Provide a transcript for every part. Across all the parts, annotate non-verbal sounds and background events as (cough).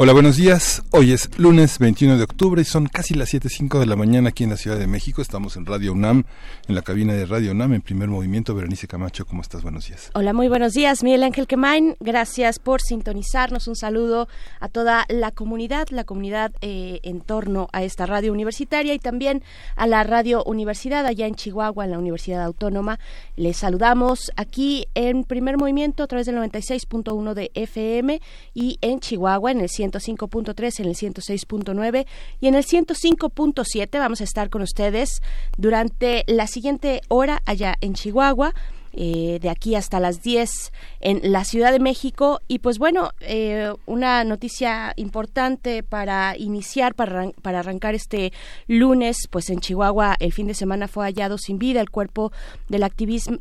Hola, buenos días. Hoy es lunes 21 de octubre y son casi las 7.05 de la mañana aquí en la Ciudad de México. Estamos en Radio UNAM, en la cabina de Radio UNAM, en primer movimiento. Berenice Camacho, ¿cómo estás? Buenos días. Hola, muy buenos días. Miguel Ángel Quemain, gracias por sintonizarnos. Un saludo a toda la comunidad, la comunidad eh, en torno a esta radio universitaria y también a la radio universidad allá en Chihuahua, en la Universidad Autónoma. Les saludamos aquí en primer movimiento a través del 96.1 de FM y en Chihuahua en el 100 105.3, en el 106.9 y en el 105.7 vamos a estar con ustedes durante la siguiente hora allá en Chihuahua. Eh, de aquí hasta las 10 en la Ciudad de México. Y pues bueno, eh, una noticia importante para iniciar, para, para arrancar este lunes, pues en Chihuahua el fin de semana fue hallado sin vida el cuerpo del,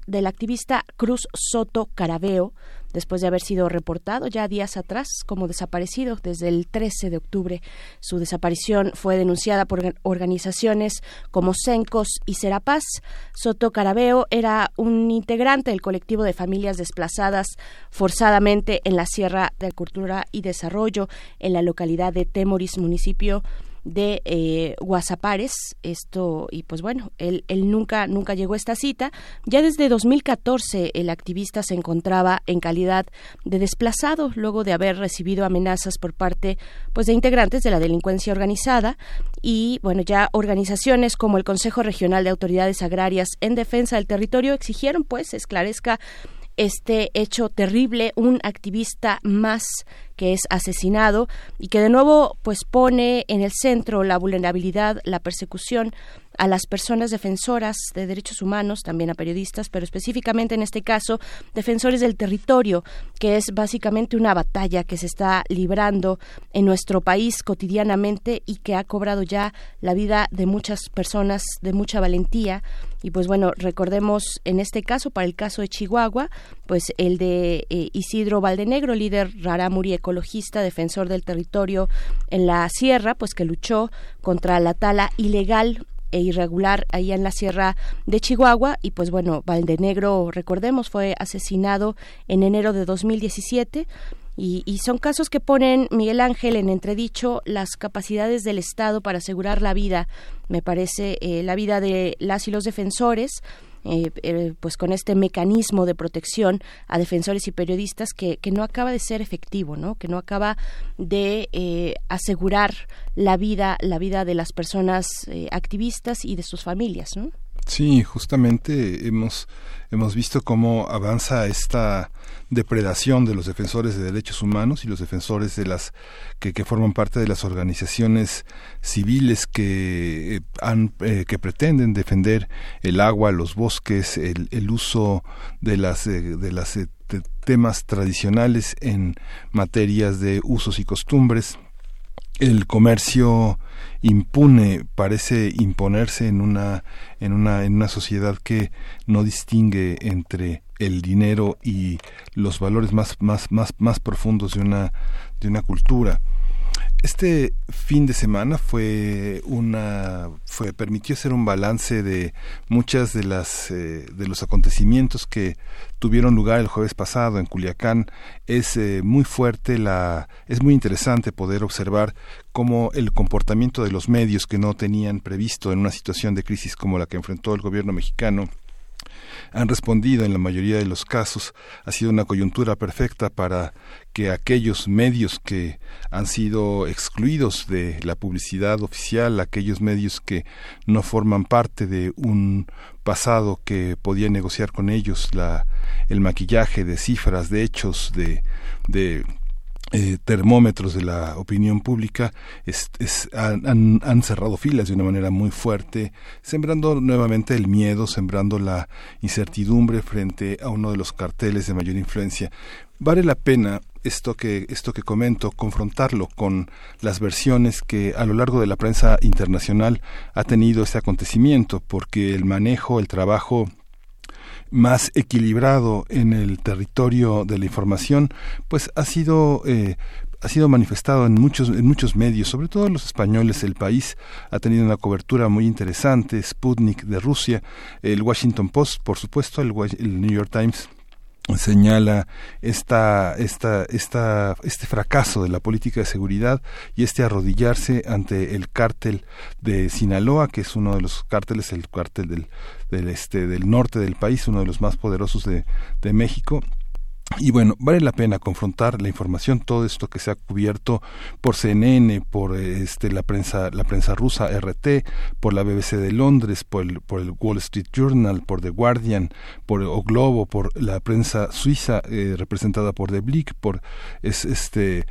del activista Cruz Soto Carabeo después de haber sido reportado ya días atrás como desaparecido desde el 13 de octubre. Su desaparición fue denunciada por organizaciones como Sencos y Serapaz. Soto Carabeo era un integrante del colectivo de familias desplazadas forzadamente en la Sierra de Cultura y Desarrollo en la localidad de Temoris, municipio de eh, Guasapares. Esto, y pues bueno, él, él nunca, nunca llegó a esta cita. Ya desde 2014 el activista se encontraba en calidad de desplazado luego de haber recibido amenazas por parte pues de integrantes de la delincuencia organizada y bueno, ya organizaciones como el Consejo Regional de Autoridades Agrarias en Defensa del Territorio exigieron pues esclarezca este hecho terrible, un activista más que es asesinado y que de nuevo pues pone en el centro la vulnerabilidad, la persecución a las personas defensoras de derechos humanos, también a periodistas, pero específicamente en este caso defensores del territorio, que es básicamente una batalla que se está librando en nuestro país cotidianamente y que ha cobrado ya la vida de muchas personas de mucha valentía. Y pues bueno, recordemos en este caso, para el caso de Chihuahua, pues el de eh, Isidro Valdenegro, líder rarámuri ecologista, defensor del territorio en la sierra, pues que luchó contra la tala ilegal e irregular ahí en la sierra de Chihuahua. Y pues bueno, Valdenegro, recordemos, fue asesinado en enero de 2017 y, y, son casos que ponen, Miguel Ángel, en entredicho las capacidades del Estado para asegurar la vida, me parece, eh, la vida de las y los defensores, eh, eh, pues con este mecanismo de protección a defensores y periodistas que, que no acaba de ser efectivo, ¿no? Que no acaba de eh, asegurar la vida, la vida de las personas activistas y de sus familias, ¿no? Sí, justamente hemos, hemos visto cómo avanza esta depredación de los defensores de derechos humanos y los defensores de las que, que forman parte de las organizaciones civiles que eh, han eh, que pretenden defender el agua, los bosques, el, el uso de las eh, de las temas tradicionales en materias de usos y costumbres el comercio impune parece imponerse en una en una en una sociedad que no distingue entre el dinero y los valores más más más más profundos de una de una cultura este fin de semana fue una fue permitió hacer un balance de muchas de las eh, de los acontecimientos que tuvieron lugar el jueves pasado en Culiacán. Es eh, muy fuerte la es muy interesante poder observar cómo el comportamiento de los medios que no tenían previsto en una situación de crisis como la que enfrentó el gobierno mexicano han respondido en la mayoría de los casos. Ha sido una coyuntura perfecta para que aquellos medios que han sido excluidos de la publicidad oficial, aquellos medios que no forman parte de un pasado que podía negociar con ellos la, el maquillaje de cifras, de hechos, de, de eh, termómetros de la opinión pública han, cerrado filas de una manera muy fuerte, sembrando nuevamente el miedo, sembrando la incertidumbre frente a uno de los carteles de mayor influencia. Vale la pena esto que esto que comento, confrontarlo con las versiones que a lo largo de la prensa internacional ha tenido este acontecimiento, porque el manejo, el trabajo más equilibrado en el territorio de la información, pues ha sido eh, ha sido manifestado en muchos en muchos medios, sobre todo los españoles. El país ha tenido una cobertura muy interesante. Sputnik de Rusia, el Washington Post, por supuesto, el, el New York Times señala esta, esta, esta, este fracaso de la política de seguridad y este arrodillarse ante el cártel de Sinaloa, que es uno de los cárteles, el cártel del, del, este, del norte del país, uno de los más poderosos de, de México, y bueno, vale la pena confrontar la información, todo esto que se ha cubierto por CNN, por este, la prensa, la prensa rusa RT, por la BBC de Londres, por el, por el Wall Street Journal, por The Guardian, por O Globo, por la prensa suiza eh, representada por The Blick, por es, este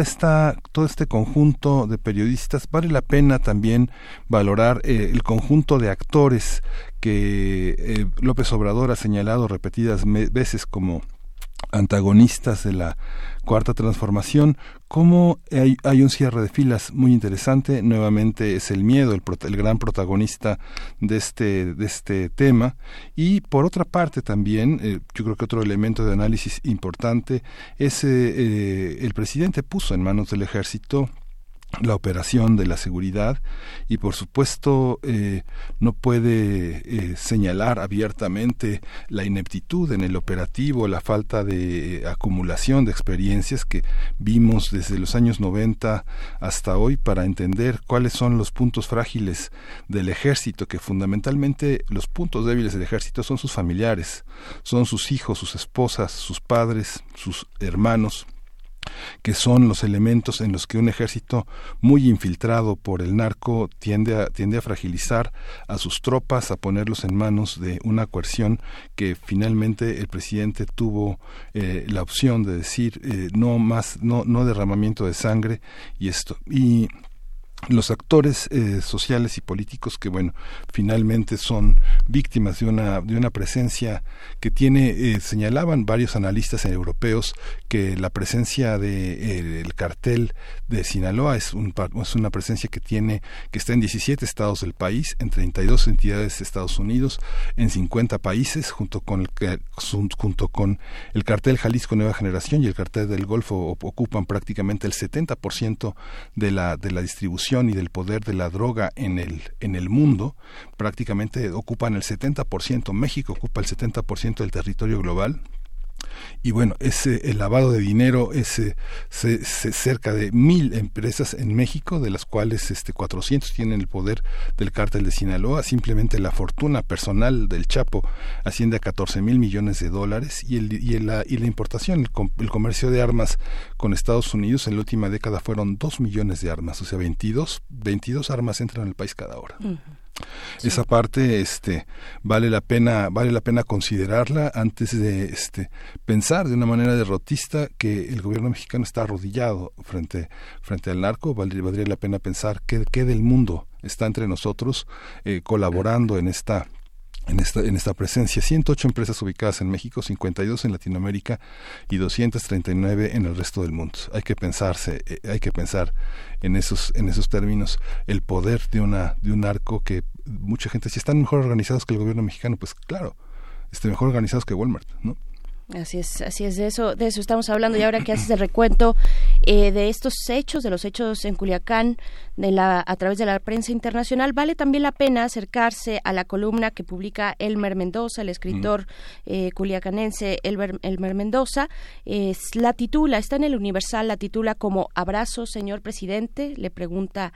esta, todo este conjunto de periodistas, vale la pena también valorar eh, el conjunto de actores que eh, López Obrador ha señalado repetidas veces como antagonistas de la cuarta transformación, hay, hay, un cierre de filas muy interesante, nuevamente es el miedo el, el, gran protagonista de este, de este tema, y por otra parte también, eh, yo creo que otro elemento de análisis importante es eh, eh, el presidente puso en manos del ejército la operación de la seguridad y por supuesto eh, no puede eh, señalar abiertamente la ineptitud en el operativo, la falta de acumulación de experiencias que vimos desde los años 90 hasta hoy para entender cuáles son los puntos frágiles del ejército, que fundamentalmente los puntos débiles del ejército son sus familiares, son sus hijos, sus esposas, sus padres, sus hermanos, que son los elementos en los que un ejército muy infiltrado por el narco tiende a, tiende a fragilizar a sus tropas, a ponerlos en manos de una coerción que finalmente el presidente tuvo eh, la opción de decir eh, no más, no, no derramamiento de sangre y esto. Y los actores eh, sociales y políticos que bueno finalmente son víctimas de una de una presencia que tiene eh, señalaban varios analistas europeos que la presencia de eh, el cartel de Sinaloa es, un, es una presencia que tiene que está en 17 estados del país en 32 entidades de Estados Unidos en 50 países junto con el junto con el cartel Jalisco Nueva Generación y el cartel del Golfo ocupan prácticamente el 70% de la de la distribución y del poder de la droga en el, en el mundo, prácticamente ocupan el 70%, México ocupa el 70% del territorio global, y bueno, ese el lavado de dinero es cerca de mil empresas en México, de las cuales este 400 tienen el poder del cártel de Sinaloa. Simplemente la fortuna personal del Chapo asciende a 14 mil millones de dólares y, el, y, la, y la importación, el, comercio de armas con Estados Unidos en la última década fueron 2 millones de armas, o sea, 22, 22 armas entran al país cada hora. Esa parte este vale la pena vale la pena considerarla antes de este pensar de una manera derrotista que el gobierno mexicano está arrodillado frente frente al narco, valdría, la pena pensar que, que del mundo está entre nosotros eh, colaborando en esta en esta, en esta presencia. 108 empresas ubicadas en México, 52 en Latinoamérica y 239 en el resto del mundo. Hay que pensarse, eh, hay que pensar en esos, en esos términos el poder de una, de un arco que mucha gente, si están mejor organizados que el gobierno mexicano, pues claro, estén mejor organizados que Walmart, ¿no? Así es, así es de eso, de eso estamos hablando. Y ahora que haces el recuento eh, de estos hechos, de los hechos en Culiacán, de la a través de la prensa internacional, vale también la pena acercarse a la columna que publica Elmer Mendoza, el escritor eh, culiacanense Elmer, Elmer Mendoza, es la titula, está en el Universal, la titula como Abrazo, señor presidente, le pregunta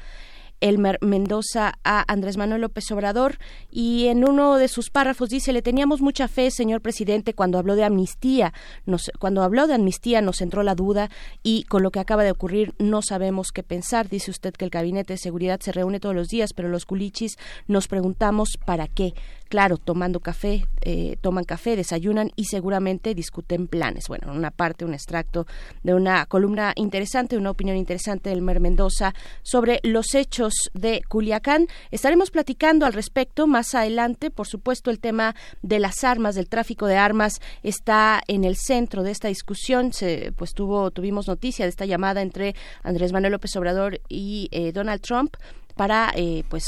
Elmer Mendoza a Andrés Manuel López Obrador. Y en uno de sus párrafos dice le teníamos mucha fe señor presidente cuando habló de amnistía. Nos, cuando habló de amnistía nos entró la duda y con lo que acaba de ocurrir no sabemos qué pensar. Dice usted que el gabinete de seguridad se reúne todos los días pero los culichis nos preguntamos para qué claro, tomando café, eh, toman café, desayunan y seguramente discuten planes. Bueno, una parte, un extracto de una columna interesante, una opinión interesante del Mer Mendoza sobre los hechos de Culiacán. Estaremos platicando al respecto más adelante. Por supuesto, el tema de las armas, del tráfico de armas, está en el centro de esta discusión. Se, pues tuvo, tuvimos noticia de esta llamada entre Andrés Manuel López Obrador y eh, Donald Trump para eh, pues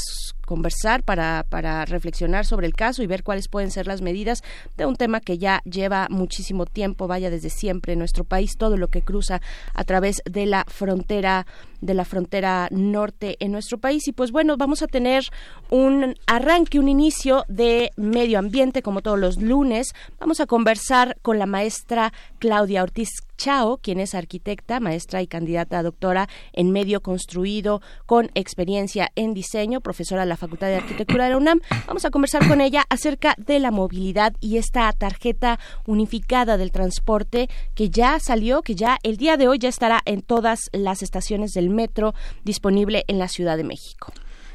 conversar, para, para reflexionar sobre el caso y ver cuáles pueden ser las medidas de un tema que ya lleva muchísimo tiempo, vaya desde siempre en nuestro país, todo lo que cruza a través de la frontera de la frontera norte en nuestro país. Y pues bueno vamos a tener un arranque un inicio de medio ambiente como todos los lunes. Vamos a conversar con la maestra Claudia Ortiz Chao, quien es arquitecta, maestra y candidata a doctora en medio construido con experiencia en diseño, profesora la Facultad de Arquitectura de la UNAM. Vamos a conversar con ella acerca de la movilidad y esta tarjeta unificada del transporte que ya salió, que ya el día de hoy ya estará en todas las estaciones del metro disponible en la Ciudad de México.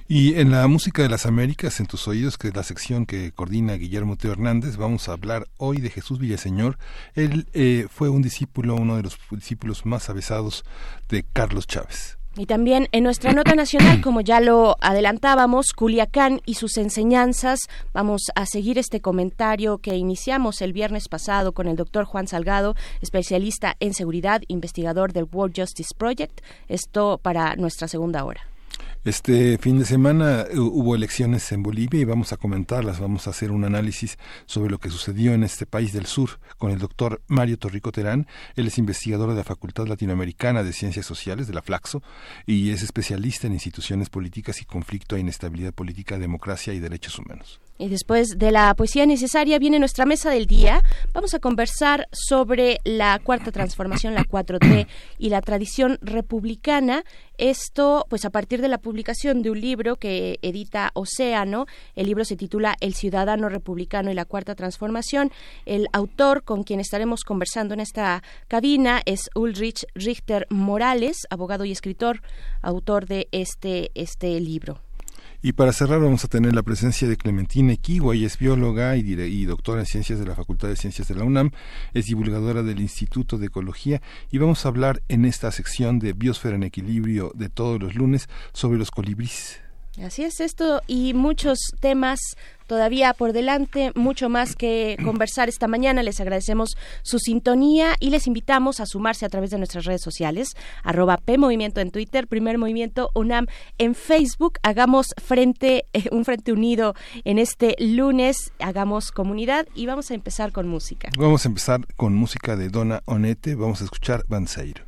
Y en la música de las Américas, en tus oídos, que es la sección que coordina Guillermo Teo Hernández, vamos a hablar hoy de Jesús Villaseñor. Él eh, fue un discípulo, uno de los discípulos más avesados de Carlos Chávez. Y también en nuestra nota nacional, como ya lo adelantábamos, Culiacán y sus enseñanzas. Vamos a seguir este comentario que iniciamos el viernes pasado con el doctor Juan Salgado, especialista en seguridad, investigador del World Justice Project. Esto para nuestra segunda hora. Este fin de semana eh, hubo elecciones en Bolivia y vamos a comentarlas, vamos a hacer un análisis sobre lo que sucedió en este país del sur con el doctor Mario Torrico Terán. Él es investigador de la Facultad Latinoamericana de Ciencias Sociales, de la Flaxo, y es especialista en instituciones políticas y conflicto e inestabilidad política, democracia y derechos humanos. Y después de la poesía necesaria viene nuestra mesa del día. Vamos a conversar sobre la cuarta transformación, la 4T y la tradición republicana. Esto, pues a partir de la publicación de un libro que edita Océano, el libro se titula El ciudadano republicano y la cuarta transformación. El autor con quien estaremos conversando en esta cabina es Ulrich Richter Morales, abogado y escritor, autor de este, este libro. Y para cerrar vamos a tener la presencia de Clementina Equigua, ella es bióloga y, y, doctora en ciencias de la Facultad de Ciencias de la UNAM, es divulgadora del Instituto de Ecología y vamos a hablar en esta sección de Biosfera en Equilibrio de todos los lunes sobre los colibríes. Así es esto y muchos temas todavía por delante, mucho más que conversar esta mañana. Les agradecemos su sintonía y les invitamos a sumarse a través de nuestras redes sociales, arroba PMovimiento en Twitter, Primer Movimiento UNAM en Facebook. Hagamos frente, eh, un frente unido en este lunes, hagamos comunidad y vamos a empezar con música. Vamos a empezar con música de Donna Onete, vamos a escuchar Banseiro.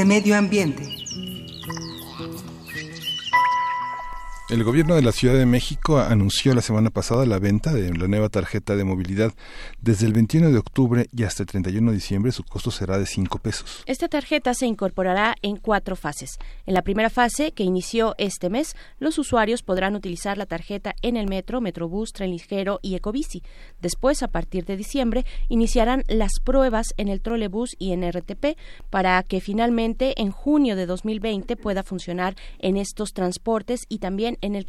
De Medio Ambiente. El gobierno de la Ciudad de México anunció la semana pasada la venta de la nueva tarjeta de movilidad. Desde el 21 de octubre y hasta el 31 de diciembre su costo será de 5 pesos. Esta tarjeta se incorporará en cuatro fases. En la primera fase, que inició este mes, los usuarios podrán utilizar la tarjeta en el metro, metrobús, tren ligero y ecobici. Después, a partir de diciembre, iniciarán las pruebas en el trolebús y en RTP para que finalmente en junio de 2020 pueda funcionar en estos transportes y también en el.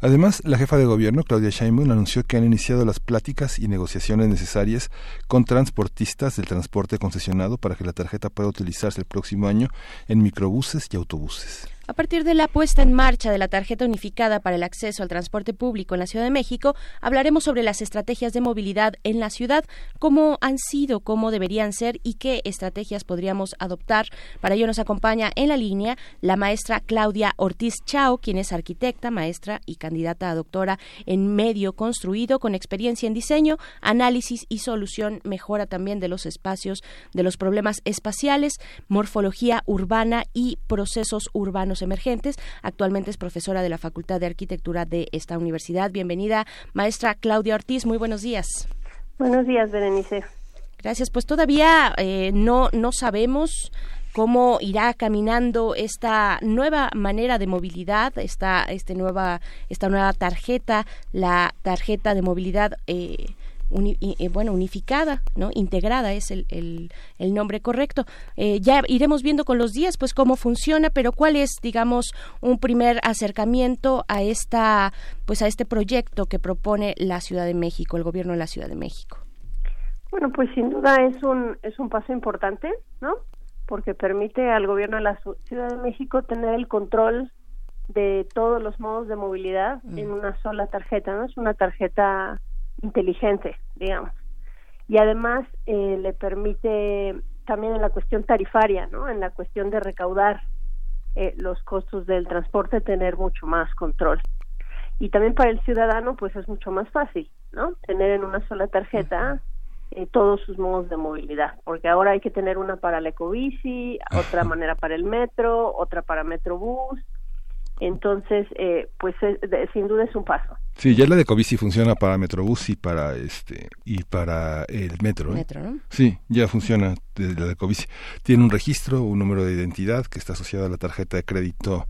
Además, la jefa de gobierno, Claudia Sheinbaum, anunció que han iniciado las pláticas y negociaciones necesarias con transportistas del transporte concesionado para que la tarjeta pueda utilizarse el próximo año en microbuses y autobuses. A partir de la puesta en marcha de la tarjeta unificada para el acceso al transporte público en la Ciudad de México, hablaremos sobre las estrategias de movilidad en la ciudad, cómo han sido, cómo deberían ser y qué estrategias podríamos adoptar. Para ello nos acompaña en la línea la maestra Claudia Ortiz Chao, quien es arquitecta, maestra y candidata a doctora en medio construido con experiencia en diseño, análisis y solución, mejora también de los espacios, de los problemas espaciales, morfología urbana y procesos urbanos emergentes. Actualmente es profesora de la Facultad de Arquitectura de esta universidad. Bienvenida, maestra Claudia Ortiz. Muy buenos días. Buenos días, Berenice. Gracias. Pues todavía eh, no, no sabemos cómo irá caminando esta nueva manera de movilidad, esta, este nueva, esta nueva tarjeta, la tarjeta de movilidad eh, eh, bueno, unificada, ¿no? Integrada es el, el, nombre correcto. Eh, ya iremos viendo con los días, pues, cómo funciona, pero cuál es, digamos, un primer acercamiento a esta, pues, a este proyecto que propone la Ciudad de México, el gobierno de la Ciudad de México. Bueno, pues sin duda es un, es un paso importante, ¿no? Porque permite al gobierno de la Ciudad de México tener el control de todos los modos de movilidad mm. en una sola tarjeta, ¿no? Es una tarjeta inteligente, digamos. Y además eh, le permite también en la cuestión tarifaria, ¿no? En la cuestión de recaudar eh, los costos del transporte, tener mucho más control. Y también para el ciudadano, pues es mucho más fácil, ¿no? Tener en una sola tarjeta eh, todos sus modos de movilidad, porque ahora hay que tener una para la ecobici, otra manera para el metro, otra para Metrobús, entonces, eh, pues sin duda es un paso. Sí, ya la de Covici funciona para Metrobús y para este y para el metro. ¿eh? metro ¿no? Sí, ya funciona la de Covici. Tiene un registro, un número de identidad que está asociado a la tarjeta de crédito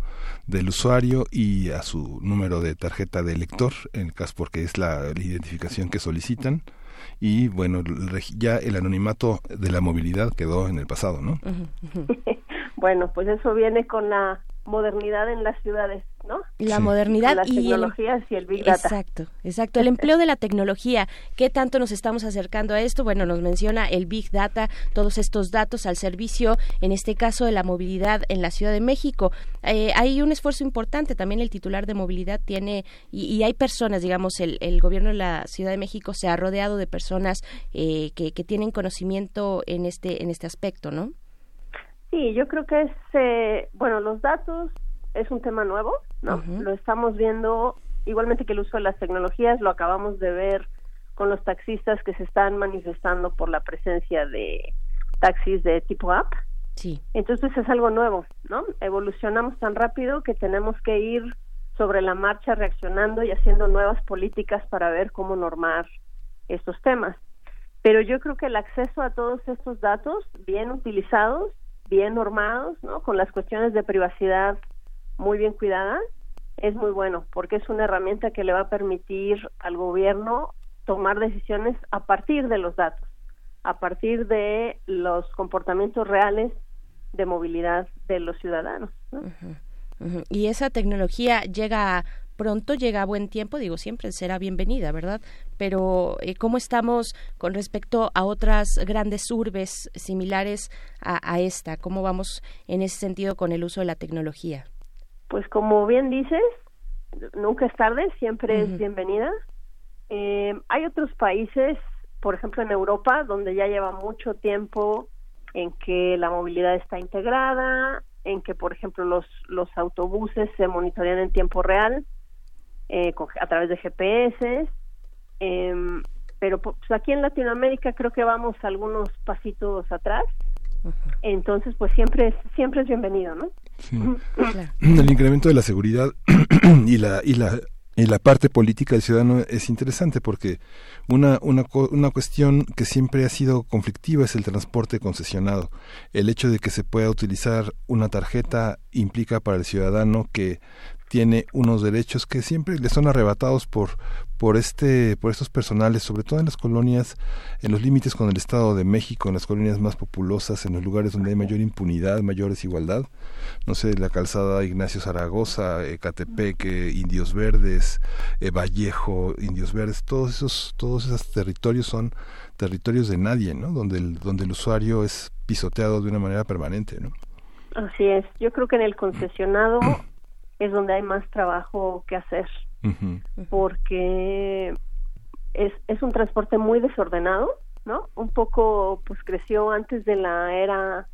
del usuario y a su número de tarjeta de lector, en el caso porque es la, identificación que solicitan y bueno, ya el anonimato de la movilidad quedó en el pasado, ¿no? (laughs) bueno, pues eso viene con la modernidad en las ciudades, ¿no? La modernidad las y tecnologías y el big data. Exacto, exacto. El empleo de la tecnología. ¿Qué tanto nos estamos acercando a esto? Bueno, nos menciona el big data, todos estos datos al servicio, en este caso de la movilidad en la Ciudad de México. Eh, hay un esfuerzo importante. También el titular de movilidad tiene y, hay personas, digamos, el, el, gobierno de la Ciudad de México se ha rodeado de personas eh, que, que tienen conocimiento en este en este aspecto, ¿no? Sí, yo creo que es, eh, bueno, los datos es un tema nuevo, ¿no? Lo estamos viendo igualmente que el uso de las tecnologías, lo acabamos de ver con los taxistas que se están manifestando por la presencia de taxis de tipo app. Sí. Entonces es algo nuevo, ¿no? Evolucionamos tan rápido que tenemos que ir sobre la marcha reaccionando y haciendo nuevas políticas para ver cómo normar estos temas. Pero yo creo que el acceso a todos estos datos bien utilizados bien normados, ¿no? Con las cuestiones de privacidad muy bien cuidadas, es muy bueno porque es una herramienta que le va a permitir al gobierno tomar decisiones a partir de los datos, a partir de los comportamientos reales de movilidad de los ciudadanos. Y esa tecnología llega pronto llega a buen tiempo, digo, siempre será bienvenida, ¿verdad? Pero eh, ¿cómo estamos con respecto a otras grandes urbes similares a, esta? ¿Cómo vamos en ese sentido con el uso de la tecnología? Pues como bien dices, nunca es tarde, siempre es bienvenida. Eh, hay otros países, por ejemplo en Europa, donde ya lleva mucho tiempo en que la movilidad está integrada, en que, por ejemplo, los, los autobuses se monitorean en tiempo real eh, a través de GPS em, pero pues aquí en Latinoamérica creo que vamos algunos pasitos atrás. Entonces, pues siempre es, siempre es bienvenido, ¿no? (clears throat) El incremento de la seguridad (clears throat) y la y la y la parte política del ciudadano es interesante porque una, una, una cuestión que siempre ha sido conflictiva es el transporte concesionado. El hecho de que se pueda utilizar una tarjeta implica para el ciudadano que tiene unos derechos que siempre le son arrebatados por por este por estos personales sobre todo en las colonias en los límites con el Estado de México en las colonias más populosas en los lugares donde hay mayor impunidad mayor desigualdad. No sé la calzada Ignacio Zaragoza Ecatepec Indios Verdes eh, Vallejo Indios Verdes todos esos todos esos territorios son territorios de nadie no donde el donde el usuario es pisoteado de una manera permanente no así es. Yo creo que en el concesionado es donde hay más trabajo que hacer, porque es, es un transporte muy desordenado, ¿no? Un poco, pues creció antes de la era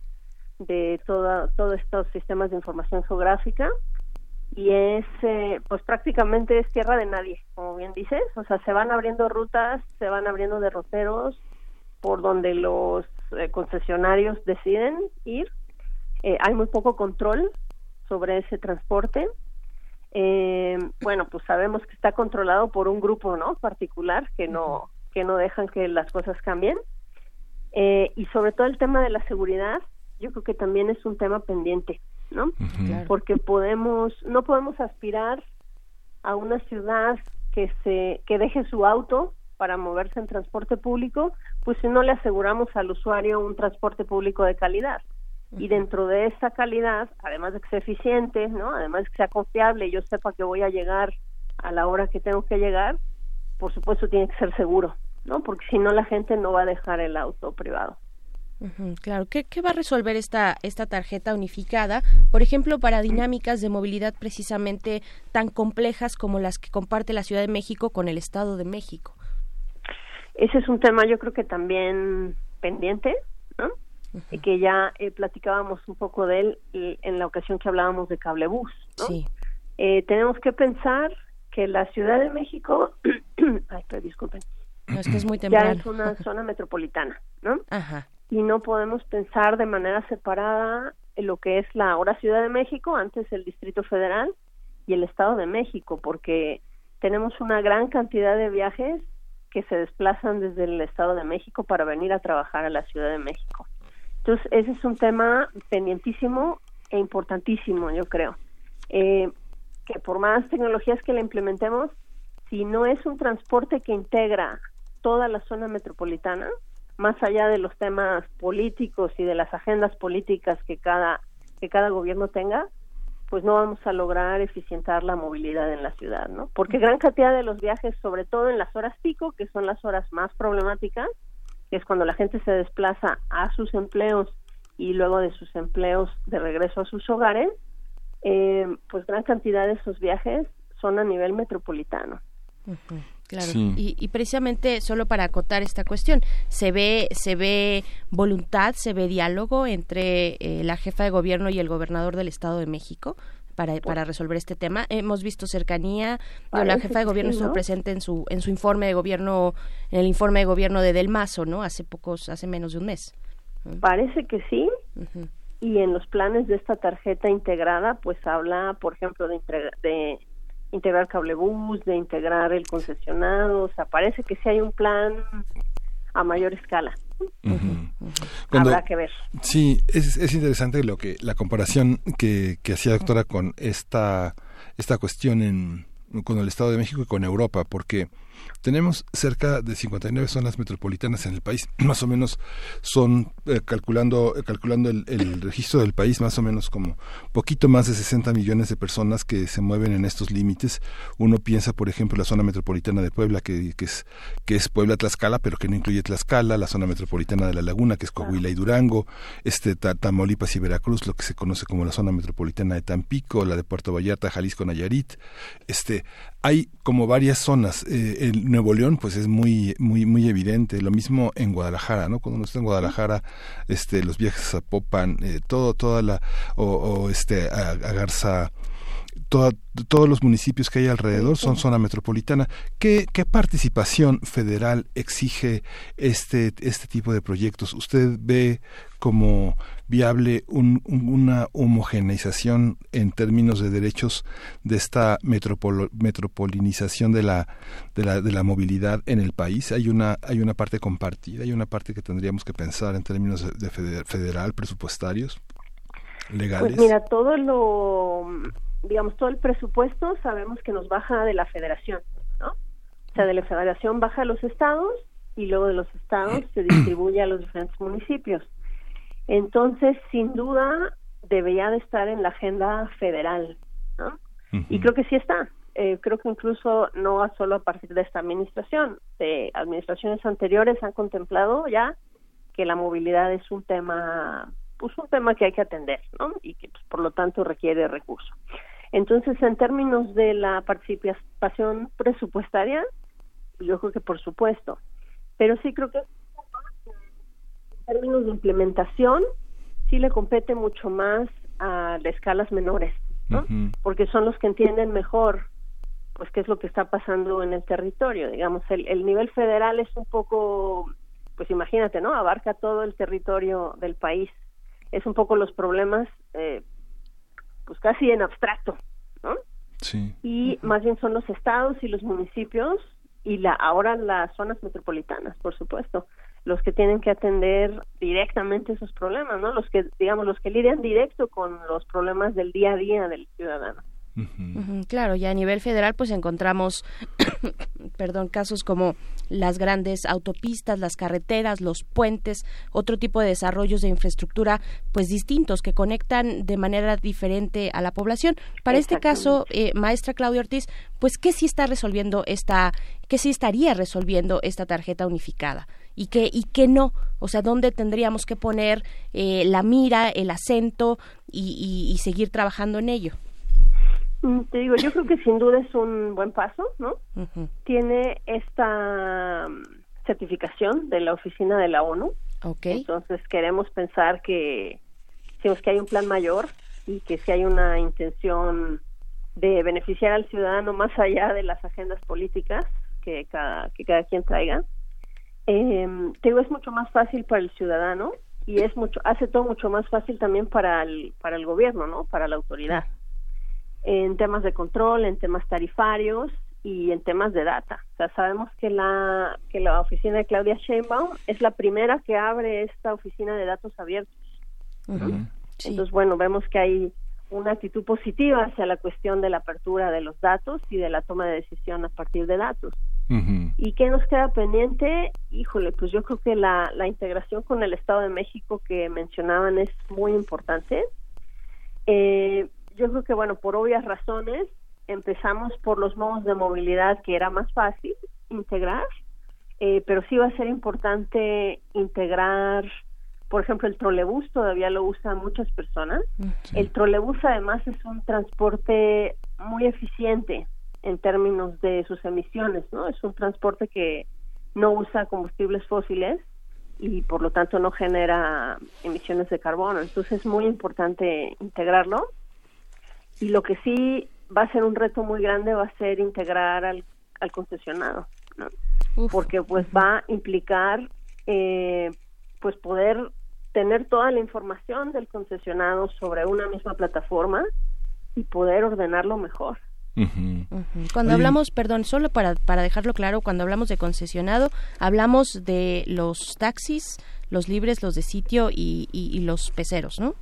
de toda, todos estos sistemas de información geográfica y es, eh, pues prácticamente es tierra de nadie, como bien dices, o sea, se van abriendo rutas, se van abriendo derroteros por donde los eh, concesionarios deciden ir, eh, hay muy poco control sobre ese transporte. Eh, bueno, pues sabemos que está controlado por un grupo, ¿no? Particular que no que no dejan que las cosas cambien. Eh, y sobre todo el tema de la seguridad, yo creo que también es un tema pendiente, ¿no? Porque podemos no podemos aspirar a una ciudad que se que deje su auto para moverse en transporte público, pues si no le aseguramos al usuario un transporte público de calidad y dentro de esa calidad, además de que sea eficiente, ¿no? Además de que sea confiable y yo sepa que voy a llegar a la hora que tengo que llegar, por supuesto tiene que ser seguro, ¿no? Porque si no la gente no va a dejar el auto privado. claro, ¿Qué, ¿qué, va a resolver esta, esta tarjeta unificada, por ejemplo, para dinámicas de movilidad precisamente tan complejas como las que comparte la Ciudad de México con el Estado de México? Ese es un tema yo creo que también pendiente, ¿no? Que ya eh, platicábamos un poco de él en la ocasión que hablábamos de cablebús. Sí. Eh, tenemos que pensar que la Ciudad de México, (clears throat) ay, pero disculpen, es que es muy temprano. ya es una (laughs) zona metropolitana, ¿no? Ajá. Y no podemos pensar de manera separada en lo que es la ahora Ciudad de México, antes el Distrito Federal y el Estado de México, porque tenemos una gran cantidad de viajes que se desplazan desde el Estado de México para venir a trabajar a la Ciudad de México. Entonces, ese es un tema pendientísimo e importantísimo, yo creo. Eh, que por más tecnologías que le implementemos, si no es un transporte que integra toda la zona metropolitana, más allá de los temas políticos y de las agendas políticas que cada que cada gobierno tenga, pues no vamos a lograr eficientar la movilidad en la ciudad, ¿no? Porque gran cantidad de los viajes, sobre todo en las horas pico, que son las horas más problemáticas, que es cuando la gente se desplaza a sus empleos y luego de sus empleos de regreso a sus hogares, eh, pues gran cantidad de esos viajes son a nivel metropolitano. Claro. Y, precisamente solo para acotar esta cuestión, se ve se ve voluntad, se ve diálogo entre eh, la jefa de gobierno y el gobernador del Estado de México para, para resolver este tema. Hemos visto cercanía. la jefa de gobierno estuvo presente en su en su informe de gobierno, en el informe de gobierno de Del Mazo, ¿no? Hace pocos, hace menos de un mes. Parece que sí. Y en los planes de esta tarjeta integrada, pues habla, por ejemplo, de, de integrar cablebús, de integrar el concesionado. O sea, parece que sí hay un plan a mayor escala. Habrá que ver. Sí, es, es interesante lo que la comparación que, que hacía doctora con esta esta cuestión en con el Estado de México y con Europa, porque tenemos cerca de 59 zonas metropolitanas en el país, (clears throat) más o menos son, eh, calculando, eh, calculando el, registro del país, más o menos como poquito más de 60 millones de personas que se mueven en estos límites. Uno piensa, por ejemplo, la zona metropolitana de Puebla, que, que es, que es Puebla-Tlaxcala, pero que no incluye Tlaxcala, la zona metropolitana de La Laguna, que es Coahuila y Durango, este Tamaulipas y Veracruz, lo que se conoce como la zona metropolitana de Tampico, la de Puerto Vallarta, Jalisco, Nayarit. Este, hay como varias zonas. Eh, el Nuevo León, pues es muy, muy, muy evidente. Lo mismo en Guadalajara, ¿no? Cuando uno está en Guadalajara, este, los viajes a Popan, eh, todo, toda la, o, este, a, Garza, todos los municipios que hay alrededor son zona metropolitana. ¿Qué, ¿Qué, participación federal exige este, este tipo de proyectos? ¿Usted ve como viable una homogeneización en términos de derechos de esta metropolinización de la, de la, de la movilidad en el país? ¿Hay una, hay una parte compartida? ¿Hay una parte que tendríamos que pensar en términos de, federal, presupuestarios, legales? Pues mira, todo lo, digamos, todo el presupuesto sabemos que nos baja de la federación, ¿no? O sea, de la federación baja a los estados y luego de los estados se distribuye a los diferentes municipios. Entonces, sin duda, debería de estar en la agenda federal, ¿no? Y creo que sí está. Eh, creo que incluso no solo a partir de esta administración, de administraciones anteriores han contemplado ya que la movilidad es un tema, pues un tema que hay que atender, ¿no? Y que pues, por lo tanto requiere recursos. Entonces, en términos de la participación presupuestaria, yo creo que por supuesto, pero sí creo que términos de implementación, sí le compete mucho más a las escalas menores, ¿no? Porque son los que entienden mejor pues qué es lo que está pasando en el territorio. Digamos, el, el nivel federal es un poco, pues imagínate, ¿no? Abarca todo el territorio del país. Es un poco los problemas, eh, pues casi en abstracto, ¿no? Sí. Y más bien son los estados y los municipios y la ahora las zonas metropolitanas, por supuesto, los que tienen que atender directamente esos problemas, ¿no? Los que, digamos, los que lidian directo con los problemas del día a día del ciudadano. claro, y a nivel federal pues encontramos, (coughs) perdón, casos como las grandes autopistas, las carreteras, los puentes, otro tipo de desarrollos de infraestructura pues distintos que conectan de manera diferente a la población. Para este caso, eh, maestra Claudia Ortiz, pues ¿qué sí está resolviendo esta, qué sí estaría resolviendo esta tarjeta unificada? Y qué y qué no. O sea dónde tendríamos que poner eh, la mira el acento y, seguir trabajando en ello mm, te digo yo creo que sin duda es un buen paso no tiene esta mm, certificación de la oficina de la ONU. Okay. entonces queremos pensar que si que hay un plan mayor y que si hay una intención de beneficiar al ciudadano más allá de las agendas políticas que cada que cada quien traiga eh, digo, es mucho más fácil para el ciudadano y es mucho hace todo mucho más fácil también para el para el gobierno no para la autoridad. En temas de control en temas tarifarios y en temas de data. O sea sabemos que la que la oficina de Claudia Sheinbaum es la primera que abre esta oficina de datos abiertos. Entonces bueno vemos que hay una actitud positiva hacia la cuestión de la apertura de los datos y de la toma de decisión a partir de datos ¿Y qué nos queda pendiente? Híjole, pues yo creo que la, la integración con el Estado de México que mencionaban es muy importante. Eh, yo creo que, bueno, por obvias razones, empezamos por los modos de movilidad que era más fácil integrar, eh, pero sí va a ser importante integrar, por ejemplo, el trolebús, todavía lo usan muchas personas. El trolebús además es un transporte muy eficiente, en términos de sus emisiones, ¿no? Es un transporte que no usa combustibles fósiles y por lo tanto no genera emisiones de carbono. Entonces es muy importante integrarlo. Y lo que sí va a ser un reto muy grande va a ser integrar al, al concesionado, ¿no? Porque pues va a implicar eh, pues poder tener toda la información del concesionado sobre una misma plataforma y poder ordenarlo mejor. Cuando hablamos, perdón, solo para, para dejarlo claro, cuando hablamos de concesionado, hablamos de los taxis, los libres, los de sitio y, y, los peceros, ¿no?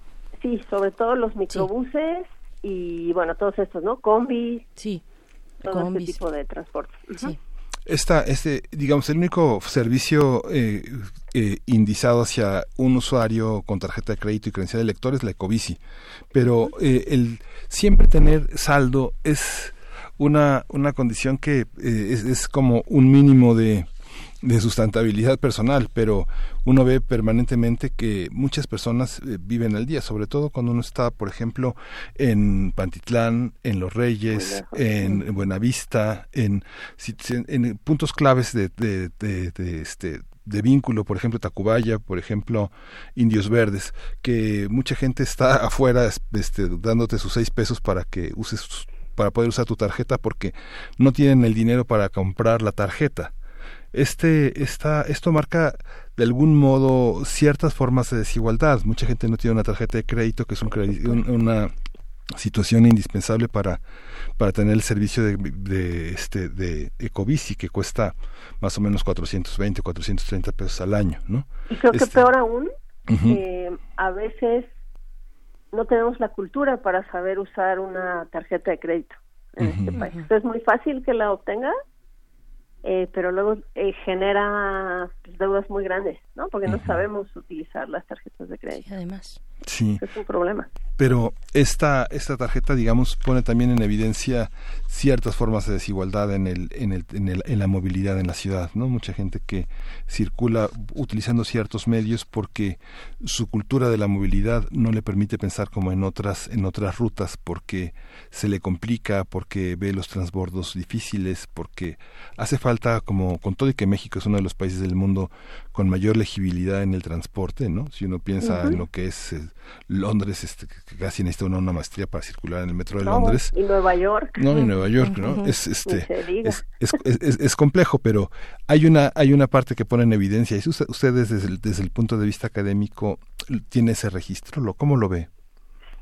Sí, sobre todo los microbuses y, bueno, todos estos, ¿no? Combi. Sí. Todo este tipo de transporte. Sí esta, este, digamos, el único servicio eh, eh, indizado hacia un usuario con tarjeta de crédito y credencial de lector es la Ecobici, pero eh, el siempre tener saldo es una, una condición que es como un mínimo de de sustentabilidad personal, pero uno ve permanentemente que muchas personas eh, viven al día, sobre todo cuando uno está, por ejemplo, en Pantitlán, en Los Reyes, en, Buenavista, en, en, puntos claves de, de, de, este de vínculo, por ejemplo Tacubaya, por ejemplo Indios Verdes, que mucha gente está (laughs) afuera este, dándote sus seis pesos para que uses para poder usar tu tarjeta porque no tienen el dinero para comprar la tarjeta. Este, esta, esto marca de algún modo ciertas formas de desigualdad. Mucha gente no tiene una tarjeta de crédito, que es un, una situación indispensable para, para tener el servicio de, de, este, de Ecobici, que cuesta más o menos 420, 430 pesos al año, ¿no? Y creo que Este, peor aún, eh, a veces no tenemos la cultura para saber usar una tarjeta de crédito en este país. Entonces es muy fácil que la obtenga, eh, pero luego eh, genera pues, deudas muy grandes, ¿no? Porque no sabemos utilizar las tarjetas de crédito. Además. Sí. Es un problema. pero esta esta tarjeta digamos pone también en evidencia ciertas formas de desigualdad en el en el, en, el- en la movilidad en la ciudad no mucha gente que circula utilizando ciertos medios porque su cultura de la movilidad no le permite pensar como en otras en otras rutas porque se le complica porque ve los transbordos difíciles porque hace falta como con todo y que México es uno de los países del mundo con mayor legibilidad en el transporte no si uno piensa en lo que es eh, Londres este, casi necesita uno una maestría para circular en el metro de No, Londres. Y Nueva York. no y Nueva York no es este es, es, es- es complejo pero hay una hay una parte que pone en evidencia. Y usted, ustedes desde el, desde el punto de vista académico tiene ese registro lo cómo lo ve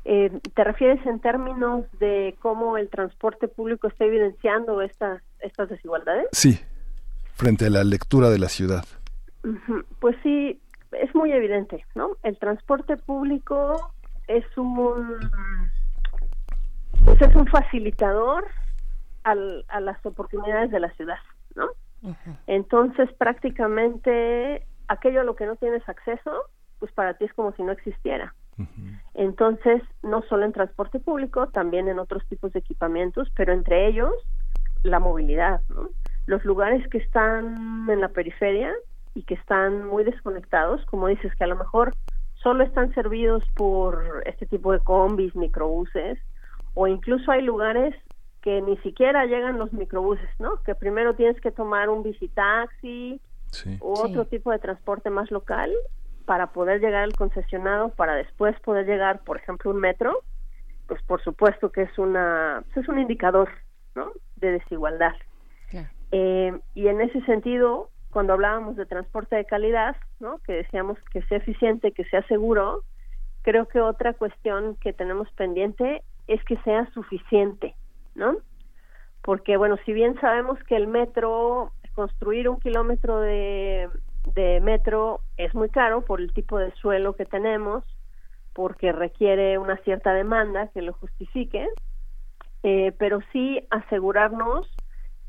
Eh, ¿Te refieres en términos de cómo el transporte público está evidenciando estas estas desigualdades? sí frente a la lectura de la ciudad. Pues sí, es muy evidente, ¿no? El transporte público es un pues es un facilitador al- a las oportunidades de la ciudad, ¿no? Entonces prácticamente aquello a lo que no tienes acceso, pues para ti es como si no existiera. Entonces, no solo en transporte público, también en otros tipos de equipamientos, pero entre ellos la movilidad, ¿no? Los lugares que están en la periferia y que están muy desconectados, como dices, que a lo mejor solo están servidos por este tipo de combis, microbuses, o incluso hay lugares que ni siquiera llegan los microbuses, ¿no? Que primero tienes que tomar un visitaxi sí u Sí. otro tipo de transporte más local para poder llegar al concesionado, para después poder llegar, por ejemplo, un metro, pues por supuesto que es una pues, es un indicador, ¿no? De desigualdad. Claro. Eh, y en ese sentido, cuando hablábamos de transporte de calidad, ¿no? Que decíamos que sea eficiente, que sea seguro, creo que otra cuestión que tenemos pendiente es que sea suficiente, ¿no? Porque, bueno, si bien sabemos que el metro, construir un kilómetro de, de metro es muy caro por el tipo de suelo que tenemos, porque requiere una cierta demanda que lo justifique, eh, pero sí asegurarnos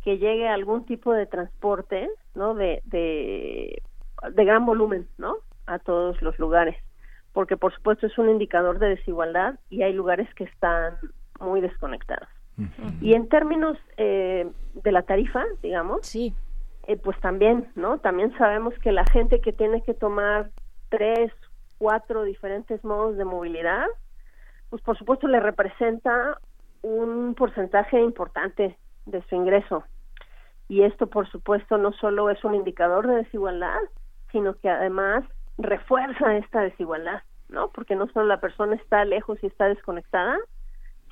que llegue algún tipo de transporte, ¿no? De, de, de gran volumen, ¿no? A todos los lugares, porque por supuesto es un indicador de desigualdad y hay lugares que están muy desconectados. Y en términos eh, de la tarifa, digamos, Sí. eh, pues también, ¿no? También sabemos que la gente que tiene que tomar tres, cuatro diferentes modos de movilidad, pues por supuesto le representa un porcentaje importante de su ingreso. Y esto, por supuesto, no solo es un indicador de desigualdad, sino que además refuerza esta desigualdad, ¿no? Porque no solo la persona está lejos y está desconectada,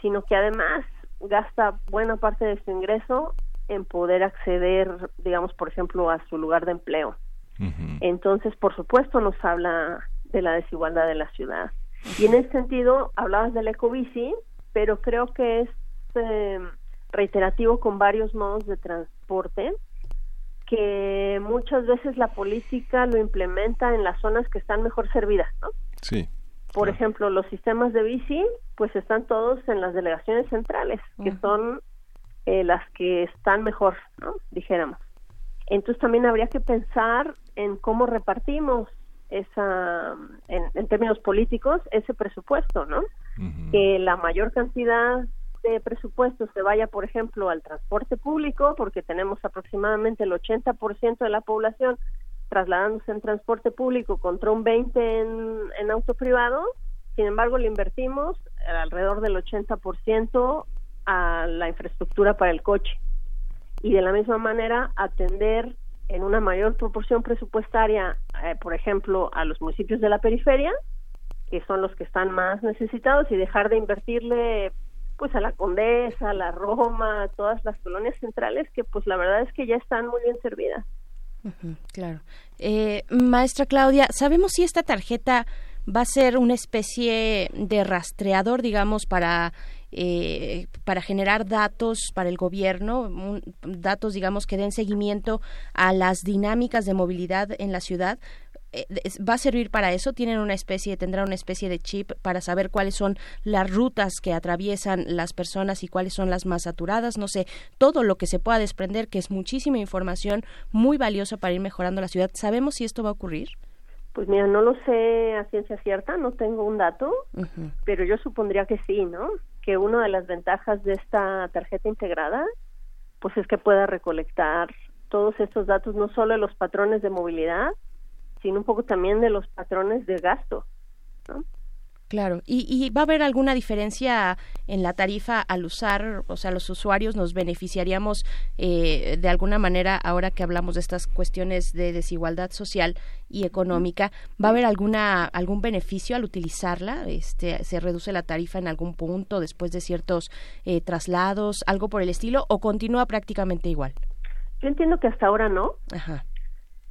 sino que además gasta buena parte de su ingreso en poder acceder, digamos, por ejemplo, a su lugar de empleo. Entonces, por supuesto, nos habla de la desigualdad de la ciudad. Y en ese sentido, hablabas del ecobici, pero creo que es eh, reiterativo con varios modos de transporte que muchas veces la política lo implementa en las zonas que están mejor servidas, ¿no? sí Por ejemplo, los sistemas de bici, pues están todos en las delegaciones centrales, que son eh, las que están mejor, ¿no? Dijéramos. Entonces también habría que pensar en cómo repartimos esa, en, en términos políticos, ese presupuesto, ¿no? Que la mayor cantidad de presupuesto se vaya, por ejemplo, al transporte público, porque tenemos aproximadamente el 80% de la población trasladándose en transporte público contra un 20 en, en auto privado. Sin embargo, le invertimos alrededor del 80% a la infraestructura para el coche. Y de la misma manera, atender en una mayor proporción presupuestaria, eh, por ejemplo, a los municipios de la periferia, que son los que están más necesitados, y dejar de invertirle pues a la Condesa, a la Roma, a todas las colonias centrales que pues la verdad es que ya están muy bien servidas. Claro. Eh, maestra Claudia, ¿sabemos si esta tarjeta va a ser una especie de rastreador, digamos, para eh, para generar datos para el gobierno, datos, digamos, que den seguimiento a las dinámicas de movilidad en la ciudad. Eh, va a servir para eso tienen una especie tendrán una especie de chip para saber cuáles son las rutas que atraviesan las personas y cuáles son las más saturadas no sé todo lo que se pueda desprender que es muchísima información muy valiosa para ir mejorando la ciudad. Sabemos si esto va a ocurrir pues mira no lo sé a ciencia cierta no tengo un dato pero yo supondría que sí no que una de las ventajas de esta tarjeta integrada pues es que pueda recolectar todos estos datos no solo de los patrones de movilidad sino un poco también de los patrones de gasto ¿no? Claro, ¿Y, va a haber alguna diferencia en la tarifa al usar, o sea, los usuarios nos beneficiaríamos eh, de alguna manera ahora que hablamos de estas cuestiones de desigualdad social y económica, ¿va a haber alguna algún beneficio al utilizarla? Este, ¿Se reduce la tarifa en algún punto después de ciertos eh, traslados, algo por el estilo, o continúa prácticamente igual? Yo entiendo que hasta ahora no. Ajá.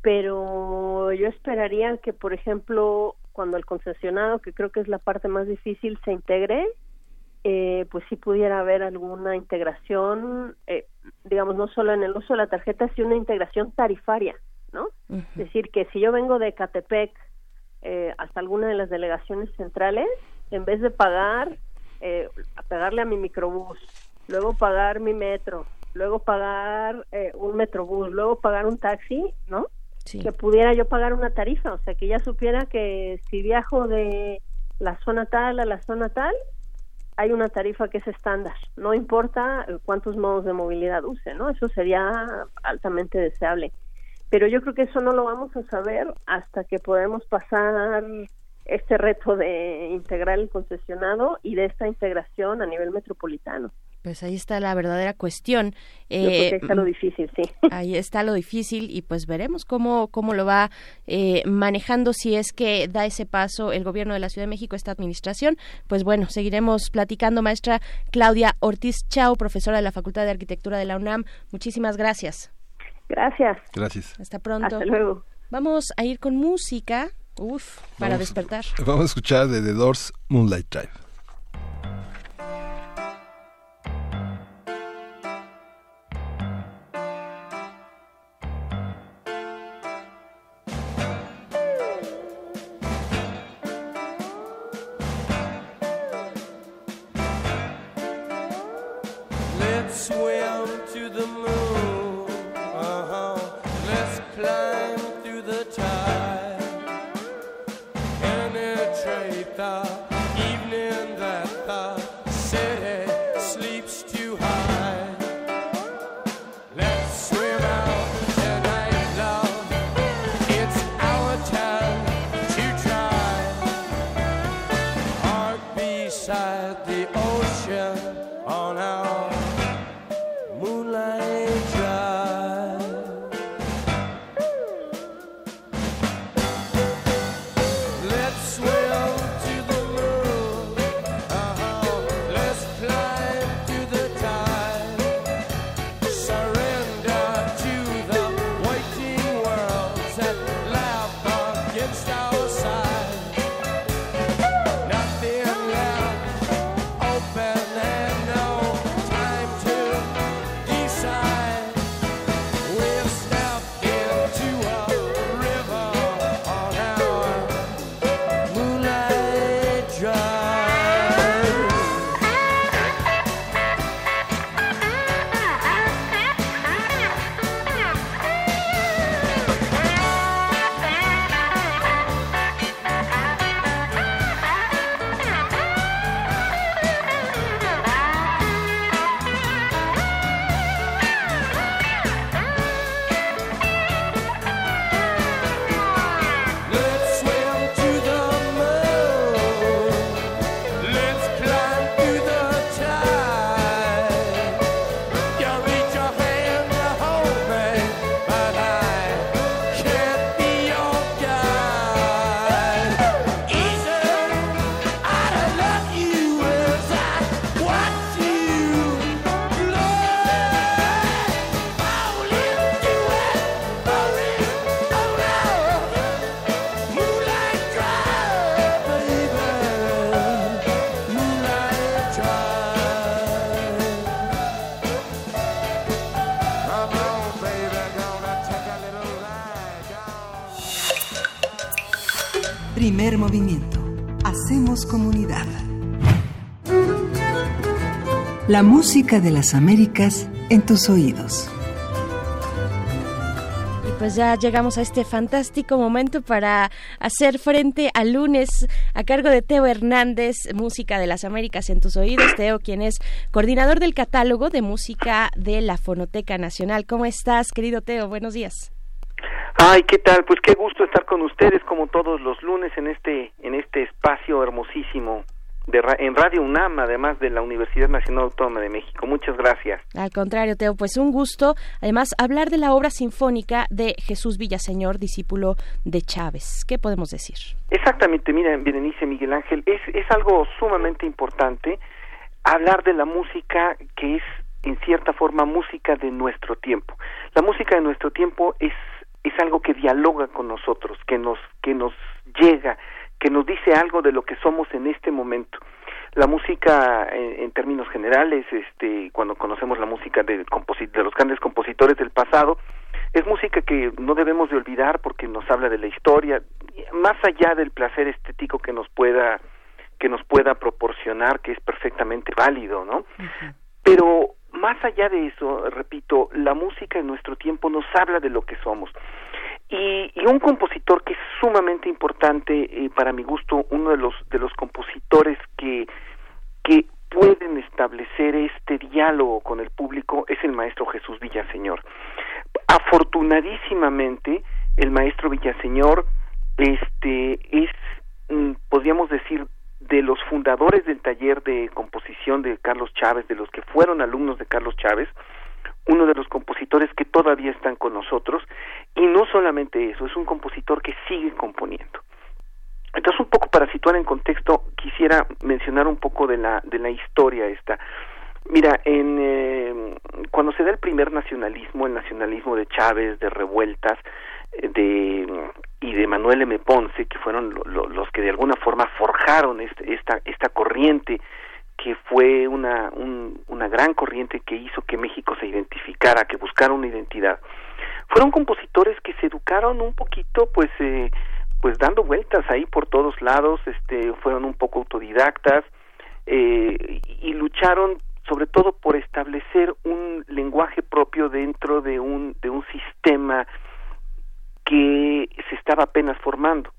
Pero yo esperaría que, por ejemplo, cuando el concesionado, que creo que es la parte más difícil, se integre, eh, pues sí pudiera haber alguna integración, eh, digamos, no solo en el uso de la tarjeta, sino una integración tarifaria, ¿no? Es decir, que si yo vengo de Catepec eh, hasta alguna de las delegaciones centrales, en vez de pagar, eh, a pagarle a mi microbús, luego pagar mi metro, luego pagar eh, un metrobús, luego pagar un taxi, ¿no? Que pudiera yo pagar una tarifa, o sea, que ya supiera que si viajo de la zona tal a la zona tal, hay una tarifa que es estándar, no importa cuántos modos de movilidad use, ¿no? Eso sería altamente deseable. Pero yo creo que eso no lo vamos a saber hasta que podamos pasar este reto de integrar el concesionado y de esta integración a nivel metropolitano. Pues ahí está la verdadera cuestión. Eh, ahí está lo difícil, sí. (laughs) Ahí está lo difícil y pues veremos cómo, cómo lo va eh, manejando si es que da ese paso el gobierno de la Ciudad de México, esta administración. Pues bueno, seguiremos platicando, maestra Claudia Ortiz Chao, profesora de la Facultad de Arquitectura de la UNAM. Muchísimas gracias. Gracias. Gracias. Hasta pronto. Hasta luego. Vamos a ir con música. Uf, para despertar. Vamos a escuchar de The Doors Moonlight Drive. La música de las Américas en tus oídos pues ya llegamos a este fantástico momento para hacer frente al lunes a cargo de Teo Hernández, Música de las Américas en tus oídos. Teo, quien es coordinador del catálogo de música de la Fonoteca Nacional. ¿Cómo estás, querido Teo? Buenos días. Ay, ¿qué tal? Pues qué gusto estar con ustedes como todos los lunes en este en este espacio hermosísimo en Radio UNAM, además de la Universidad Nacional Autónoma de México. Muchas gracias. Al contrario, Teo, pues un gusto. Además, hablar de la obra sinfónica de Jesús Villaseñor, discípulo de Chávez. ¿Qué podemos decir? Exactamente, mira, Berenice Miguel Ángel, es, es algo sumamente importante hablar de la música que es, en cierta forma, música de nuestro tiempo. La música de nuestro tiempo es, es algo que dialoga con nosotros, que nos, que nos llega, que nos dice algo de lo que somos en este momento. La música, en, términos generales, este, cuando conocemos la música de, de los grandes compositores del pasado, es música que no debemos de olvidar porque nos habla de la historia, más allá del placer estético que nos pueda que nos pueda proporcionar, que es perfectamente válido, ¿no? Pero más allá de eso, repito, la música en nuestro tiempo nos habla de lo que somos. Y, y, un compositor que es sumamente importante eh, para mi gusto, uno de los de los compositores que que pueden establecer este diálogo con el público es el maestro Jesús Villaseñor. Afortunadísimamente, el maestro Villaseñor este es mm, podríamos decir de los fundadores del taller de composición de Carlos Chávez, de los que fueron alumnos de Carlos Chávez, uno de los compositores que todavía están con nosotros y no solamente eso, es un compositor que sigue componiendo. Entonces, un poco para situar en contexto, quisiera mencionar un poco de la de la historia esta. Mira, en eh, cuando se da el primer nacionalismo, el nacionalismo de Chávez, de revueltas, eh, de y de Manuel M. Ponce, que fueron los que de alguna forma forjaron este, esta esta corriente que fue una, una gran corriente que hizo que México se identificara, que buscara una identidad. Fueron compositores que se educaron un poquito, pues, eh, pues dando vueltas ahí por todos lados, este, fueron un poco autodidactas eh, y lucharon sobre todo por establecer un lenguaje propio dentro de un de un sistema que se estaba apenas formando.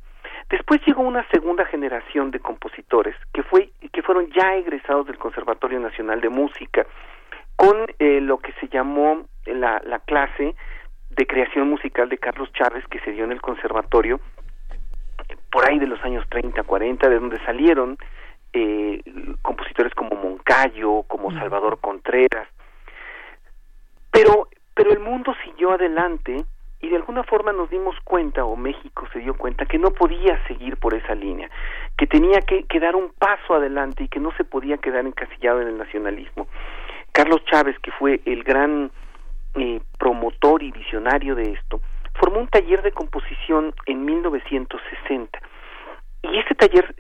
Después llegó una segunda generación de compositores que fue que fueron ya egresados del Conservatorio Nacional de Música con eh, lo que se llamó la, la clase de creación musical de Carlos Chávez que se dio en el conservatorio por ahí de los años 30, 40, de donde salieron eh, compositores como Moncayo, como Salvador Contreras. Pero, pero el mundo siguió adelante y de alguna forma nos dimos cuenta, o México se dio cuenta, que no podía seguir por esa línea, que tenía que, dar un paso adelante y que no se podía quedar encasillado en el nacionalismo. Carlos Chávez, que fue el gran eh, promotor y visionario de esto, formó un taller de composición en 1960 y este taller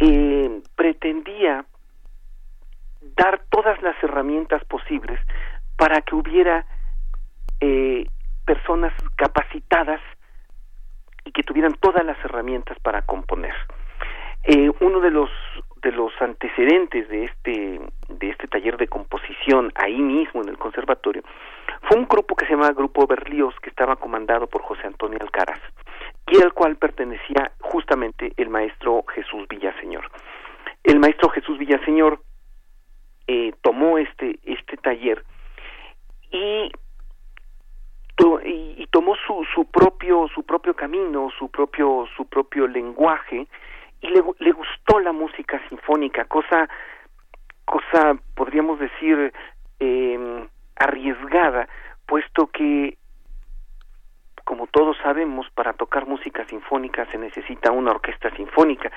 eh, pretendía dar todas las herramientas posibles para que hubiera eh, personas capacitadas y que tuvieran todas las herramientas para componer. Eh, uno de los de los antecedentes de este de este taller de composición ahí mismo en el conservatorio fue un grupo que se llamaba Grupo Berlioz que estaba comandado por José Antonio Alcaraz y al cual pertenecía justamente el maestro Jesús Villaseñor. El maestro Jesús Villaseñor eh, tomó este este taller y y, tomó su, su propio su propio camino su propio su propio lenguaje y le, le gustó la música sinfónica cosa cosa podríamos decir eh, arriesgada puesto que como todos sabemos para tocar música sinfónica se necesita una orquesta sinfónica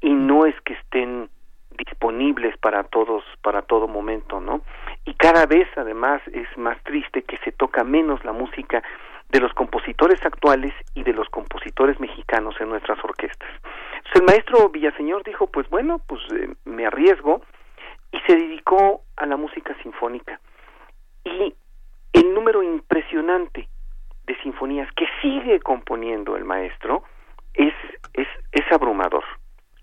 y no es que estén disponibles para todos para todo momento no y cada vez además es más triste que se toca menos la música de los compositores actuales y de los compositores mexicanos en nuestras orquestas Entonces, el maestro Villaseñor dijo pues bueno pues eh, me arriesgo y se dedicó a la música sinfónica y el número impresionante de sinfonías que sigue componiendo el maestro es es, es abrumador.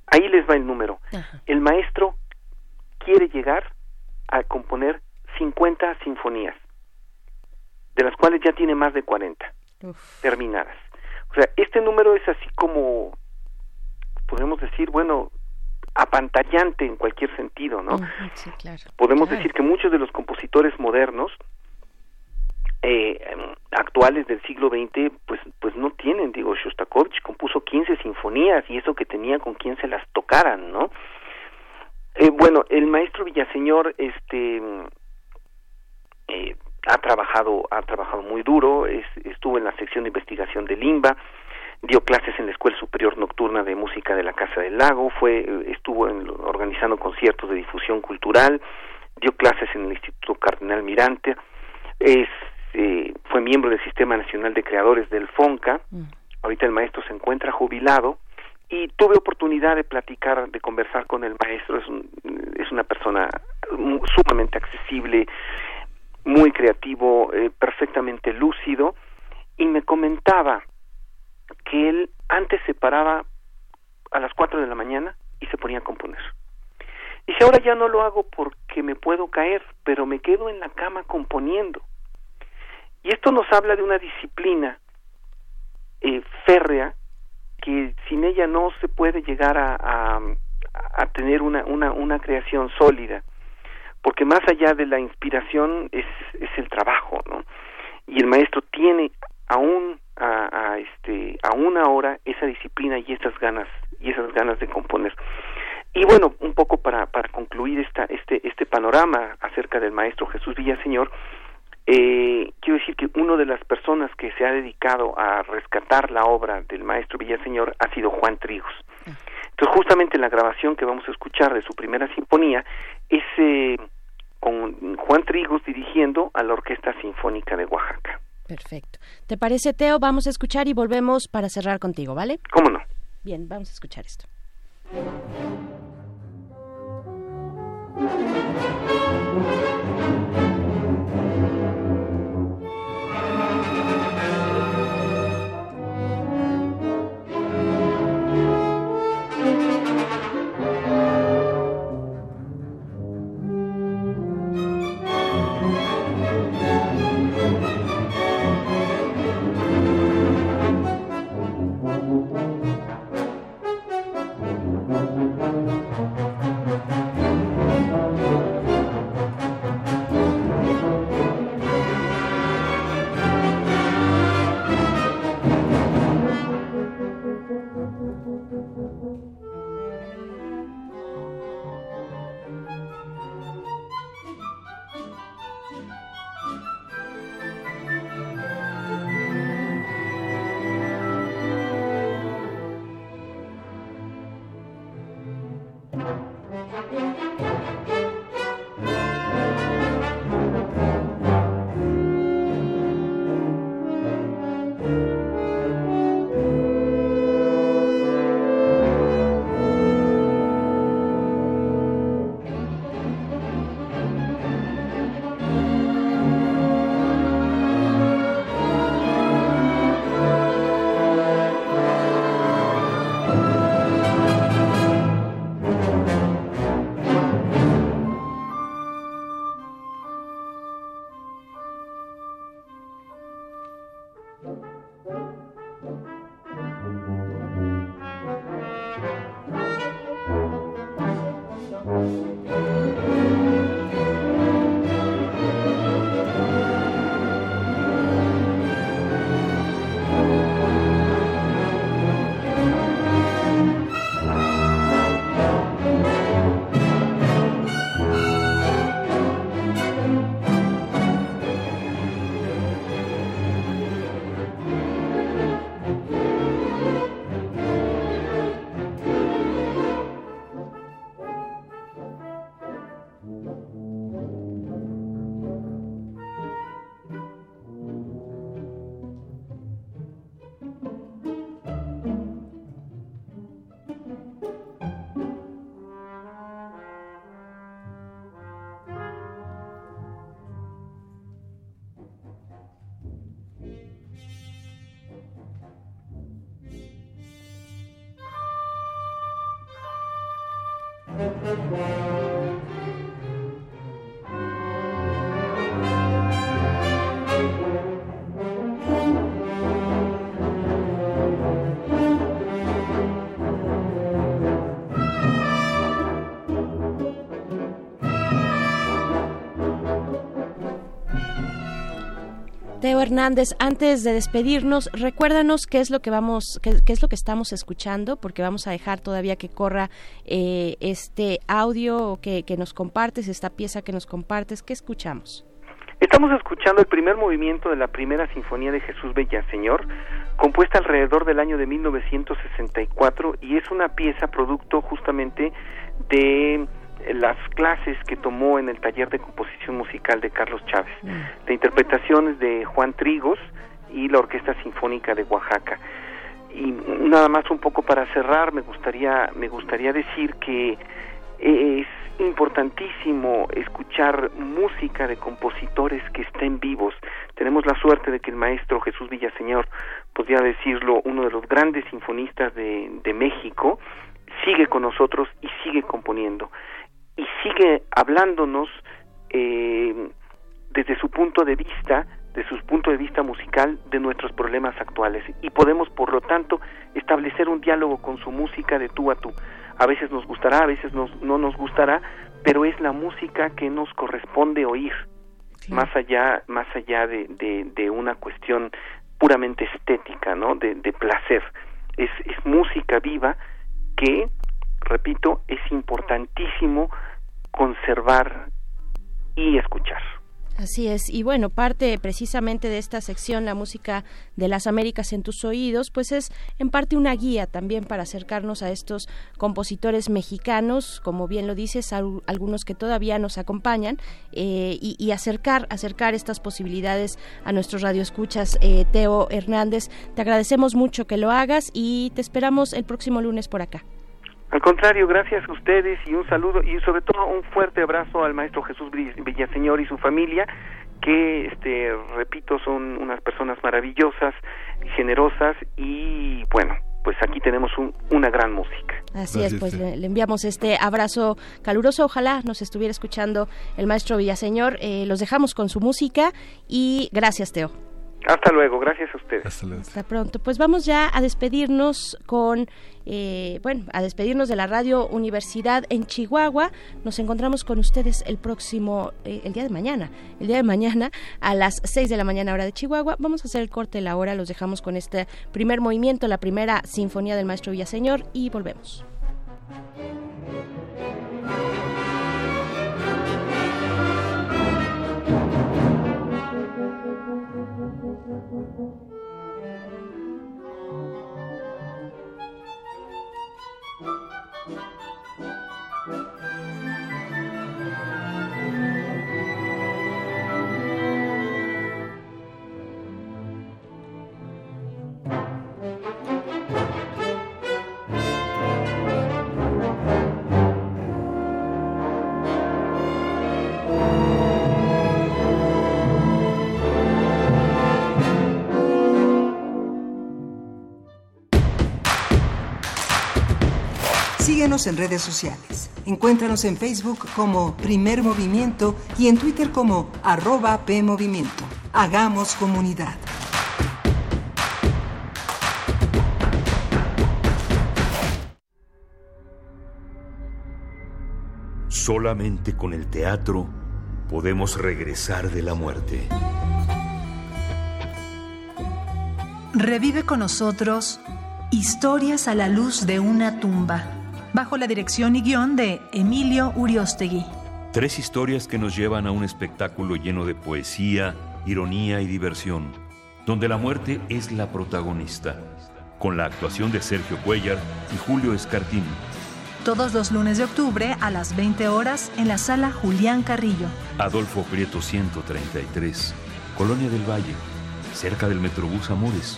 Ahí les va el número. El maestro quiere llegar a componer 50 sinfonías, de las cuales ya tiene más de 40 terminadas. O sea, este número es así como, podemos decir, bueno, apantallante en cualquier sentido, ¿no? Podemos decir que muchos de los compositores modernos eh, actuales del siglo XX, pues, pues no tienen, digo, Shostakovich compuso 15 sinfonías y eso que tenía con quien se las tocaran, ¿no? Eh, bueno, el maestro Villaseñor, este, eh, ha trabajado, ha trabajado muy duro, estuvo en la sección de investigación de Limba, dio clases en la Escuela Superior Nocturna de Música de la Casa del Lago, fue, estuvo organizando conciertos de difusión cultural, dio clases en el Instituto Cardenal Mirante, es, eh, fue miembro del Sistema Nacional de Creadores del FONCA, mm. ahorita el maestro se encuentra jubilado, y tuve oportunidad de platicar, de conversar con el maestro, es, es una persona sumamente accesible, muy creativo, eh, perfectamente lúcido, y me comentaba que él antes se paraba a las cuatro de la mañana y se ponía a componer. Dice, ahora ya no lo hago porque me puedo caer, pero me quedo en la cama componiendo. Y esto nos habla de una disciplina eh, férrea que sin ella no se puede llegar a, a, a tener una, una, una creación sólida, porque más allá de la inspiración es, es el trabajo, ¿no? Y el maestro tiene aún a, a, este a una hora esa disciplina y esas ganas y esas ganas de componer. Y bueno un poco para para concluir esta este este panorama acerca del maestro Jesús Villaseñor eh, quiero decir que una de las personas que se ha dedicado a rescatar la obra del maestro Villaseñor ha sido Juan Trigos. Entonces justamente la grabación que vamos a escuchar de su primera sinfonía es eh, con Juan Trigos dirigiendo a la Orquesta Sinfónica de Oaxaca Perfecto. ¿Te parece, Teo? Vamos a escuchar y volvemos para cerrar contigo, ¿vale? ¿Cómo no? Bien, vamos a escuchar esto. Teo Hernández, antes de despedirnos, recuérdanos qué es lo que vamos, qué, es lo que estamos escuchando, porque vamos a dejar todavía que corra eh, este audio que, que nos compartes, esta pieza que nos compartes, ¿qué escuchamos? Estamos escuchando el primer movimiento de la primera sinfonía de Jesús Bellaseñor, compuesta alrededor del año de 1964 y es una pieza producto justamente de las clases que tomó en el taller de composición musical de Carlos Chávez, mm. de interpretaciones de Juan Trigos y la Orquesta Sinfónica de Oaxaca. Y nada más un poco para cerrar, me gustaría me gustaría decir que es importantísimo escuchar música de compositores que estén vivos. Tenemos la suerte de que el maestro Jesús Villaseñor, podría decirlo, uno de los grandes sinfonistas de, de México, sigue con nosotros y sigue componiendo y sigue hablándonos eh, desde su punto de vista, de su punto de vista musical, de nuestros problemas actuales. Y podemos, por lo tanto, establecer un diálogo con su música de tú a tú. A veces nos gustará, a veces no nos gustará, pero es la música que nos corresponde oír, más allá, más allá de, de, una cuestión puramente estética, ¿no? De, de placer. Es, es música viva que repito, es importantísimo conservar y escuchar. Así es, y bueno, parte precisamente de esta sección, la música de las Américas en tus oídos, pues es en parte una guía también para acercarnos a estos compositores mexicanos, como bien lo dices, algunos que todavía nos acompañan, eh, y, acercar, acercar estas posibilidades a nuestros radioescuchas. Eh, Teo Hernández, te agradecemos mucho que lo hagas y te esperamos el próximo lunes por acá. Al contrario, gracias a ustedes y un saludo y sobre todo un fuerte abrazo al maestro Jesús Villaseñor y su familia, que, este, repito, son unas personas maravillosas, generosas y, bueno, pues aquí tenemos una gran música. Así es, pues le, enviamos este abrazo caluroso. Ojalá nos estuviera escuchando el maestro Villaseñor. Eh, los dejamos con su música y gracias, Teo. Hasta luego, gracias a ustedes. Hasta, pronto. Pues vamos ya a despedirnos con, eh, bueno, a despedirnos de la Radio Universidad en Chihuahua. Nos encontramos con ustedes el próximo, eh, el día de mañana, el día de mañana a las 6 de la mañana hora de Chihuahua. Vamos a hacer el corte de la hora, los dejamos con este primer movimiento, la primera sinfonía del maestro Villaseñor y volvemos. Síguenos en redes sociales. Encuéntranos en Facebook como Primer Movimiento y en Twitter como arroba PMovimiento. Hagamos comunidad. Solamente con el teatro podemos regresar de la muerte. Revive con nosotros Historias a la luz de una tumba bajo la dirección y guion de Emilio Uriostegui. Tres historias que nos llevan a un espectáculo lleno de poesía, ironía y diversión, donde la muerte es la protagonista, con la actuación de Sergio Cuellar y Julio Escartín. Todos los lunes de octubre a las 20 horas en la sala Julián Carrillo. Adolfo Prieto 133, Colonia del Valle, cerca del Metrobús Amores.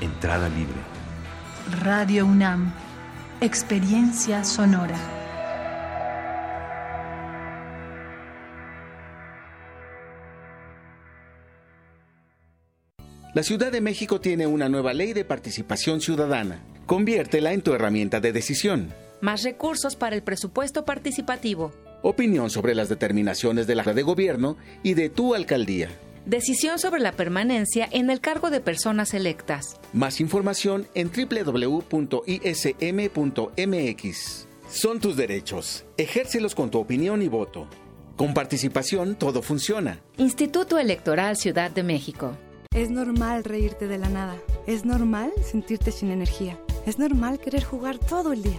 Entrada libre. Radio UNAM Experiencia sonora. La Ciudad de México tiene una nueva ley de participación ciudadana. Conviértela en tu herramienta de decisión. más recursos para el presupuesto participativo. Opinión sobre las determinaciones de la de Gobierno y de tu alcaldía. Decisión sobre la permanencia en el cargo de personas electas. Más información en www.ism.mx. Son tus derechos. Ejércelos con tu opinión y voto. Con participación todo funciona. Instituto Electoral Ciudad de México. Es normal reírte de la nada. Es normal sentirte sin energía. Es normal querer jugar todo el día.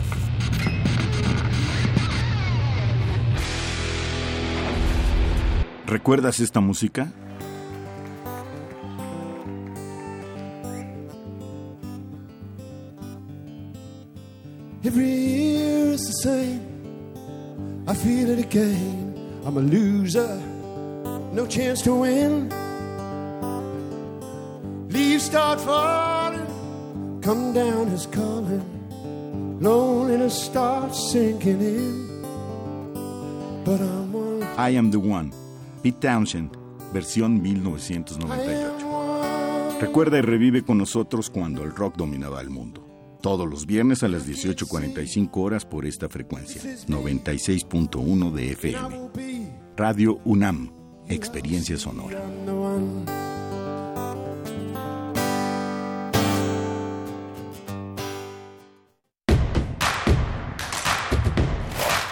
¿Recuerdas esta música? Every year is the same. I feel it again. I'm a loser, no chance to win. Leaves start falling, come down is calling. Loneliness starts sinking in. But I'm one. I am the one. Pete Townshend, versión 1998. Recuerda y revive con nosotros cuando el rock dominaba el mundo. Todos los viernes a las 18.45 horas por esta frecuencia, 96.1 de FM. Radio UNAM, Experiencia Sonora.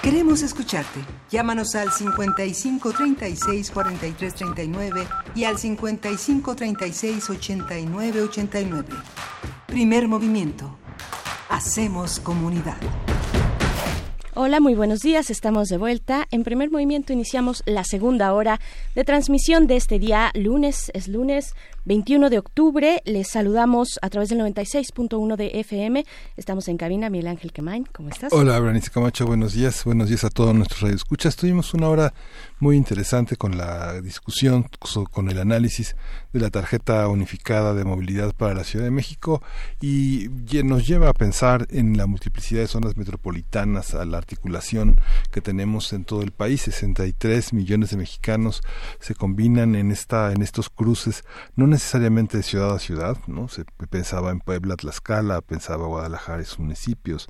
Queremos escucharte. Llámanos al 55 36 43 39 y al 55 36 89 89. Primer movimiento. Hacemos comunidad. Hola, muy buenos días. Estamos de vuelta. En primer movimiento iniciamos la segunda hora de transmisión de este día lunes. Es lunes 21 de octubre. Les saludamos a través del 96.1 de FM. Estamos en cabina. Miguel Ángel Quemain, ¿cómo estás? Hola, Berenice Camacho. Buenos días. Buenos días a todos nuestros radioescuchas. Tuvimos una hora muy interesante con la discusión, con el análisis de la tarjeta unificada de movilidad para la Ciudad de México y nos lleva a pensar en la multiplicidad de zonas metropolitanas, a la articulación que tenemos en todo el país. 63 millones de mexicanos se combinan en esta en estos cruces, necesariamente de ciudad a ciudad, ¿no? Se pensaba en Puebla, Tlaxcala, pensaba Guadalajara y sus municipios,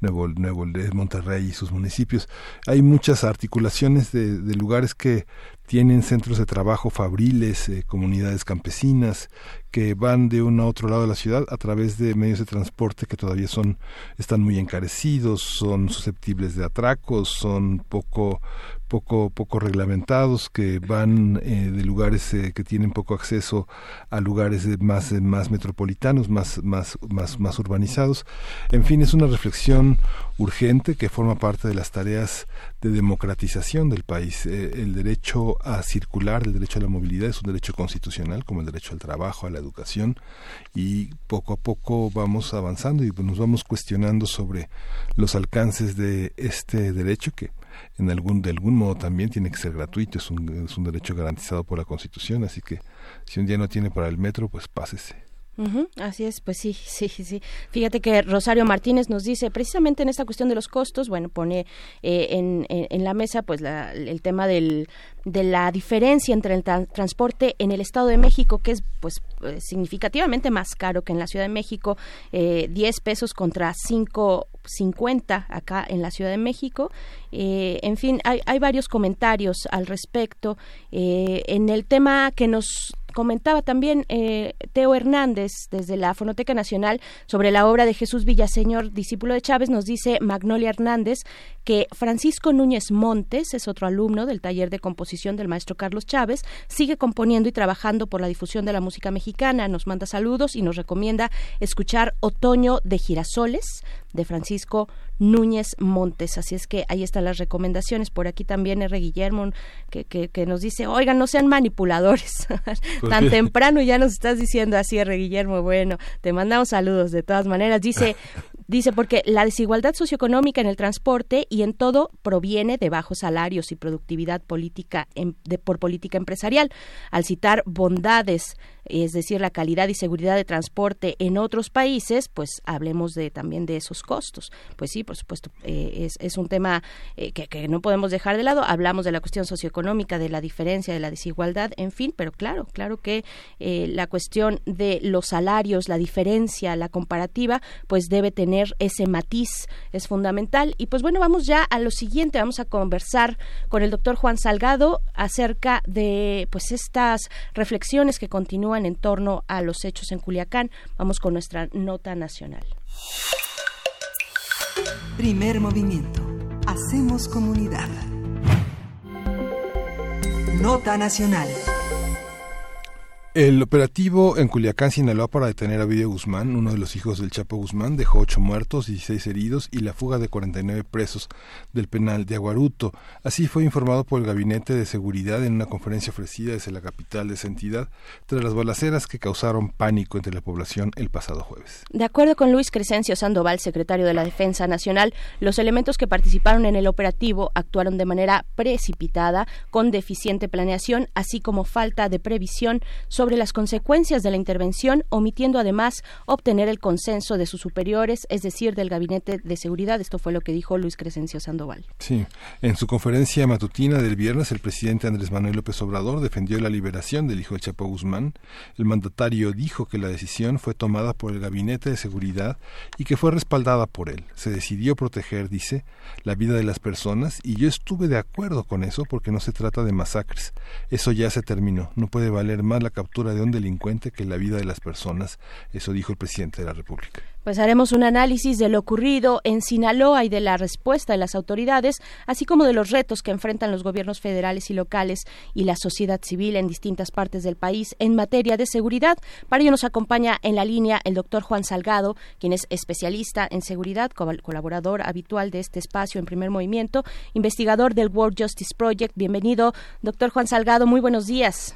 Nuevo Nuevo Monterrey y sus municipios. Hay muchas articulaciones de, de lugares que tienen centros de trabajo fabriles, eh, comunidades campesinas que van de uno a otro lado de la ciudad a través de medios de transporte que todavía son están muy encarecidos, son susceptibles de atracos, son poco poco poco reglamentados que van eh, de lugares eh, que tienen poco acceso a lugares más más metropolitanos, más más más más urbanizados. En fin, es una reflexión urgente que forma parte de las tareas de democratización del país. el derecho a circular, el derecho a la movilidad es un derecho constitucional como el derecho al trabajo, a la educación y poco a poco vamos avanzando y nos vamos cuestionando sobre los alcances de este derecho que en algún de algún modo también tiene que ser gratuito, es un, es un derecho garantizado por la Constitución, así que si un día no tiene para el metro, pues pásese así es, pues sí, (laughs) sí, sí. Fíjate que Rosario Martínez nos dice, precisamente en esta cuestión de los costos, bueno, pone eh, en, la mesa pues el tema del, de la diferencia entre el transporte en el Estado de México, que es pues eh, significativamente más caro que en la Ciudad de México, eh, 10 pesos contra 5.50 acá en la Ciudad de México. Eh, en fin, hay, hay varios comentarios al respecto. en el tema que nos comentaba también eh, Teo Hernández desde la Fonoteca Nacional sobre la obra de Jesús Villaseñor, discípulo de Chávez, nos dice Magnolia Hernández que Francisco Núñez Montes es otro alumno del taller de composición del maestro Carlos Chávez, sigue componiendo y trabajando por la difusión de la música mexicana, nos manda saludos y nos recomienda escuchar Otoño de Girasoles de Francisco Núñez Montes. Así es que ahí están las recomendaciones. Por aquí también R. Guillermo que, que, nos dice, oigan, no sean manipuladores. (laughs) Pues Tan temprano ya nos estás diciendo así, R. Guillermo. Bueno, te mandamos saludos de todas maneras. Dice, (laughs) Dice, porque la desigualdad socioeconómica en el transporte y en todo proviene de bajos salarios y productividad política em, de, por política empresarial. Al citar bondades es decir, la calidad y seguridad de transporte en otros países, pues hablemos de también de esos costos. Pues sí, por supuesto, eh, es, un tema eh, que, no podemos dejar de lado. Hablamos de la cuestión socioeconómica, de la diferencia, de la desigualdad, en fin, pero claro, claro que eh, la cuestión de los salarios, la diferencia, la comparativa, pues debe tener ese matiz, es fundamental. Y pues bueno, vamos ya a lo siguiente, vamos a conversar con el doctor Juan Salgado acerca de pues estas reflexiones que continúan en torno a los hechos en Culiacán. Vamos con nuestra nota nacional. Primer movimiento. Hacemos comunidad. Nota nacional. El operativo en Culiacán, Sinaloa, para detener a Vidio Guzmán, uno de los hijos del Chapo Guzmán, dejó ocho muertos, 16 heridos y la fuga de 49 presos del penal de Aguaruto. Así fue informado por el Gabinete de Seguridad en una conferencia ofrecida desde la capital de esa entidad, tras las balaceras que causaron pánico entre la población el pasado jueves. De acuerdo con Luis Crescencio Sandoval, secretario de la Defensa Nacional, los elementos que participaron en el operativo actuaron de manera precipitada, con deficiente planeación, así como falta de previsión sobre sobre las consecuencias de la intervención, omitiendo además obtener el consenso de sus superiores, es decir, del Gabinete de Seguridad. Esto fue lo que dijo Luis Crescencio Sandoval. Sí, en su conferencia matutina del viernes, el presidente Andrés Manuel López Obrador defendió la liberación del hijo de Chapo Guzmán. El mandatario dijo que la decisión fue tomada por el Gabinete de Seguridad y que fue respaldada por él. Se decidió proteger, dice, la vida de las personas y yo estuve de acuerdo con eso porque no se trata de masacres. Eso ya se terminó. No puede valer más la captura de un delincuente que la vida de las personas. Eso dijo el presidente de la República. Pues haremos un análisis de lo ocurrido en Sinaloa y de la respuesta de las autoridades, así como de los retos que enfrentan los gobiernos federales y locales y la sociedad civil en distintas partes del país en materia de seguridad. Para ello nos acompaña en la línea el doctor Juan Salgado, quien es especialista en seguridad, colaborador habitual de este espacio en primer movimiento, investigador del World Justice Project. Bienvenido, doctor Juan Salgado. Muy buenos días.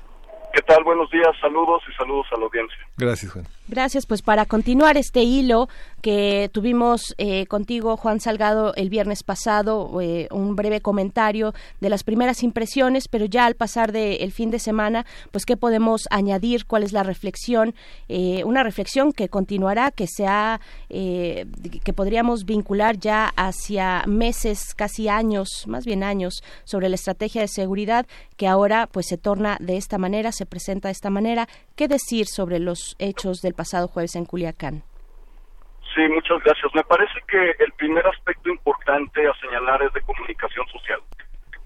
¿Qué tal? Buenos días, saludos y saludos a la audiencia. Gracias, Juan. Gracias, pues para continuar este hilo que tuvimos eh, contigo, Juan Salgado, el viernes pasado, eh, un breve comentario de las primeras impresiones, pero ya al pasar del fin de semana, pues qué podemos añadir, cuál es la reflexión, eh, una reflexión que continuará, que sea, que podríamos vincular ya hacia meses, casi años, más bien años, sobre la estrategia de seguridad que ahora pues se torna de esta manera, se presenta de esta manera. ¿Qué decir sobre los hechos pasado jueves en Culiacán? Sí, muchas gracias. Me parece que el primer aspecto importante a señalar es de comunicación social.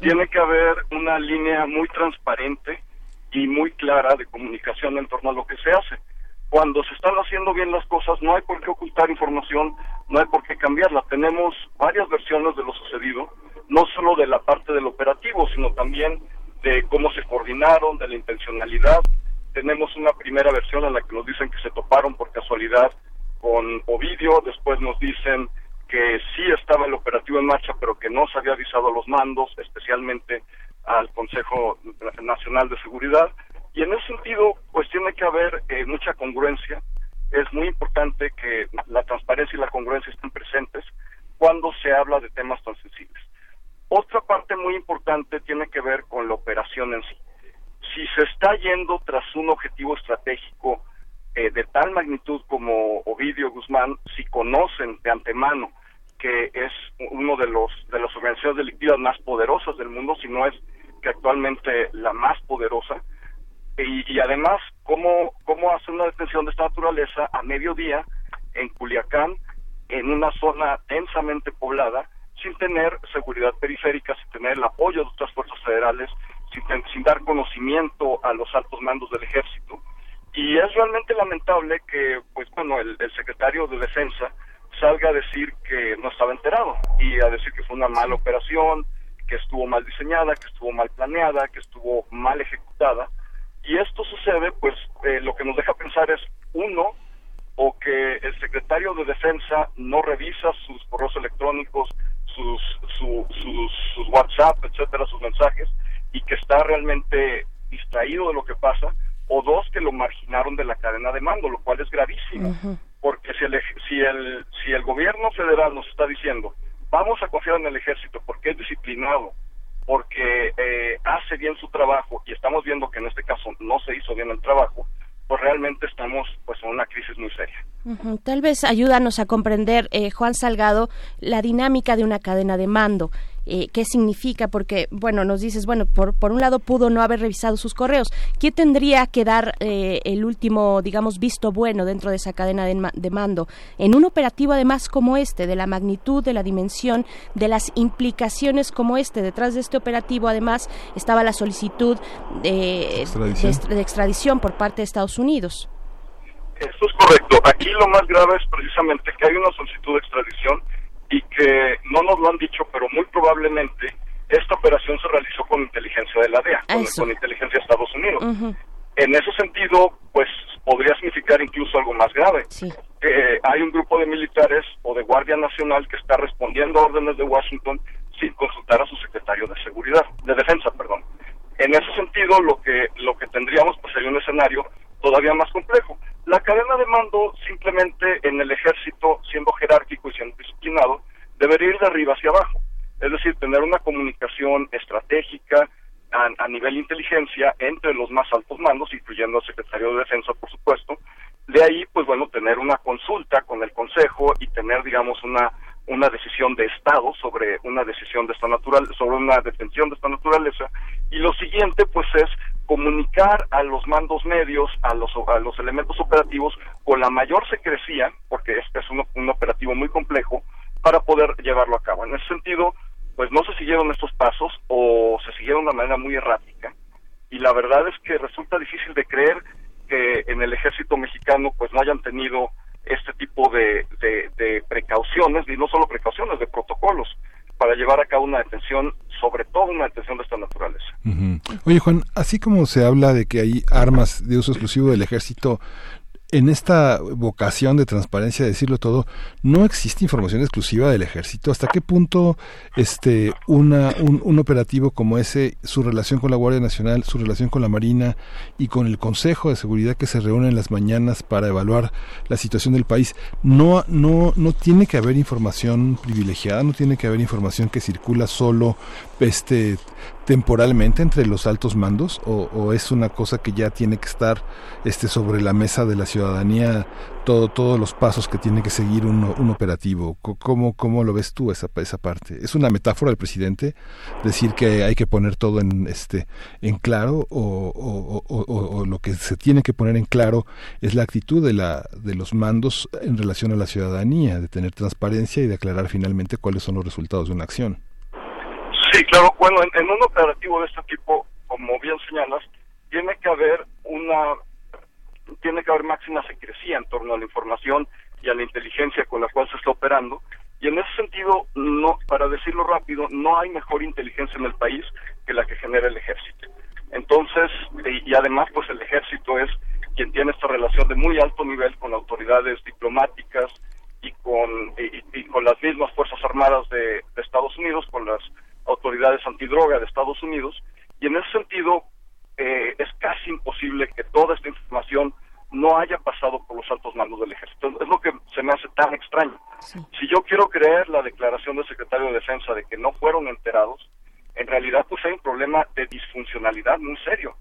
Tiene que haber una línea muy transparente y muy clara de comunicación en torno a lo que se hace. Cuando se están haciendo bien las cosas, no hay por qué ocultar información, no hay por qué cambiarla. Tenemos varias versiones de lo sucedido, no solo de la parte del operativo, sino también de cómo se coordinaron, de la intencionalidad. Tenemos una primera versión en la que nos dicen que se toparon por casualidad con Ovidio, después nos dicen que sí estaba el operativo en marcha, pero que no se había avisado a los mandos, especialmente al Consejo Nacional de Seguridad. Y en ese sentido, pues tiene que haber eh, mucha congruencia. Es muy importante que la transparencia y la congruencia estén presentes cuando se habla de temas tan sensibles. Otra parte muy importante tiene que ver con la operación en sí. Si se está yendo tras un objetivo estratégico eh, de tal magnitud como Ovidio Guzmán, si conocen de antemano que es uno de los de las organizaciones delictivas más poderosas del mundo, si no es que actualmente la más poderosa, y, y además cómo, cómo hace una detención de esta naturaleza a mediodía en Culiacán, en una zona densamente poblada, sin tener seguridad periférica, sin tener el apoyo de otras fuerzas federales, sin, dar conocimiento a los altos mandos del ejército. Y es realmente lamentable que, pues bueno, el, secretario de Defensa salga a decir que no estaba enterado y a decir que fue una mala operación, que estuvo mal diseñada, que estuvo mal planeada, que estuvo mal ejecutada. Y esto sucede, pues eh, lo que nos deja pensar es, uno, o que el secretario de Defensa no revisa sus correos electrónicos, sus, sus, WhatsApp, etcétera, sus mensajes, y que está realmente distraído de lo que pasa, o dos, que lo marginaron de la cadena de mando, lo cual es gravísimo, porque si el, si el, si el gobierno federal nos está diciendo, vamos a confiar en el ejército porque es disciplinado, porque eh, hace bien su trabajo y estamos viendo que en este caso no se hizo bien el trabajo, pues realmente estamos pues en una crisis muy seria. Tal vez ayúdanos a comprender, eh, Juan Salgado, la dinámica de una cadena de mando. Eh, ¿Qué significa? Porque, bueno, nos dices, bueno, por, por un lado pudo no haber revisado sus correos. ¿Quién tendría que dar eh, el último, digamos, visto bueno dentro de esa cadena de, ma- de mando? En un operativo, además, como este, de la magnitud, de la dimensión, de las implicaciones como este. Detrás de este operativo, además, estaba la solicitud de, Extradición. de- de extradición por parte de Estados Unidos. Eso es correcto. Aquí lo más grave es precisamente que hay una solicitud de extradición y que no nos lo han dicho, pero muy probablemente esta operación se realizó con inteligencia de la DEA, con, inteligencia de Estados Unidos. En ese sentido, pues podría significar incluso algo más grave. Sí. Que hay un grupo de militares o de Guardia Nacional que está respondiendo a órdenes de Washington sin consultar a su secretario de seguridad, de defensa, perdón. En ese sentido, lo que lo que tendríamos pues sería un escenario todavía más complejo. La cadena de mando simplemente en el ejército, siendo jerárquico y siendo disciplinado, debería ir de arriba hacia abajo. Es decir, tener una comunicación estratégica a, a nivel inteligencia entre los más altos mandos, incluyendo al secretario de Defensa, por supuesto. De ahí, pues bueno, tener una consulta con el Consejo y tener, digamos, una una decisión de Estado sobre una decisión de esta natural sobre una detención de esta naturaleza y lo siguiente pues es comunicar a los mandos medios a los a los elementos operativos con la mayor secrecía porque este es un, operativo muy complejo para poder llevarlo a cabo. En ese sentido pues no se siguieron estos pasos o se siguieron de manera muy errática. Y la verdad es que resulta difícil de creer que en el ejército mexicano pues no hayan tenido este tipo de, de precauciones, y no solo precauciones, de protocolos, para llevar a cabo una detención, sobre todo una detención de esta naturaleza. Oye, Juan, así como se habla de que hay armas de uso exclusivo del ejército, en esta vocación de transparencia, de decirlo todo, no existe información exclusiva del ejército. ¿Hasta qué punto este una un, un operativo como ese, su relación con la Guardia Nacional, su relación con la Marina y con el Consejo de Seguridad que se reúne en las mañanas para evaluar la situación del país, no no no tiene que haber información privilegiada, no tiene que haber información que circula solo este temporalmente entre los altos mandos o, es una cosa que ya tiene que estar este sobre la mesa de la ciudadanía todo todos los pasos que tiene que seguir un, un operativo cómo cómo lo ves tú esa esa parte es una metáfora del presidente decir que hay que poner todo en este en claro o- o- o lo que se tiene que poner en claro es la actitud de la de los mandos en relación a la ciudadanía de tener transparencia y de aclarar finalmente cuáles son los resultados de una acción Sí, claro. Bueno, en, un operativo de este tipo, como bien señalas, tiene que haber una, tiene que haber máxima secrecía en torno a la información y a la inteligencia con la cual se está operando. Y en ese sentido, no, para decirlo rápido, no hay mejor inteligencia en el país que la que genera el ejército. Entonces, y, además, pues el ejército es quien tiene esta relación de muy alto nivel con autoridades diplomáticas y con, y, con las mismas Fuerzas Armadas de Estados Unidos, con las autoridades antidroga de Estados Unidos, y en ese sentido eh, es casi imposible que toda esta información no haya pasado por los altos mandos del ejército. Es lo que se me hace tan extraño. Si yo quiero creer la declaración del secretario de Defensa de que no fueron enterados, en realidad pues hay un problema de disfuncionalidad muy serio.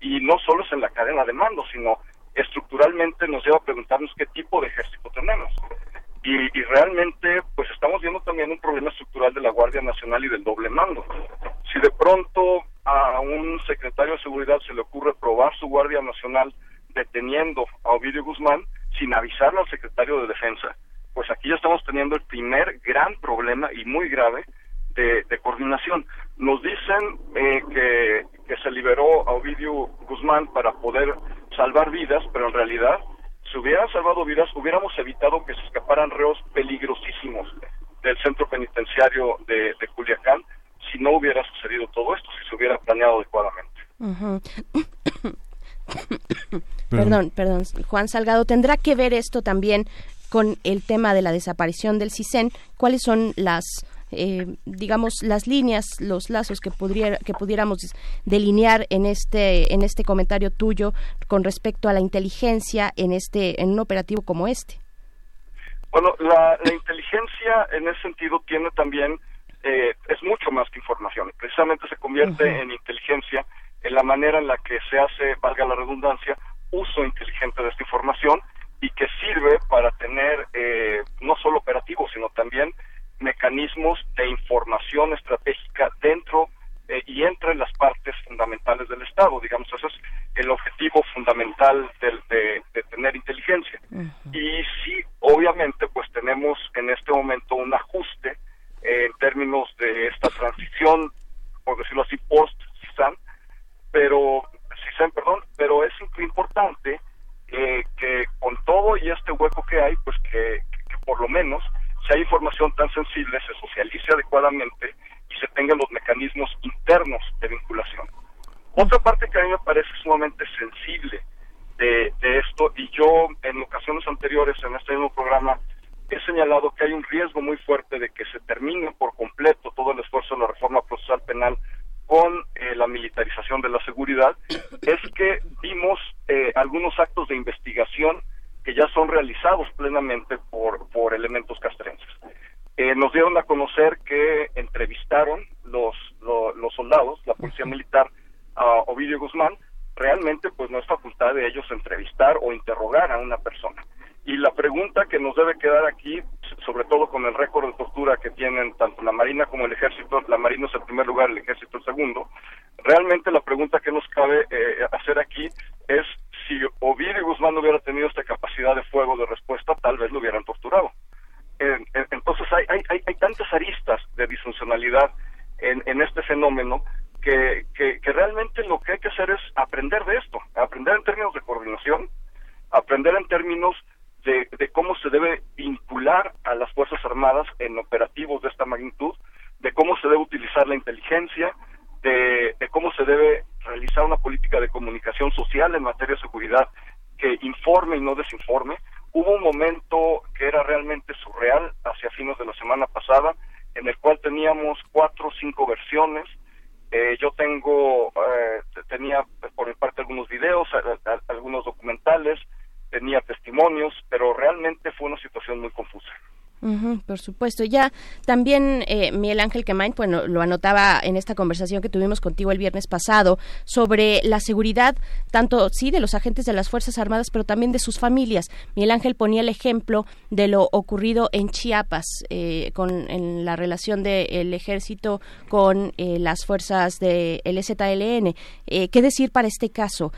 Y no solo es en la cadena de mando, sino estructuralmente nos lleva a preguntarnos qué tipo de ejército tenemos. Y, y realmente pues estamos viendo también un problema estructural de la Guardia Nacional y del doble mando. Si de pronto a un secretario de seguridad se le ocurre probar su Guardia Nacional deteniendo a Ovidio Guzmán sin avisarle al secretario de Defensa, pues aquí ya estamos teniendo el primer gran problema y muy grave de, coordinación. Nos dicen eh, que, que se liberó a Ovidio Guzmán para poder salvar vidas, pero en realidad, si hubieran salvado vidas, hubiéramos evitado que se escaparan reos peligrosísimos del centro penitenciario de, de Culiacán si no hubiera sucedido todo esto, si se hubiera planeado adecuadamente. (coughs) Perdón, perdón, Juan Salgado, ¿tendrá que ver esto también con el tema de la desaparición del CISEN? ¿Cuáles son las, eh, digamos, las líneas, los lazos que, pudiera, que pudiéramos delinear en este, en este comentario tuyo con respecto a la inteligencia en, este, en un operativo como este? Bueno, la, inteligencia en ese sentido tiene también, eh, es mucho más que información. Precisamente se convierte en inteligencia en la manera en la que se hace, valga la redundancia, uso inteligente de esta información y que sirve para tener eh, no solo operativos, sino también mecanismos de información estratégica dentro eh, y entre las partes fundamentales del Estado. Digamos, ese es el objetivo fundamental de, tener inteligencia. Y sí, obviamente, pues tenemos en este momento un ajuste eh, en términos de esta transición, por decirlo así, post-CISAN, pero, CISAN, perdón, pero es importante eh, que con todo y este hueco que hay, pues que, por lo menos si hay información tan sensible se socialice adecuadamente y se tengan los mecanismos internos de vinculación. Otra parte que a mí me parece sumamente sensible de, esto, y yo en ocasiones anteriores en este mismo programa he señalado que hay un riesgo muy fuerte de que se termine por completo todo el esfuerzo de la reforma procesal penal con eh, la militarización de la seguridad, es que vimos eh, algunos actos de investigación que ya son realizados plenamente por, por elementos castrenses. Eh, nos dieron a conocer que entrevistaron los, los soldados, la policía militar, a Ovidio Guzmán, realmente pues no es facultad de ellos entrevistar o interrogar a una persona. Y la pregunta que nos debe quedar aquí, sobre todo con el récord de tortura que tienen tanto la Marina como el Ejército, la Marina es el primer lugar, el Ejército el segundo, realmente la pregunta que nos cabe eh, hacer aquí es si Ovidio Guzmán hubiera tenido esta capacidad de fuego de respuesta, tal vez lo hubieran torturado. entonces hay, hay, hay, tantas aristas de disfuncionalidad en, en este fenómeno que, realmente lo que hay que hacer es aprender de esto, aprender en términos de coordinación, aprender en términos de, cómo se debe vincular a las Fuerzas Armadas en operativos de esta magnitud, de cómo se debe utilizar la inteligencia, de, cómo se debe realizar una política de comunicación social en materia de seguridad que informe y no desinforme. Hubo un momento que era realmente surreal hacia fines de la semana pasada, en el cual teníamos cuatro o cinco versiones. Eh, yo tengo, eh, tenía por mi parte algunos videos, algunos documentales, tenía testimonios, pero realmente fue una situación muy confusa por supuesto. Ya también eh, Miguel Ángel Quemain, bueno, lo anotaba en esta conversación que tuvimos contigo el viernes pasado sobre la seguridad, tanto sí de los agentes de las Fuerzas Armadas, pero también de sus familias. Miguel Ángel ponía el ejemplo de lo ocurrido en Chiapas eh, con en la relación del ejército con eh, las fuerzas del de ZLN. Eh, ¿Qué decir para este caso?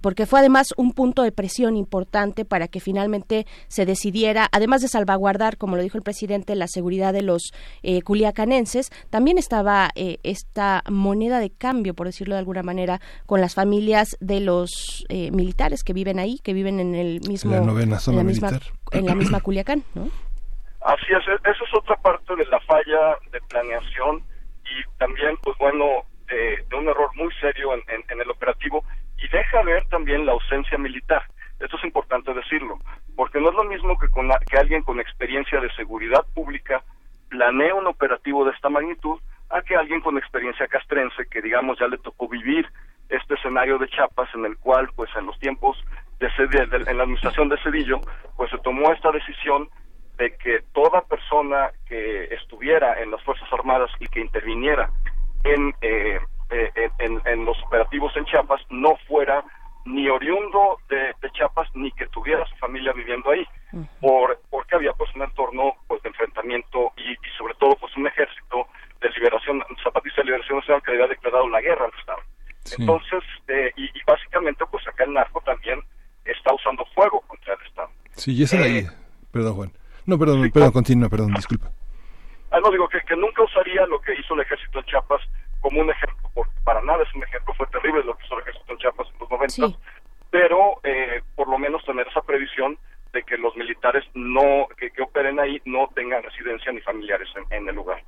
Porque fue además un punto de presión importante para que finalmente se decidiera, además de salvaguardar, como lo dijo el presidente, la seguridad de los eh, culiacanenses, también estaba eh, esta moneda de cambio, por decirlo de alguna manera, con las familias de los eh, militares que viven ahí, que viven en el mismo... La novena zona en la militar. Misma, en la misma Culiacán, ¿no? Así es, esa es otra parte de la falla de planeación y también, pues bueno, de, un error muy serio en, en el operativo y deja ver también la ausencia militar. Esto es importante decirlo, porque no es lo mismo que, con que alguien con experiencia de seguridad pública planee un operativo de esta magnitud a que alguien con experiencia castrense, que digamos ya le tocó vivir este escenario de Chiapas en el cual, pues en los tiempos de, en la administración de Cedillo, pues se tomó esta decisión de que toda persona que estuviera en las Fuerzas Armadas y que interviniera en eh, eh, en, los operativos en Chiapas no fuera ni oriundo de, Chiapas ni que tuviera su familia viviendo ahí, por, porque había pues un entorno pues de enfrentamiento y, sobre todo pues un ejército de liberación, zapatista de liberación nacional que había declarado la guerra al Estado. Entonces, eh, y, básicamente pues acá el narco también está usando fuego contra el Estado. Sí, y esa de ahí, eh, perdón Juan. No, perdón, perdón, continúa, perdón, disculpa. Ah, no, digo que, que nunca usaría lo que hizo el ejército en Chiapas como un ejemplo, porque para nada es un ejemplo, fue terrible lo que hizo el ejército en Chiapas en los 90, pero eh, por lo menos tener esa previsión de que los militares no que, operen ahí no tengan residencia ni familiares en, el lugar.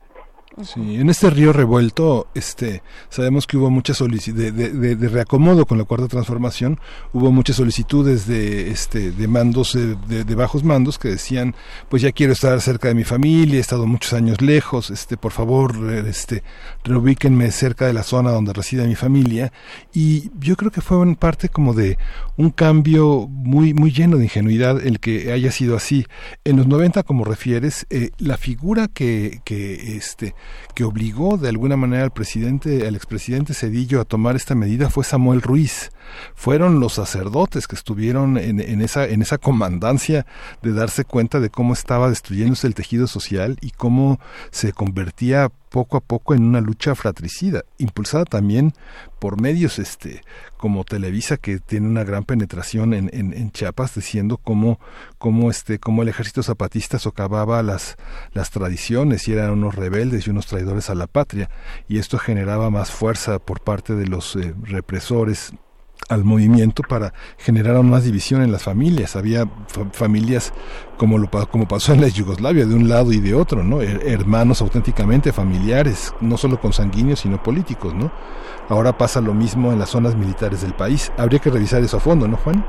Sí, en este río revuelto, este, sabemos que hubo muchas solicitudes de, reacomodo con la cuarta transformación, hubo muchas solicitudes de, este, de mandos, de, de, bajos mandos que decían, pues ya quiero estar cerca de mi familia, he estado muchos años lejos, este, por favor, este, reubíquenme cerca de la zona donde reside mi familia, y yo creo que fue en parte como de un cambio muy, muy lleno de ingenuidad el que haya sido así. En los 90, como refieres, eh, la figura que, que este, que obligó de alguna manera al presidente, al expresidente Cedillo a tomar esta medida fue Samuel Ruiz. Fueron los sacerdotes que estuvieron en, en, esa, en esa comandancia de darse cuenta de cómo estaba destruyéndose el tejido social y cómo se convertía poco a poco en una lucha fratricida, impulsada también por medios este como Televisa que tiene una gran penetración en, en, Chiapas diciendo cómo, cómo este cómo el ejército zapatista socavaba las las tradiciones y eran unos rebeldes y unos traidores a la patria. Y esto generaba más fuerza por parte de los eh, represores al movimiento para generar aún más división en las familias. Había familias como lo como pasó en la Yugoslavia, de un lado y de otro, ¿no? hermanos auténticamente familiares, no solo consanguíneos, sino políticos, ¿no? Ahora pasa lo mismo en las zonas militares del país. Habría que revisar eso a fondo, ¿no, Juan?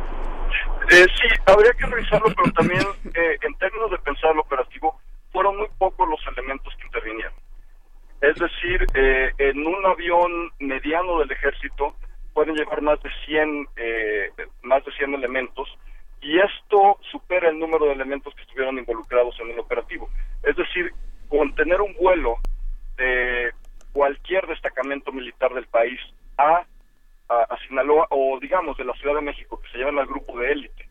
Eh, sí, habría que revisarlo, pero también eh, en términos de pensar lo operativo, fueron muy pocos los elementos que intervinieron. Es decir, eh, en un avión mediano del ejército, pueden llevar más de 100, eh, más de 100 elementos y esto supera el número de elementos que estuvieron involucrados en el operativo. Es decir, con tener un vuelo de cualquier destacamento militar del país a, a, Sinaloa o digamos de la Ciudad de México, que se lleven al grupo de élite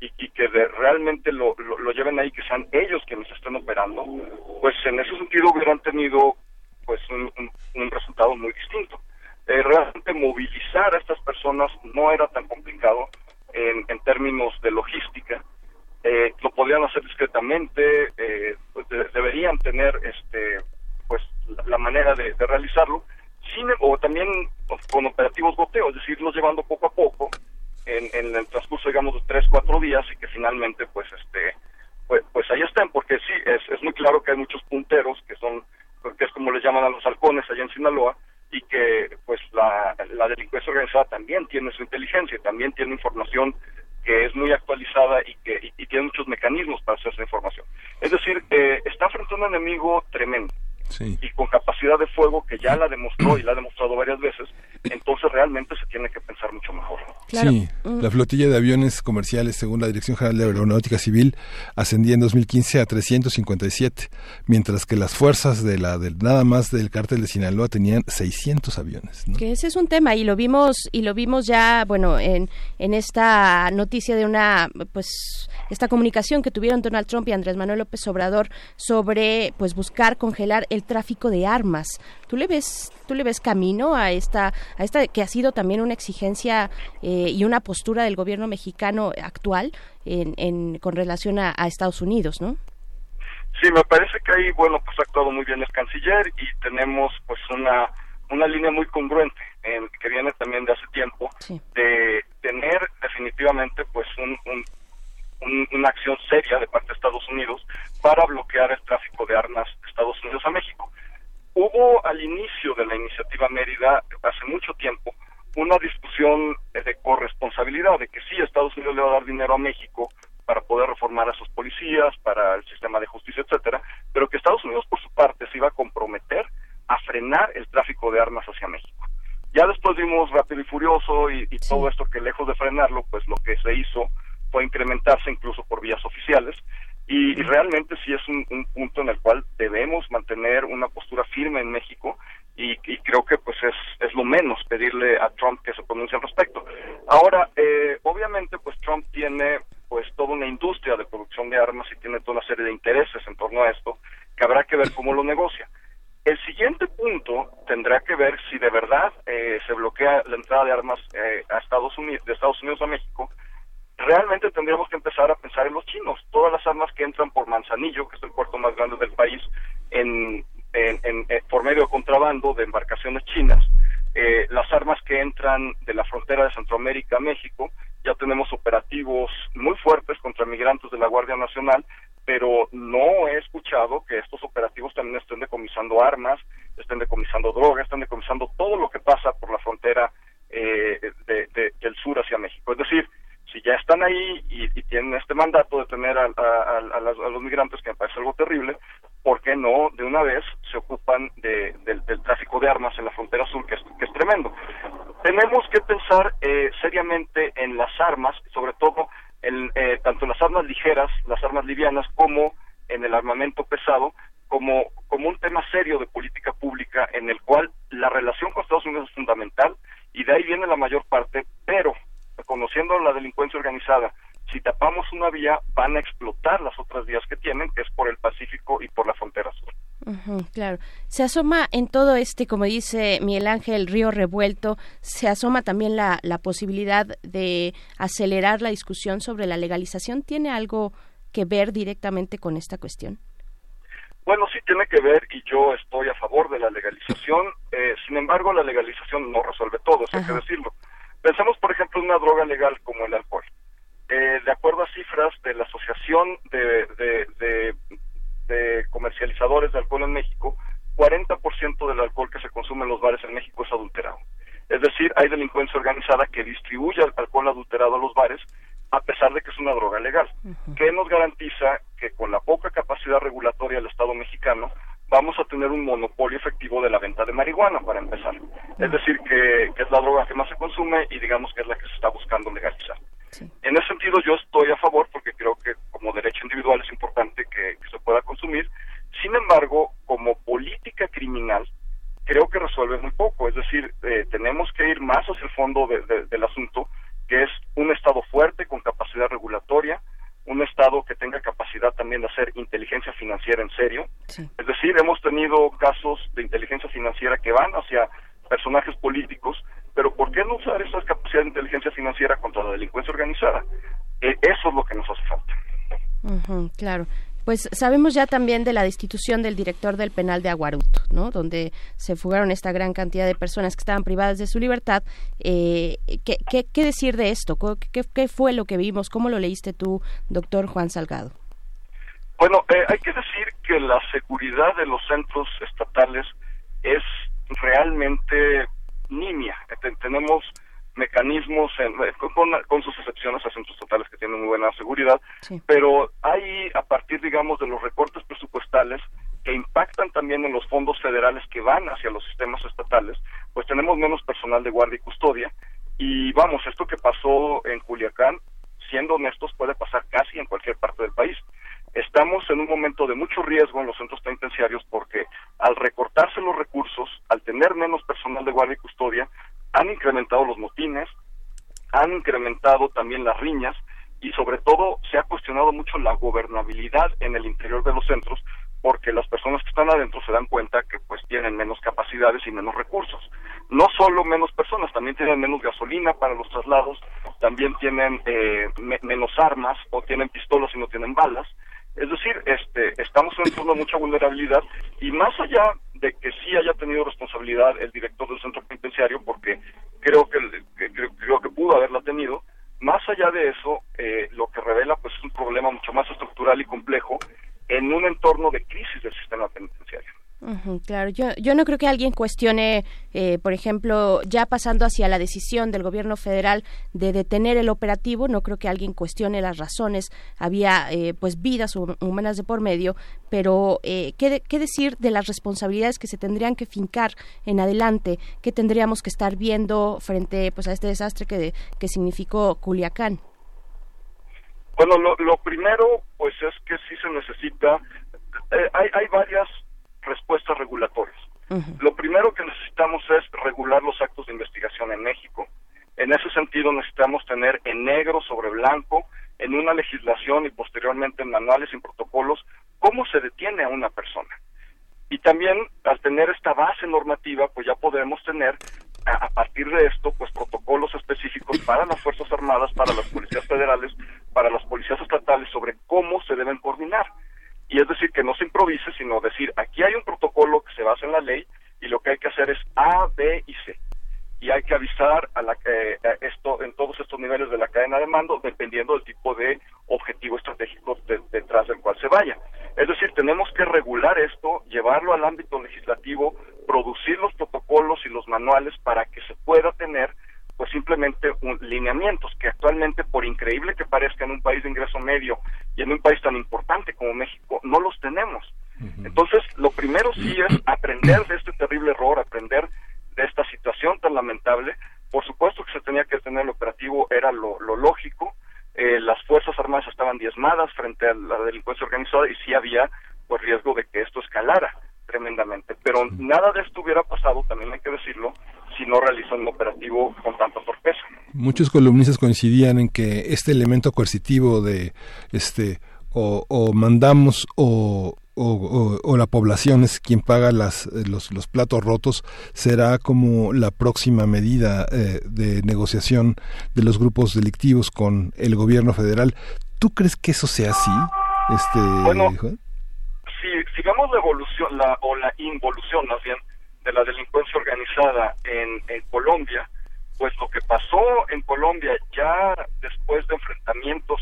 y, que realmente lo, lo, lleven ahí, que sean ellos quienes estén operando, pues en ese sentido hubieran tenido pues un resultado muy distinto eh, realmente movilizar a estas personas no era tan complicado en, en términos de logística. Eh, lo podrían hacer discretamente, eh, pues deberían tener este pues la, manera de, realizarlo, sin, o también con operativos goteo, es decir, los llevando poco a poco en, en, el transcurso, digamos, de tres, cuatro días y que finalmente, pues, este, pues, pues ahí estén, porque sí, es, es muy claro que hay muchos punteros que son, que es como les llaman a los halcones allá en Sinaloa, y que pues la, la delincuencia organizada también tiene su inteligencia, también tiene información que es muy actualizada y que y, tiene muchos mecanismos para hacer esa información. Es decir, eh, está frente a un enemigo tremendo y con capacidad de fuego que ya la demostró y la ha demostrado varias veces, entonces realmente se tiene que pensar mucho mejor. Sí, mm. la flotilla de aviones comerciales, según la Dirección General de Aeronáutica Civil, ascendía en 2015 a 357, mientras que las fuerzas de la del nada más del cártel de Sinaloa tenían 600 aviones. Que ese es un tema y lo vimos y lo vimos ya, bueno, en en esta noticia de una pues esta comunicación que tuvieron Donald Trump y Andrés Manuel López Obrador sobre pues buscar congelar el tráfico de armas. ¿Tú le ves tú le ves camino a esta a esta que ha sido también una exigencia eh, y una postura del gobierno mexicano actual en, en con relación a, Estados Unidos, ¿no? Sí, me parece que ahí, bueno, pues ha actuado muy bien el canciller y tenemos pues una, una línea muy congruente que viene también de hace tiempo de tener definitivamente pues un, una acción seria de parte de Estados Unidos para bloquear el tráfico de armas de Estados Unidos a México. Hubo al inicio de la iniciativa Mérida, hace mucho tiempo, una discusión de corresponsabilidad, de que sí, Estados Unidos le va a dar dinero a México para poder reformar a sus policías, para el sistema de justicia, etcétera, pero que Estados Unidos por su parte se iba a comprometer a frenar el tráfico de armas hacia México. Ya después vimos Rápido y Furioso y, todo esto que lejos de frenarlo, pues lo que se hizo fue incrementarse incluso por vías oficiales y, realmente sí es un, punto en el cual debemos mantener una postura firme en México y, creo que pues es, es lo menos pedirle a Trump que se pronuncie al respecto. Ahora, eh, obviamente pues Trump tiene pues toda una industria de producción de armas y tiene toda una serie de intereses en torno a esto que habrá que ver cómo lo negocia. El siguiente punto tendrá que ver si de verdad eh, se bloquea la entrada de armas eh, a Estados Unidos, de Estados Unidos a México. Realmente tendríamos que empezar a pensar en los chinos. Todas las armas que entran por Manzanillo, que es el puerto más grande del país, en, eh, por medio de contrabando de embarcaciones chinas, las armas que entran de la frontera de Centroamérica a México, ya tenemos operativos muy fuertes contra migrantes de la Guardia Nacional, pero no he escuchado que estos operativos también estén decomisando armas, estén decomisando drogas, estén decomisando todo lo que pasa por la frontera eh, del sur hacia México. Es decir, si ya están ahí y, tienen este mandato de tener a, los migrantes, que me parece algo terrible, ¿por qué no de una vez se ocupan del, tráfico de armas en la frontera sur, que es, que es tremendo? Tenemos que pensar eh, seriamente en las armas, sobre todo en, eh, tanto las armas ligeras, las armas livianas, como en el armamento pesado, como, como un tema serio de política pública en el cual la relación con Estados Unidos es fundamental y de ahí viene la mayor parte, pero conociendo la delincuencia organizada, si tapamos una vía, van a explotar las otras vías que tienen, que es por el Pacífico y por la frontera sur. claro. Se asoma en todo este, como dice Miguel Ángel, río revuelto, se asoma también la, la posibilidad de acelerar la discusión sobre la legalización. ¿Tiene algo que ver directamente con esta cuestión? Bueno, sí tiene que ver y yo estoy a favor de la legalización. Eh, sin embargo, la legalización no resuelve todo, hay que decirlo. Pensemos, por ejemplo, en una droga legal como el alcohol. Eh, de acuerdo a cifras de la Asociación de, de, Comercializadores de Alcohol en México, 40% del alcohol que se consume en los bares en México es adulterado. Es decir, hay delincuencia organizada que distribuye alcohol adulterado a los bares a pesar de que es una droga legal. ¿Qué nos garantiza que con la poca capacidad regulatoria del Estado mexicano vamos a tener un monopolio efectivo de la venta de marihuana, para empezar. Es decir, que, es la droga que más se consume y digamos que es la que se está buscando legalizar. En ese sentido yo estoy a favor porque creo que como derecho individual es importante que, se pueda consumir. Sin embargo, como política criminal, creo que resuelve muy poco. Es decir, eh, tenemos que ir más hacia el fondo del asunto, que es un Estado fuerte con capacidad regulatoria, un Estado que tenga capacidad también de hacer inteligencia financiera en serio. Es decir, hemos tenido casos de inteligencia financiera que van hacia personajes políticos, pero ¿por qué no usar esa capacidad de inteligencia financiera contra la delincuencia organizada? Eh, eso es lo que nos hace falta. claro. Pues sabemos ya también de la destitución del director del penal de Aguaruto, ¿no? Donde se fugaron esta gran cantidad de personas que estaban privadas de su libertad. Eh, ¿qué, decir de esto? ¿Qué, ¿Qué, fue lo que vimos? ¿Cómo lo leíste tú, doctor Juan Salgado? Bueno, eh, hay que decir que la seguridad de los centros estatales es realmente nimia. tenemos mecanismos, en, eh, con, sus excepciones a centros totales que tienen muy buena seguridad, pero hay a partir, digamos, de los recortes presupuestales que impactan también en los fondos federales que van hacia los sistemas estatales, pues tenemos menos personal de guardia y custodia. Y vamos, esto que pasó en Culiacán, siendo honestos, puede pasar casi en cualquier parte del país. Estamos en un momento de mucho riesgo en los centros penitenciarios porque al recortarse los recursos, al tener menos personal de guardia y custodia, han incrementado los motines, han las riñas y sobre todo se ha cuestionado mucho la gobernabilidad en el interior de los centros porque las personas que están adentro se dan cuenta que pues tienen menos capacidades y menos recursos. No solo menos personas, también tienen menos gasolina para los traslados, también tienen eh, menos armas o tienen pistolas y no tienen balas. Es decir, este, estamos en un entorno de mucha vulnerabilidad y más allá de que sí haya tenido responsabilidad el director del centro penitenciario, porque creo que, creo, que pudo haberla tenido, más allá de eso, eh, lo que revela pues es un problema mucho más estructural y complejo en un entorno de crisis del sistema penitenciario claro, yo, yo no creo que alguien cuestione, eh, por ejemplo, ya pasando hacia la decisión del gobierno federal de detener el operativo, no creo que alguien cuestione las razones. Había eh, pues vidas humanas de por medio, pero eh, ¿qué, ¿qué, decir de las responsabilidades que se tendrían que fincar en adelante? ¿Qué tendríamos que estar viendo frente pues a este desastre que, que significó Culiacán? Bueno, lo, lo primero pues es que sí se necesita hay, hay varias respuestas regulatorias. Lo primero que necesitamos es regular los actos de investigación en México. En ese sentido necesitamos tener en negro sobre blanco, en una legislación y posteriormente en manuales y protocolos, cómo se detiene a una persona. Y también al tener esta base normativa, pues ya podremos tener a, partir de esto, pues protocolos específicos para las Fuerzas Armadas, para las policías federales, para las policías estatales sobre cómo se deben coordinar. Y es decir, que no se improvise, sino decir, aquí hay un protocolo que se basa en la ley y lo que hay que hacer es A, B y C. Y hay que avisar a la que esto en todos estos niveles de la cadena de mando, dependiendo del tipo de objetivo estratégico detrás del cual se vaya. Es decir, tenemos que regular esto, llevar llevarlo al ámbito legislativo, producir los protocolos y los manuales para que se pueda tener pues simplemente un, lineamientos que actualmente, por increíble que parezca en un país de ingreso medio y en un país tan importante como México, no los tenemos. Entonces, lo primero sí es (clears throat) aprender de este terrible error, aprender de esta situación tan lamentable. Por supuesto que se tenía que tener el operativo, era lo, lógico. Eh, las Fuerzas Armadas estaban diezmadas frente a la delincuencia organizada y sí había pues riesgo de que esto escalara tremendamente. Pero nada de esto hubiera pasado, también hay que decirlo, si no realizan un operativo con tanta torpeza. Muchos columnistas coincidían en que este elemento coercitivo de este o, mandamos o, o, la población es quien paga las, los, los, platos rotos, será como la próxima medida eh, de negociación de los grupos delictivos con el gobierno federal. ¿Tú crees que eso sea así? Este, bueno, si, si vemos la evolución la, o la involución más bien de la delincuencia organizada en, en Colombia, pues lo que pasó en Colombia ya después de enfrentamientos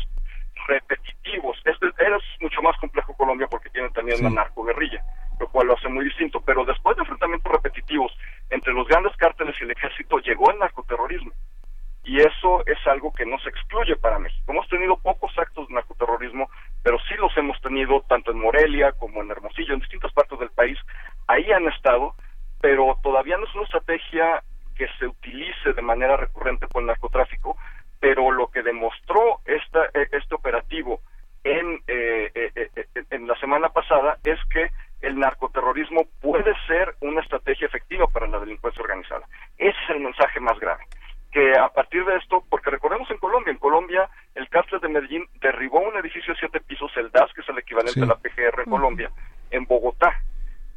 repetitivos, este es mucho más complejo Colombia porque tiene también la narcoguerrilla, lo cual lo hace muy distinto, pero después de enfrentamientos repetitivos entre los grandes cárteles y el ejército llegó el narcoterrorismo y eso es algo que no se excluye para México. Hemos tenido pocos actos de narcoterrorismo, pero sí los hemos tenido tanto en Morelia como en Hermosillo, en distintas partes del país. Ahí han estado pero todavía no es una estrategia que se utilice de manera recurrente por el narcotráfico, pero lo que demostró esta, e, este operativo en, eh, eh, eh, en la semana pasada es que el narcoterrorismo puede ser una estrategia efectiva para la delincuencia organizada. Ese es el mensaje más grave. Que a partir de esto, porque recordemos en Colombia, en Colombia el cártel de Medellín derribó un edificio de siete pisos, el DAS, que es el equivalente a la PGR en Colombia, en Bogotá.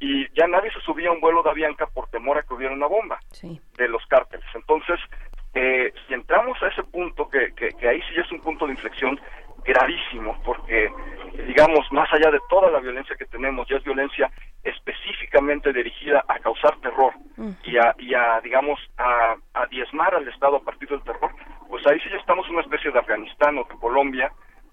Y ya nadie se subía a un vuelo de Avianca por temor a que hubiera una bomba de los cárteles. Entonces, eh, si entramos a ese punto, que, que, ahí sí es un punto de inflexión gravísimo, porque, digamos, más allá de toda la violencia que tenemos, ya es violencia específicamente dirigida a causar terror mm. y, a, y a, digamos, a, a diezmar al Estado a partir del terror, pues ahí sí ya estamos en una especie de Afganistán o de Colombia,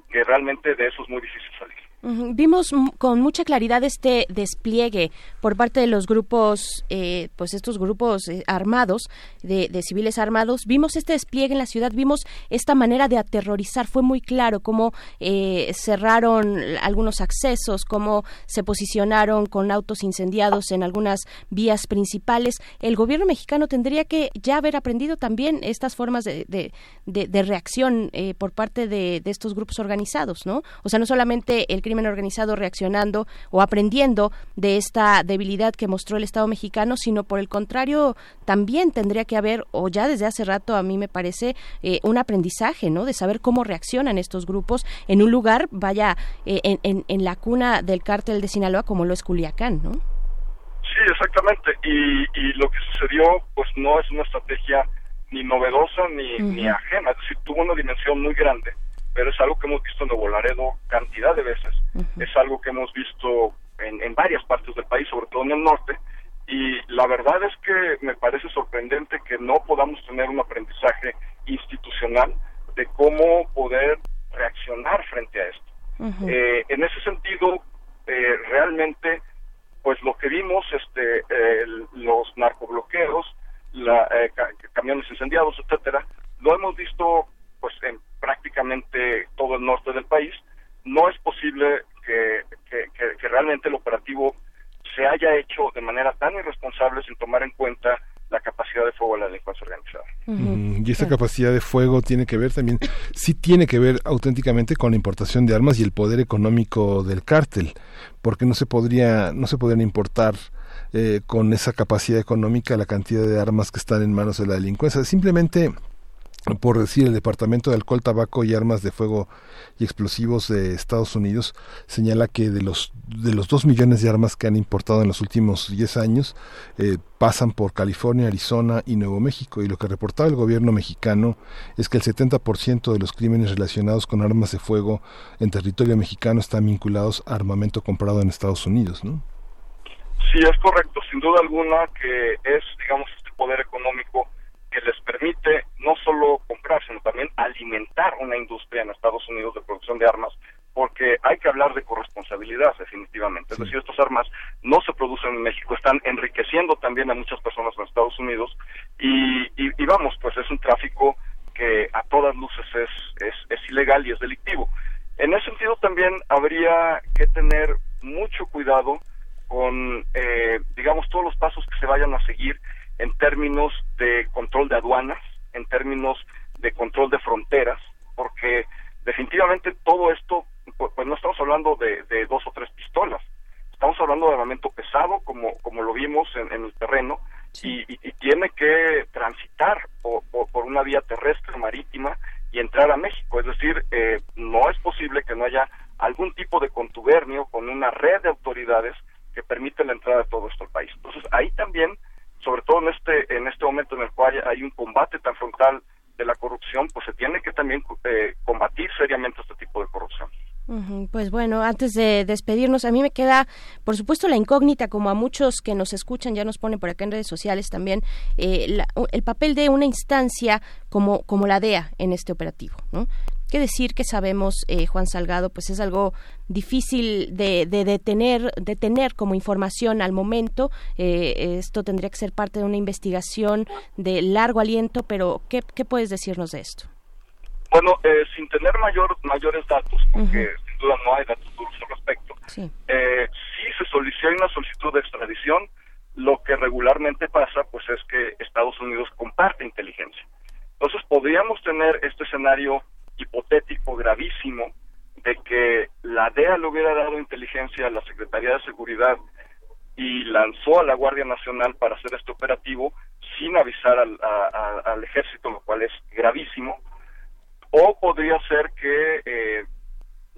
que realmente de eso es muy difícil salir. Vimos con mucha claridad este despliegue por parte de los grupos, eh, pues estos grupos eh, armados, de, civiles armados. Vimos este despliegue en la ciudad, vimos esta manera de aterrorizar. Fue muy claro cómo eh, cerraron algunos accesos, cómo se posicionaron con autos incendiados en algunas vías principales. El gobierno mexicano tendría que ya haber aprendido también estas formas de, de, reacción por parte de, estos grupos organizados, ¿no? O sea, no solamente el crimen organizado reaccionando o aprendiendo de esta debilidad que mostró el Estado mexicano, sino por el contrario, también tendría que haber, o ya desde hace rato a mí me parece, eh, un aprendizaje, ¿no? De saber cómo reaccionan estos grupos en un lugar, vaya, eh, en, en, la cuna del cártel de Sinaloa como lo es Culiacán, ¿no? Sí, exactamente. Y, y lo que sucedió, pues no es una estrategia ni novedosa ni, ni ajena, es decir, tuvo una dimensión muy grande pero es algo que hemos visto en Nuevo Laredo cantidad de veces, es algo que hemos visto en, en varias partes del país, sobre todo en el norte, y la verdad es que me parece sorprendente que no podamos tener un aprendizaje institucional de cómo poder reaccionar frente a esto. Eh, en ese sentido, eh, realmente, pues lo que vimos, este, los narcobloqueos, la, eh, camiones incendiados, etcétera, lo hemos visto pues en prácticamente todo el norte del país, no es posible que, que, realmente el operativo se haya hecho de manera tan irresponsable sin tomar en cuenta la capacidad de fuego de la delincuencia organizada. y esa capacidad de fuego tiene que ver también, sí tiene que ver auténticamente con la importación de armas y el poder económico del cártel, porque no se podría, no se podrían importar eh, con esa capacidad económica la cantidad de armas que están en manos de la delincuencia. Simplemente por decir el Departamento de Alcohol, Tabaco y Armas de Fuego y Explosivos de Estados Unidos señala que de los de los dos millones de armas que han importado en los últimos diez años eh, pasan por California, Arizona y Nuevo México y lo que reportaba el gobierno mexicano es que el 70% de los crímenes relacionados con armas de fuego en territorio mexicano están vinculados a armamento comprado en Estados Unidos, ¿no? Sí, es correcto, sin duda alguna que es, digamos, este poder económico que les permite no solo comprar, sino también alimentar una industria en Estados Unidos de producción de armas porque hay que hablar de corresponsabilidad, definitivamente. Es decir, estas armas no se producen en México, están enriqueciendo también a muchas personas en Estados Unidos y, y, vamos, pues es un tráfico que a todas luces es, es, es ilegal y es delictivo. En ese sentido también habría que tener mucho cuidado con, eh, digamos, todos los pasos que se vayan a seguir en términos de control de aduanas, en términos de control de fronteras, porque definitivamente todo esto, pues, pues no estamos hablando de, dos o tres pistolas, estamos hablando de armamento pesado, como, como lo vimos en, el terreno, y, tiene que transitar por, por, una vía terrestre, marítima, y entrar a México. Es decir, eh, no es posible que no haya algún tipo de contubernio con una red de autoridades que permite la entrada de todo esto al país. Entonces, ahí también, sobre todo en este, en este momento en el cual hay un combate tan frontal de la corrupción, pues se tiene que también eh, combatir seriamente este tipo de corrupción. Pues bueno, antes de despedirnos, a mí me queda, por supuesto, la incógnita, como a muchos que nos escuchan, ya nos ponen por acá en redes sociales también, eh, el papel de una instancia como, como la DEA en este operativo. ¿no? ¿Qué decir que sabemos, eh, Juan Salgado? Pues es algo difícil de, de, de, tener, como información al momento. Eh, esto tendría que ser parte de una investigación de largo aliento, pero ¿qué, qué puedes decirnos de esto? Bueno, eh, sin tener mayor, mayores datos, porque sin duda no hay datos duros al respecto, sí. Eh, si se solicita una solicitud de extradición, lo que regularmente pasa, pues es que Estados Unidos comparte inteligencia. Entonces podríamos tener este escenario hipotético gravísimo de que la DEA le hubiera dado inteligencia a la Secretaría de Seguridad y lanzó a la Guardia Nacional para hacer este operativo sin avisar al, al ejército, lo cual es gravísimo o podría ser que eh,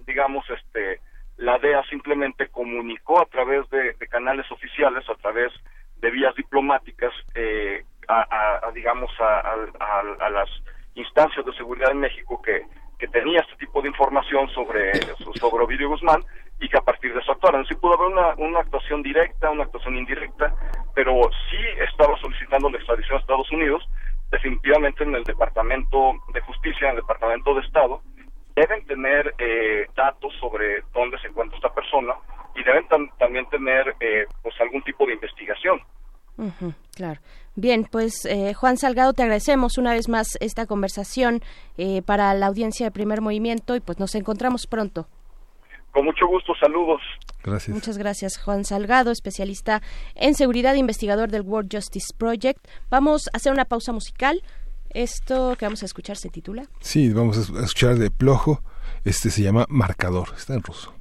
digamos este la DEA simplemente comunicó a través de, canales oficiales a través de vías diplomáticas eh, a, digamos a, las instancias de seguridad en México que, que tenía este tipo de información sobre sobre Ovidio Guzmán y que a partir de eso actuaron. Sí pudo haber una, una actuación directa, una actuación indirecta, pero sí estaba solicitando la extradición a Estados Unidos definitivamente en el Departamento de Justicia, en el Departamento de Estado, deben tener eh, datos sobre dónde se encuentra esta persona y deben también tener eh, pues algún tipo de investigación. claro. Bien, pues eh, Juan Salgado, te agradecemos una vez más esta conversación para la audiencia de Primer Movimiento y pues nos encontramos pronto. Con mucho gusto, saludos. Gracias. Muchas gracias, Juan Salgado, especialista en seguridad e investigador del World Justice Project. Vamos a hacer una pausa musical. Esto que vamos a escuchar se titula. Sí, vamos a escuchar de Plojo. Este se llama Marcador, está en ruso.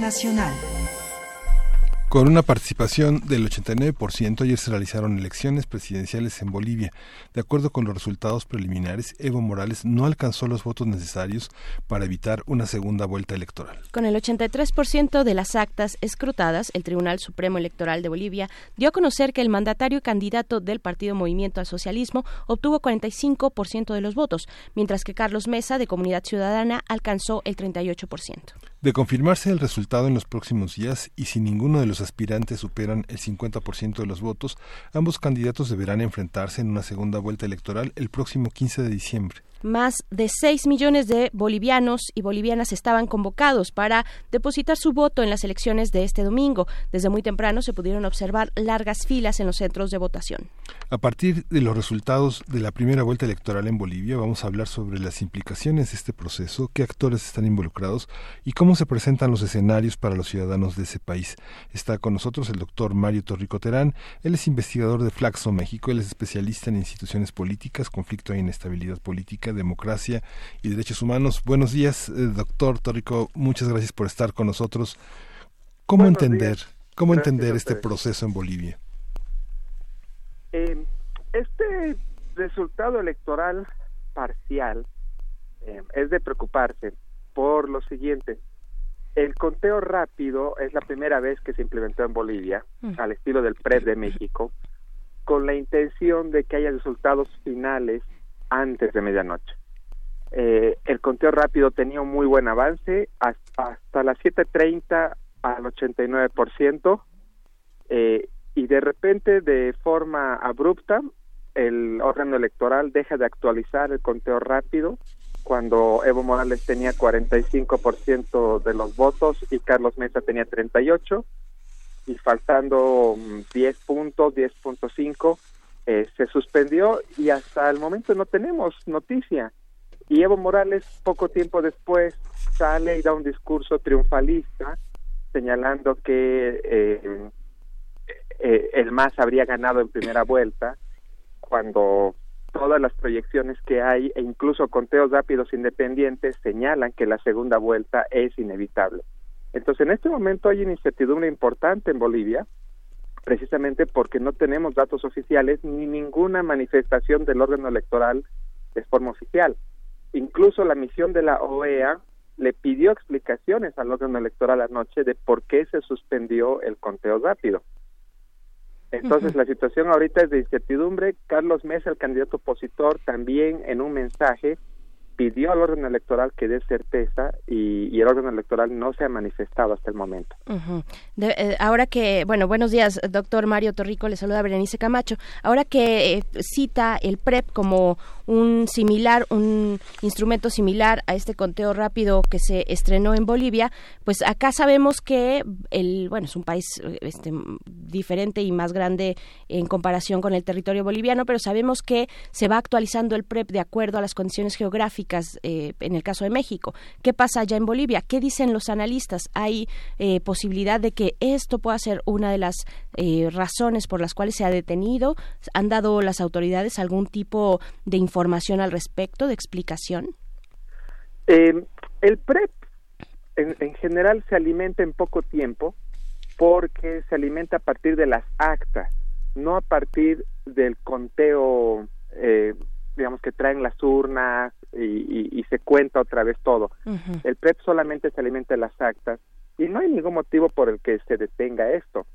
Internacional. Con una participación del 89%, ayer se realizaron elecciones presidenciales en Bolivia. De acuerdo con los resultados preliminares, Evo Morales no alcanzó los votos necesarios para evitar una segunda vuelta electoral. Con el 83% de las actas escrutadas, el Tribunal Supremo Electoral de Bolivia dio a conocer que el mandatario y candidato del Partido Movimiento al Socialismo obtuvo 45% de los votos, mientras que Carlos Mesa, de Comunidad Ciudadana, alcanzó el 38%. De confirmarse el resultado en los próximos días y si ninguno de los aspirantes superan el 50% de los votos, ambos candidatos deberán enfrentarse en una segunda vuelta electoral el próximo 15 de diciembre. Más de 6 millones de bolivianos y bolivianas estaban convocados para depositar su voto en las elecciones de este domingo. Desde muy temprano se pudieron observar largas filas en los centros de votación. A partir de los resultados de la primera vuelta electoral en Bolivia, vamos a hablar sobre las implicaciones de este proceso, qué actores están involucrados y cómo se presentan los escenarios para los ciudadanos de ese país. Está con nosotros el doctor Mario Torrico Terán. Él es investigador de Flaxo México. Él es especialista en instituciones políticas, conflicto e inestabilidad política, democracia y derechos humanos. Buenos días, eh, doctor Torrico. Muchas gracias por estar con nosotros. ¿Cómo Buenos entender, días. cómo Gracias entender este proceso en Bolivia? Eh, este resultado electoral parcial eh, es de preocuparse por lo siguiente. El conteo rápido es la primera vez que se implementó en Bolivia, Mm. al estilo del PREP de México, con la intención de que haya resultados finales antes de medianoche. Eh, el conteo rápido tenía un muy buen avance, hasta, hasta las 7.30 al 89%, eh, y de repente, de forma abrupta, el órgano electoral deja de actualizar el conteo rápido cuando Evo Morales tenía 45% de los votos y Carlos Mesa tenía 38 y faltando mm, 10 puntos, 10.5 eh, se suspendió y hasta el momento no tenemos noticia. Y Evo Morales poco tiempo después sale y da un discurso triunfalista señalando que eh, eh, el MAS habría ganado en primera vuelta cuando todas las proyecciones que hay e incluso conteos rápidos independientes señalan que la segunda vuelta es inevitable. Entonces, en este momento hay una incertidumbre importante en Bolivia, precisamente porque no tenemos datos oficiales ni ninguna manifestación del órgano electoral de forma oficial. Incluso la misión de la OEA le pidió explicaciones al órgano electoral anoche de por qué se suspendió el conteo rápido. Entonces, la situación ahorita es de incertidumbre. Carlos Mesa, el candidato opositor, también en un mensaje pidió al órgano electoral que dé certeza y, el órgano electoral no se ha manifestado hasta el momento. Eh, ahora que, bueno, buenos días, doctor Mario Torrico, le saluda Berenice Camacho. Ahora que eh, cita el PREP como un similar, un instrumento similar a este conteo rápido que se estrenó en Bolivia, pues acá sabemos que el, bueno, es un país este, diferente y más grande en comparación con el territorio boliviano, pero sabemos que se va actualizando el PREP de acuerdo a las condiciones geográficas eh, en el caso de México. ¿Qué pasa allá en Bolivia? ¿Qué dicen los analistas? ¿Hay eh, posibilidad de que esto pueda ser una de las eh, razones por las cuales se ha detenido? ¿Han dado las autoridades algún tipo de información al respecto, de explicación? El PREP en, en general se alimenta en poco tiempo porque se alimenta a partir de las actas, no a partir del conteo, eh, digamos que traen las urnas y, y- y se cuenta otra vez todo. El PREP solamente se alimenta de las actas y no hay ningún motivo por el que se detenga esto.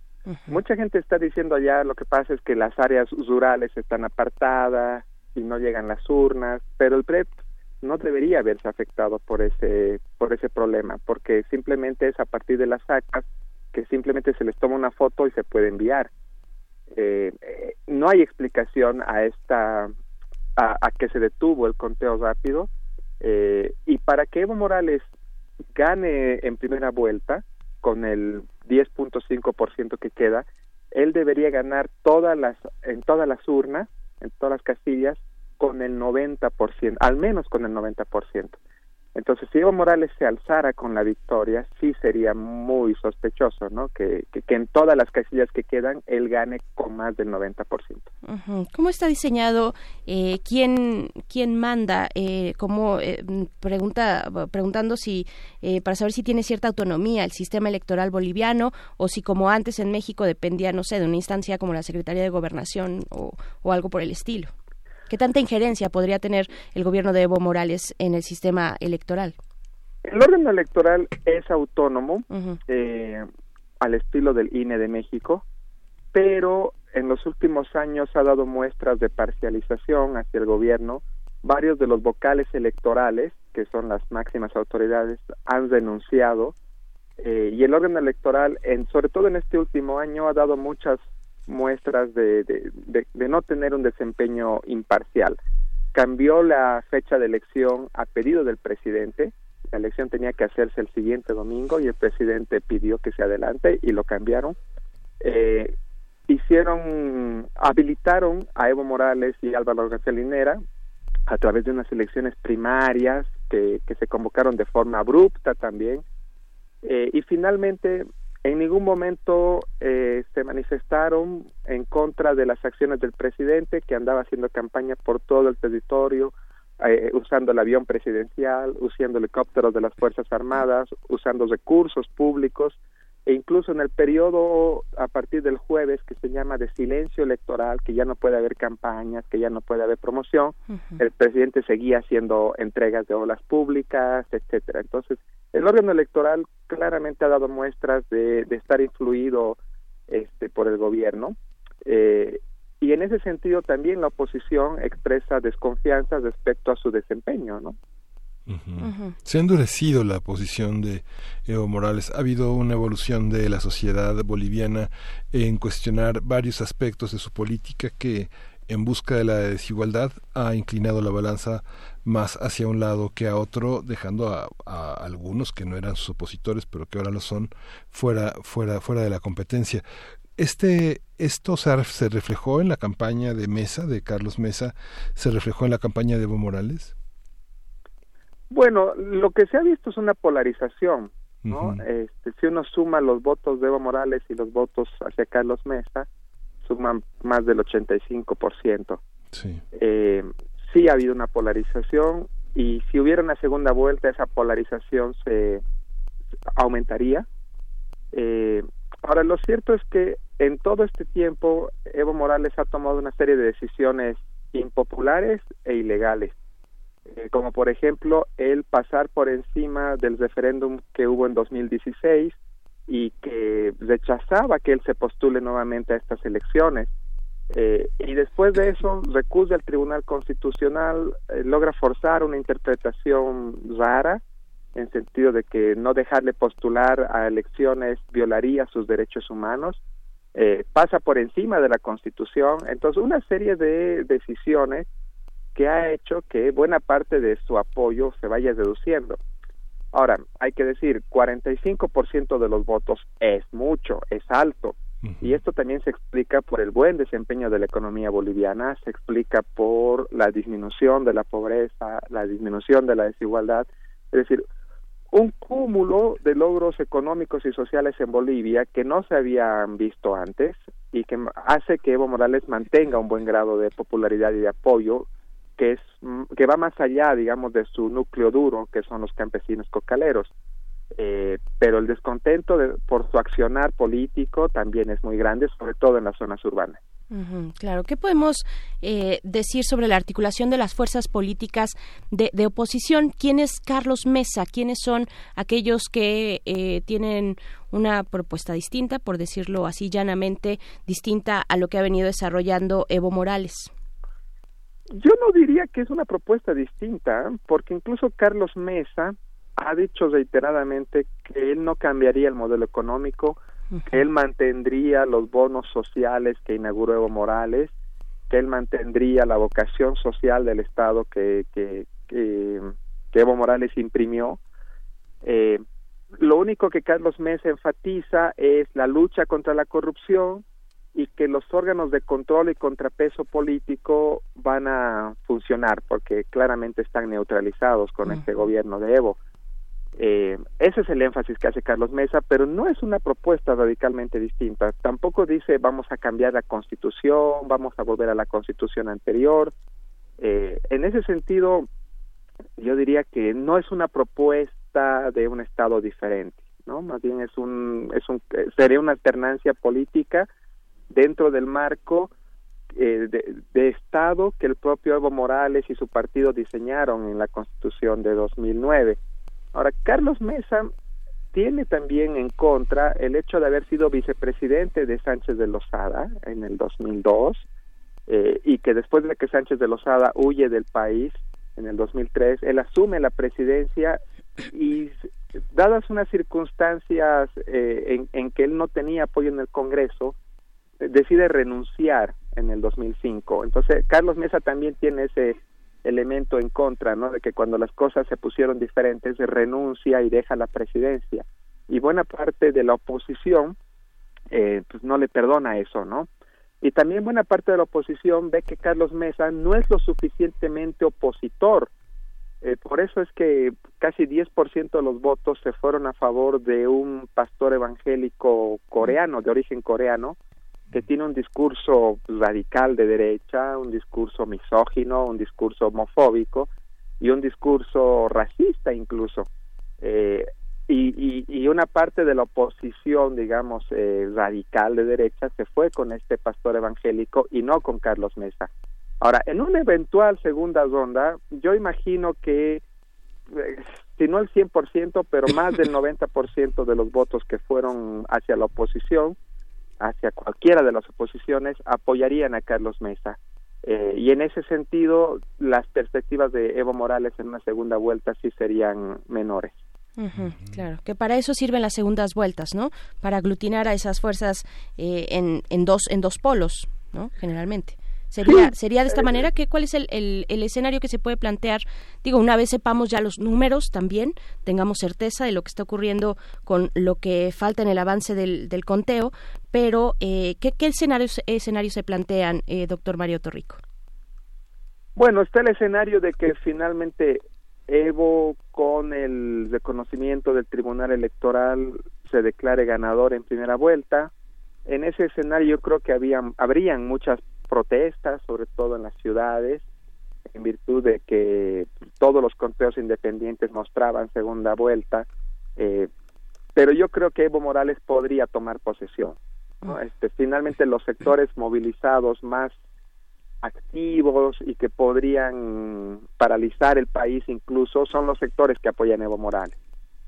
Mucha gente está diciendo allá lo que pasa es que las áreas rurales están apartadas y no llegan las urnas, pero el PREP no debería haberse afectado por ese por ese problema, porque simplemente es a partir de las actas que simplemente se les toma una foto y se puede enviar. Eh, eh, no hay explicación a esta a, a que se detuvo el conteo rápido eh, y para que Evo Morales gane en primera vuelta con el 10.5% que queda, él debería ganar todas las en todas las urnas, en todas las casillas con el 90%, al menos con el 90%. Entonces, si Evo Morales se alzara con la victoria, sí sería muy sospechoso, ¿no? Que, que, en todas las casillas que quedan, él gane con más del 90%. Ujú. ¿Cómo está diseñado? Eh, ¿quién, ¿Quién manda? Eh, ¿cómo, eh, pregunta, preguntando si eh, para saber si tiene cierta autonomía el sistema electoral boliviano o si como antes en México dependía, no sé, de una instancia como la Secretaría de Gobernación o, o algo por el estilo. ¿Qué tanta injerencia podría tener el gobierno de Evo Morales en el sistema electoral? El órgano electoral es autónomo, eh, al estilo del INE de México, pero en los últimos años ha dado muestras de parcialización hacia el gobierno. Varios de los vocales electorales, que son las máximas autoridades, han denunciado eh, y el órgano electoral, en, sobre todo en este último año, ha dado muchas muestras de, de, no tener un desempeño imparcial. Cambió la fecha de elección a pedido del presidente. La elección tenía que hacerse el siguiente domingo y el presidente pidió que se adelante y lo cambiaron. Eh, hicieron, habilitaron a Evo Morales y Álvaro García Linera a través de unas elecciones primarias que, que se convocaron de forma abrupta también. Eh, y finalmente en ningún momento eh, se manifestaron en contra de las acciones del presidente que andaba haciendo campaña por todo el territorio, eh, usando el avión presidencial, usando helicópteros de las Fuerzas Armadas, usando recursos públicos e incluso en el periodo a partir del jueves que se llama de silencio electoral, que ya no puede haber campañas, que ya no puede haber promoción, el presidente seguía haciendo entregas de olas públicas, etcétera. Entonces, el órgano electoral claramente ha dado muestras de, de estar influido este, por el gobierno. Eh, y en ese sentido también la oposición expresa desconfianza respecto a su desempeño, ¿no? Se ha endurecido la posición de Evo Morales. Ha habido una evolución de la sociedad boliviana en cuestionar varios aspectos de su política que en busca de la desigualdad ha inclinado la balanza más hacia un lado que a otro, dejando a, a algunos que no eran sus opositores, pero que ahora lo son, fuera, fuera, fuera de la competencia. Este, esto se, se reflejó en la campaña de Mesa, de Carlos Mesa, se reflejó en la campaña de Evo Morales. Bueno, lo que se ha visto es una polarización, ¿no? este, si uno suma los votos de Evo Morales y los votos hacia Carlos Mesa, suman más del 85%. Sí. Eh, sí ha habido una polarización y si hubiera una segunda vuelta esa polarización se aumentaría. Eh, ahora, lo cierto es que en todo este tiempo Evo Morales ha tomado una serie de decisiones impopulares e ilegales eh, como por ejemplo el pasar por encima del referéndum que hubo en 2016 y que rechazaba que él se postule nuevamente a estas elecciones. Eh, y después de eso recusa al Tribunal Constitucional, eh, logra forzar una interpretación rara, en sentido de que no dejarle postular a elecciones violaría sus derechos humanos, eh, pasa por encima de la Constitución, entonces una serie de decisiones que ha hecho que buena parte de su apoyo se vaya reduciendo. Ahora, hay que decir, 45% de los votos es mucho, es alto, Y esto también se explica por el buen desempeño de la economía boliviana, se explica por la disminución de la pobreza, la disminución de la desigualdad. Es decir, un cúmulo de logros económicos y sociales en Bolivia que no se habían visto antes y que hace que Evo Morales mantenga un buen grado de popularidad y de apoyo que es que va más allá digamos de su núcleo duro que son los campesinos cocaleros eh, pero el descontento de, por su accionar político también es muy grande sobre todo en las zonas urbanas claro, ¿qué podemos eh, decir sobre la articulación de las fuerzas políticas de, de oposición? ¿Quién es Carlos Mesa? ¿Quiénes son aquellos que eh, tienen una propuesta distinta, por decirlo así llanamente, distinta a lo que ha venido desarrollando Evo Morales? Yo no diría que es una propuesta distinta, porque incluso Carlos Mesa ha dicho reiteradamente que él no cambiaría el modelo económico, que él mantendría los bonos sociales que inauguró Evo Morales, que él mantendría la vocación social del Estado que, que, que, que Evo Morales imprimió. Eh, lo único que Carlos Mesa enfatiza es la lucha contra la corrupción y que los órganos de control y contrapeso político van a funcionar porque claramente están neutralizados con este gobierno de Evo. Eh, ese es el énfasis que hace Carlos Mesa, pero no es una propuesta radicalmente distinta. Tampoco dice vamos a cambiar la constitución, vamos a volver a la constitución anterior. Eh, en ese sentido, yo diría que no es una propuesta de un Estado diferente, ¿no? Más bien es un, es un, eh, sería una alternancia política dentro del marco eh, de, Estado que el propio Evo Morales y su partido diseñaron en la Constitución de 2009. Ahora, Carlos Mesa tiene también en contra el hecho de haber sido vicepresidente de Sánchez de Lozada en el 2002 eh, y que después de que Sánchez de Lozada huye del país en el 2003, él asume la presidencia y dadas unas circunstancias eh, en, que él no tenía apoyo en el Congreso, decide renunciar en el 2005. Entonces, Carlos Mesa también tiene ese elemento en contra, ¿no? De que cuando las cosas se pusieron diferentes, renuncia y deja la presidencia. Y buena parte de la oposición, eh, pues no le perdona eso, ¿no? Y también buena parte de la oposición ve que Carlos Mesa no es lo suficientemente opositor. Eh, por eso es que casi 10% de los votos se fueron a favor de un pastor evangélico coreano, de origen coreano, que tiene un discurso radical de derecha, un discurso misógino, un discurso homofóbico y un discurso racista incluso. Eh, y, y, y, una parte de la oposición, digamos, eh, radical de derecha se fue con este pastor evangélico y no con Carlos Mesa. Ahora, en una eventual segunda ronda, yo imagino que, eh, si no el 100%, pero más del (laughs) 90% de los votos que fueron hacia la oposición, hacia cualquiera de las oposiciones apoyarían a Carlos Mesa. Eh, y en ese sentido, las perspectivas de Evo Morales en una segunda vuelta sí serían menores. Claro, que para eso sirven las segundas vueltas, ¿no? Para aglutinar a esas fuerzas eh, en, en, dos, en dos polos, ¿no? Generalmente. Sería, sería de esta manera que cuál es el, el, el, escenario que se puede plantear digo una vez sepamos ya los números también tengamos certeza de lo que está ocurriendo con lo que falta en el avance del, del conteo pero eh, ¿qué, qué escenarios, escenarios se plantean eh, doctor Mario Torrico bueno está el escenario de que finalmente Evo con el reconocimiento del Tribunal Electoral se declare ganador en primera vuelta. En ese escenario yo creo que habían habrían muchas protestas, sobre todo en las ciudades, en virtud de que todos los conteos independientes mostraban segunda vuelta, eh, pero yo creo que Evo Morales podría tomar posesión. ¿no? Este, finalmente los sectores movilizados más activos y que podrían paralizar el país incluso son los sectores que apoyan a Evo Morales.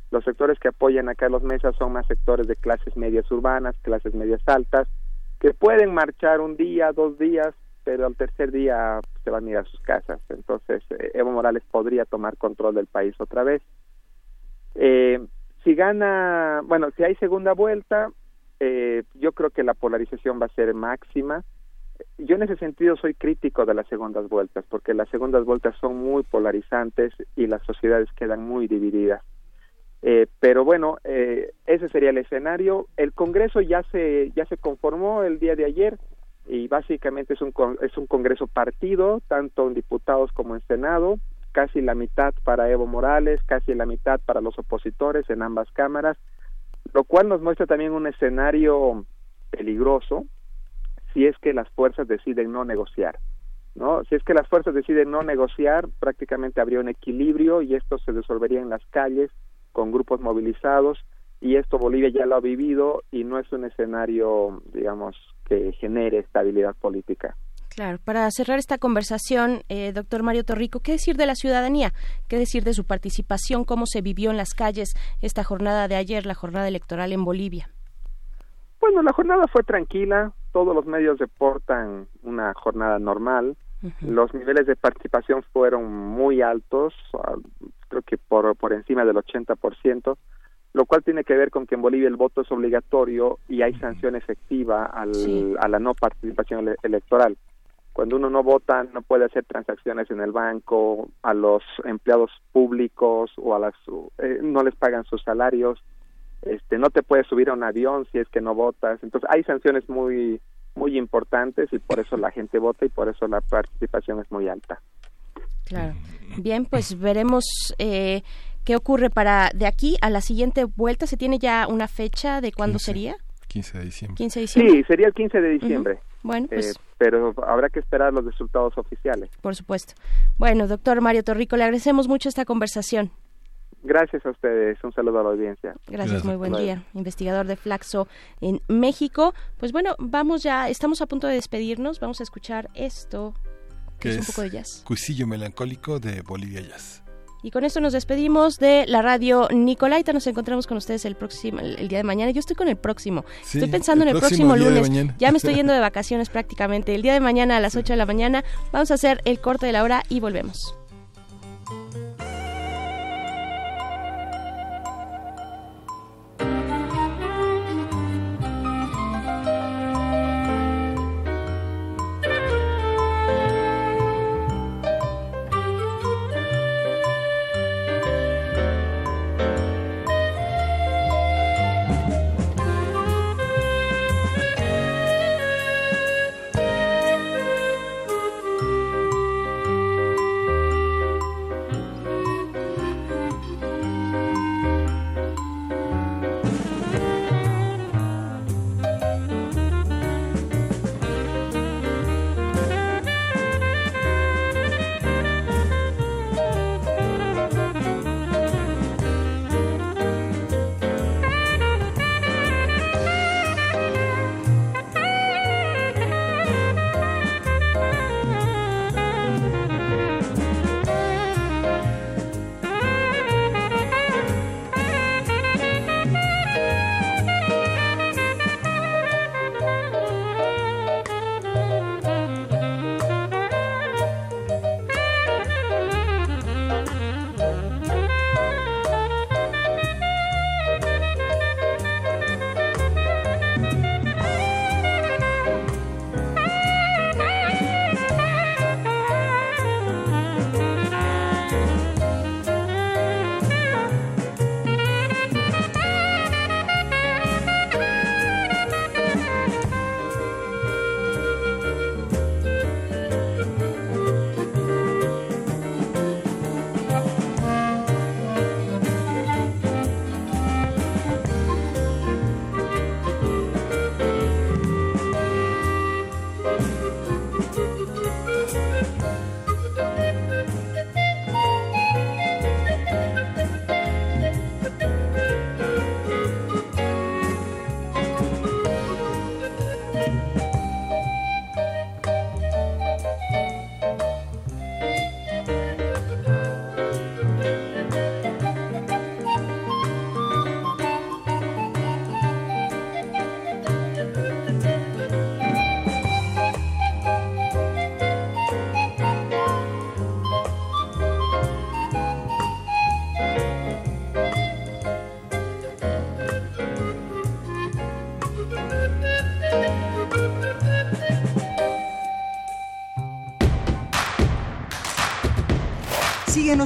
Los sectores que apoyan a Carlos Mesa son más sectores de clases medias urbanas, clases medias altas, que pueden marchar un día, dos días, pero al tercer día se van a ir a sus casas. Entonces, eh, Evo Morales podría tomar control del país otra vez. Eh, si gana, bueno, si hay segunda vuelta, eh, yo creo que la polarización va a ser máxima. Yo en ese sentido soy crítico de las segundas vueltas, porque las segundas vueltas son muy polarizantes y las sociedades quedan muy divididas. Eh, pero bueno, eh, ese sería el escenario. El Congreso ya se ya se conformó el día de ayer y básicamente es un es un Congreso partido, tanto en diputados como en Senado, casi la mitad para Evo Morales, casi la mitad para los opositores en ambas cámaras, lo cual nos muestra también un escenario peligroso si es que las fuerzas deciden no negociar. ¿no? Si es que las fuerzas deciden no negociar, prácticamente habría un equilibrio y esto se resolvería en las calles con grupos movilizados y esto Bolivia ya lo ha vivido y no es un escenario, digamos, que genere estabilidad política. Claro, para cerrar esta conversación, eh, doctor Mario Torrico, ¿qué decir de la ciudadanía? ¿Qué decir de su participación? ¿Cómo se vivió en las calles esta jornada de ayer, la jornada electoral en Bolivia? Bueno, la jornada fue tranquila, todos los medios reportan una jornada normal, los niveles de participación fueron muy altos, ah, creo que por, por encima del 80%, lo cual tiene que ver con que en Bolivia el voto es obligatorio y hay sanción efectiva al, Sí. a la no participación ele- electoral. Cuando uno no vota, no puede hacer transacciones en el banco, a los empleados públicos o a las eh, no les pagan sus salarios, este no te puedes subir a un avión si es que no votas. Entonces hay sanciones muy muy importantes y por eso la (laughs) gente vota y por eso la participación es muy alta. Claro. Bien, pues veremos eh, qué ocurre para de aquí a la siguiente vuelta. ¿Se tiene ya una fecha de cuándo 15. sería? 15 de diciembre. 15 de diciembre. Sí, sería el 15 de diciembre. Bueno, pues Eh, pero habrá que esperar los resultados oficiales. por supuesto. Bueno, doctor Mario Torrico, le agradecemos mucho esta conversación. Gracias a ustedes. Un saludo a la audiencia. Gracias, muy buen día. Investigador de Flaxo en México. Pues bueno, vamos ya, estamos a punto de despedirnos. Vamos a escuchar esto, que Que es un poco de jazz. Cuisillo Melancólico de Bolivia Jazz. Y con esto nos despedimos de la radio Nicolaita. Nos encontramos con ustedes el próximo, el, el día de mañana. Yo estoy con el próximo. Sí, estoy pensando el en el próximo próximo, lunes. Ya me estoy yendo de (laughs) vacaciones prácticamente. El día de mañana a las 8 de la mañana vamos a hacer el corte de la hora y volvemos.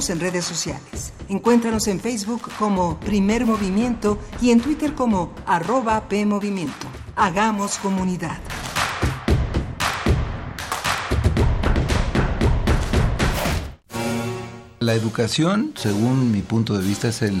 En redes sociales. Encuéntranos en Facebook como Primer Movimiento y en Twitter como arroba PMovimiento. Hagamos comunidad. La educación, según mi punto de vista, es el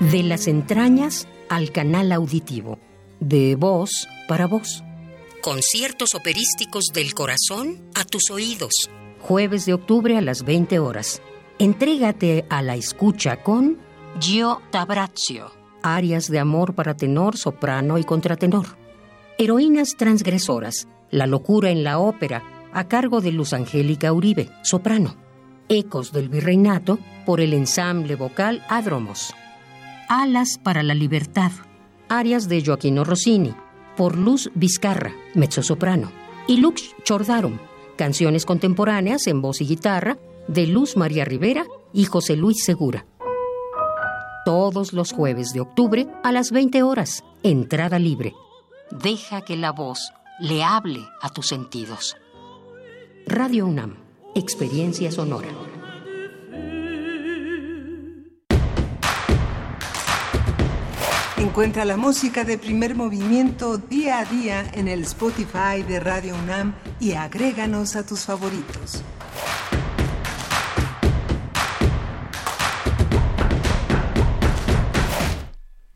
De las entrañas al canal auditivo. De voz para voz. Conciertos operísticos del corazón a tus oídos. Jueves de octubre a las 20 horas. Entrégate a la escucha con Gio Tabrazio. Arias de amor para tenor, soprano y contratenor. Heroínas transgresoras. La locura en la ópera, a cargo de Luz Angélica Uribe, soprano. Ecos del Virreinato, por el ensamble vocal Adromos. Alas para la libertad. Arias de Joaquino Rossini, por Luz Vizcarra, mezzosoprano. Y Lux Chordarum, canciones contemporáneas en voz y guitarra de Luz María Rivera y José Luis Segura. Todos los jueves de octubre a las 20 horas, entrada libre. Deja que la voz le hable a tus sentidos. Radio UNAM, experiencia sonora. Encuentra la música de primer movimiento día a día en el Spotify de Radio UNAM y agréganos a tus favoritos.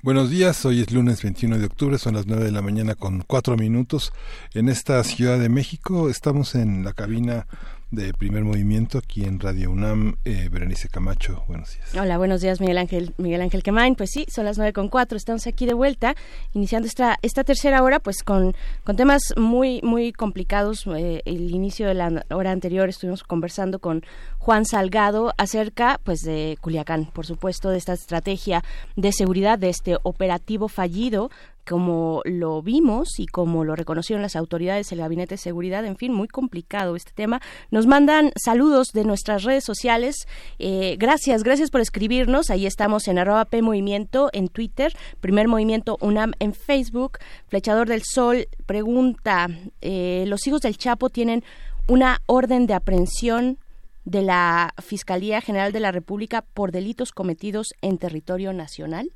Buenos días, hoy es lunes 21 de octubre, son las 9 de la mañana con 4 minutos. En esta Ciudad de México estamos en la cabina de primer movimiento aquí en Radio UNAM. Eh, Berenice Camacho, buenos días. Hola, buenos días Miguel Ángel, Miguel Ángel Quemain. Pues sí, son las nueve con cuatro, estamos aquí de vuelta, iniciando esta, esta tercera hora, pues con, con temas muy, muy complicados. Eh, el inicio de la hora anterior estuvimos conversando con Juan Salgado acerca pues de Culiacán, por supuesto, de esta estrategia de seguridad, de este operativo fallido como lo vimos y como lo reconocieron las autoridades del Gabinete de Seguridad, en fin, muy complicado este tema. Nos mandan saludos de nuestras redes sociales. Eh, gracias, gracias por escribirnos. Ahí estamos en arroba P Movimiento en Twitter, Primer Movimiento UNAM en Facebook. Flechador del Sol pregunta, eh, ¿los hijos del Chapo tienen una orden de aprehensión de la Fiscalía General de la República por delitos cometidos en territorio nacional?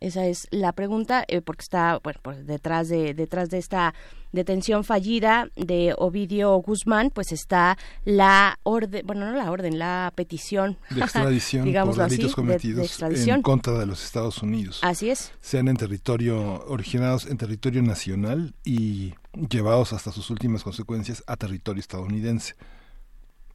Esa es la pregunta, eh, porque está bueno, pues detrás de detrás de esta detención fallida de Ovidio Guzmán, pues está la orden, bueno, no la orden, la petición de extradición (laughs) por delitos así, de- de cometidos en contra de los Estados Unidos. Así es. Sean en territorio originados en territorio nacional y llevados hasta sus últimas consecuencias a territorio estadounidense.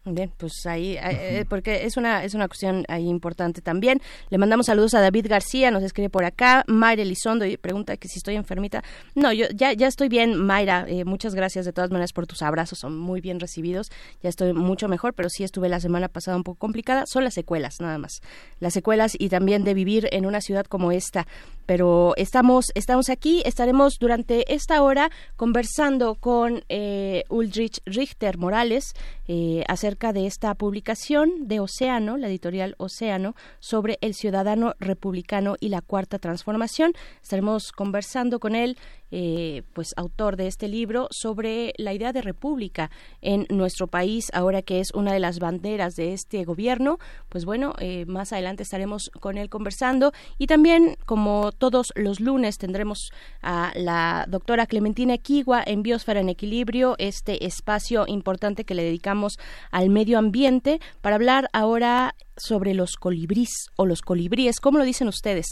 Bien, pues ahí, eh, porque es una, es una cuestión ahí importante también. Le mandamos saludos a David García, nos escribe por acá. Mayra Elizondo y pregunta que si estoy enfermita. No, yo ya, ya estoy bien, Mayra. Eh, muchas gracias de todas maneras por tus abrazos, son muy bien recibidos. Ya estoy mucho mejor, pero sí estuve la semana pasada un poco complicada. Son las secuelas, nada más. Las secuelas y también de vivir en una ciudad como esta. Pero estamos, estamos aquí, estaremos durante esta hora conversando con eh, Ulrich Richter Morales eh, acerca de esta publicación de Océano, la editorial Océano, sobre el ciudadano republicano y la cuarta transformación. Estaremos conversando con él eh, pues autor de este libro sobre la idea de república en nuestro país ahora que es una de las banderas de este gobierno. Pues bueno eh, más adelante estaremos con él conversando. Y también como todos los lunes tendremos a la doctora Clementina Equigua en Biosfera en Equilibrio este espacio importante que le dedicamos al medio ambiente para hablar ahora sobre los colibríes o los colibríes. Cómo lo dicen ustedes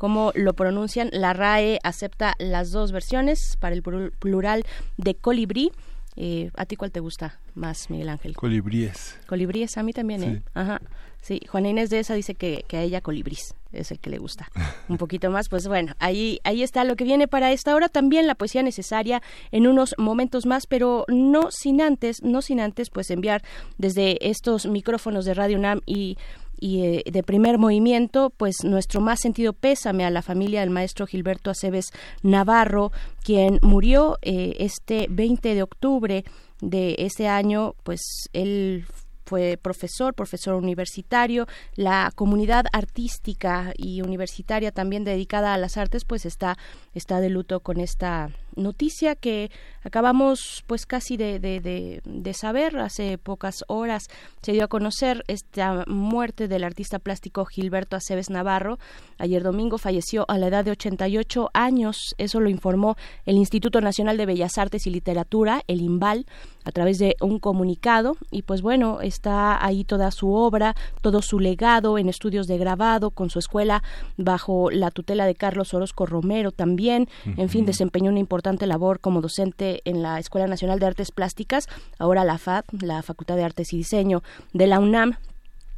cómo lo pronuncian. La RAE acepta las dos versiones para el plural de colibrí. Eh, ¿A ti cuál te gusta más, Miguel Ángel? Colibríes. Colibríes, a mí también, ¿eh? Ajá. Sí, Juana Inés de esa dice que, que a ella colibrís es el que le gusta (laughs) un poquito más. Pues bueno, ahí, ahí está lo que viene para esta hora. También la poesía necesaria en unos momentos más, pero no sin antes, no sin antes, pues enviar desde estos micrófonos de Radio UNAM y y eh, de primer movimiento, pues nuestro más sentido pésame a la familia del maestro Gilberto Aceves Navarro, quien murió eh, este 20 de octubre de ese año, pues él fue profesor, profesor universitario, la comunidad artística y universitaria también dedicada a las artes, pues está, está de luto con esta noticia que acabamos pues casi de, de, de, saber hace pocas horas. Se dio a conocer esta muerte del artista plástico Gilberto Aceves Navarro. Ayer domingo falleció a la edad de 88 años. Eso lo informó el Instituto Nacional de Bellas Artes y Literatura el INVAL a través de un comunicado y pues bueno está ahí toda su obra todo su legado en estudios de grabado con su escuela bajo la tutela de Carlos Orozco Romero también. En fin desempeñó una importante labor como docente en la Escuela Nacional de Artes Plásticas, ahora la FAD, la Facultad de Artes y Diseño de la UNAM,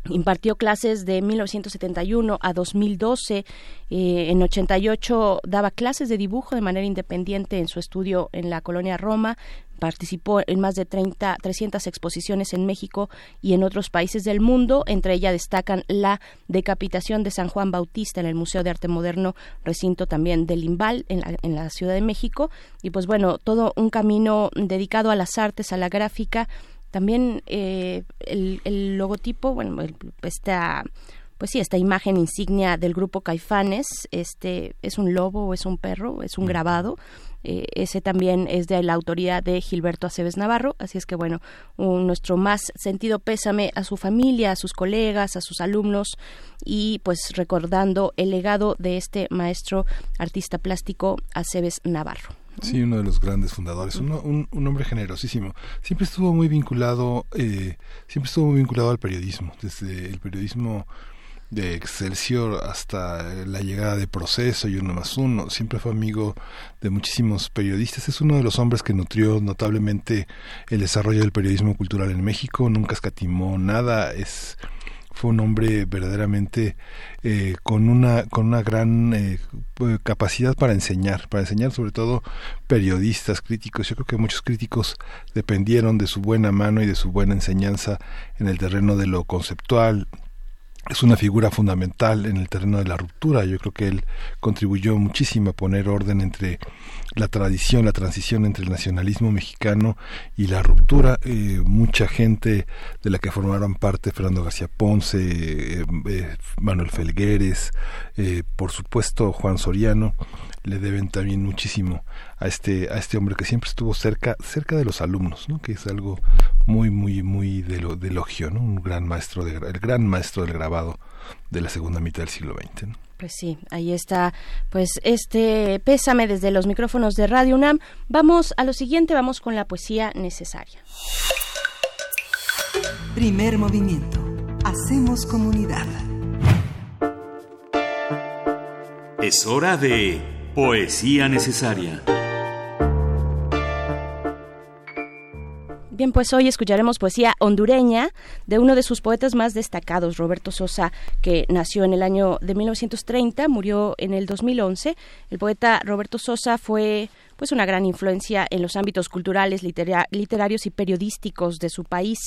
Impartió clases de 1971 a 2012. Eh, en 88 daba clases de dibujo de manera independiente en su estudio en la colonia Roma. Participó en más de 30, 300 exposiciones en México y en otros países del mundo. Entre ellas destacan la decapitación de San Juan Bautista en el Museo de Arte Moderno, recinto también del Imbal en la, en la Ciudad de México. Y pues bueno, todo un camino dedicado a las artes, a la gráfica también eh, el, el, logotipo, bueno, esta, pues sí, esta imagen insignia del grupo Caifanes, este es un lobo o es un perro, es un grabado. Eh, ese también es de la autoría de Gilberto Aceves Navarro, así es que bueno, un, nuestro más sentido pésame a su familia, a sus colegas, a sus alumnos y pues recordando el legado de este maestro artista plástico Aceves Navarro. Sí, uno de los grandes fundadores, un, un, un, hombre generosísimo. Siempre estuvo muy vinculado, eh, siempre estuvo muy vinculado al periodismo, desde el periodismo de Excelsior hasta la llegada de Proceso y Uno más Uno. Siempre fue amigo de muchísimos periodistas. Es uno de los hombres que nutrió notablemente el desarrollo del periodismo cultural en México. Nunca escatimó nada. Es fue un hombre verdaderamente eh, con una con una gran eh, capacidad para enseñar para enseñar sobre todo periodistas críticos yo creo que muchos críticos dependieron de su buena mano y de su buena enseñanza en el terreno de lo conceptual es una figura fundamental en el terreno de la ruptura. Yo creo que él contribuyó muchísimo a poner orden entre la tradición, la transición entre el nacionalismo mexicano y la ruptura. Eh, mucha gente de la que formaron parte, Fernando García Ponce, eh, eh, Manuel Felgueres, eh, por supuesto Juan Soriano, le deben también muchísimo a este a este hombre que siempre estuvo cerca cerca de los alumnos, ¿no? Que es algo muy muy muy de, lo, de elogio, ¿no? Un gran maestro de el gran maestro del grabado de la segunda mitad del siglo XX. Pues sí, ahí está, pues este pésame desde los micrófonos de Radio UNAM. Vamos a lo siguiente, vamos con la poesía necesaria. Primer movimiento. Hacemos comunidad. Es hora de poesía necesaria. Bien, pues hoy escucharemos poesía hondureña de uno de sus poetas más destacados, Roberto Sosa, que nació en el año de 1930, murió en el 2011. El poeta Roberto Sosa fue pues una gran influencia en los ámbitos culturales, litera- literarios y periodísticos de su país.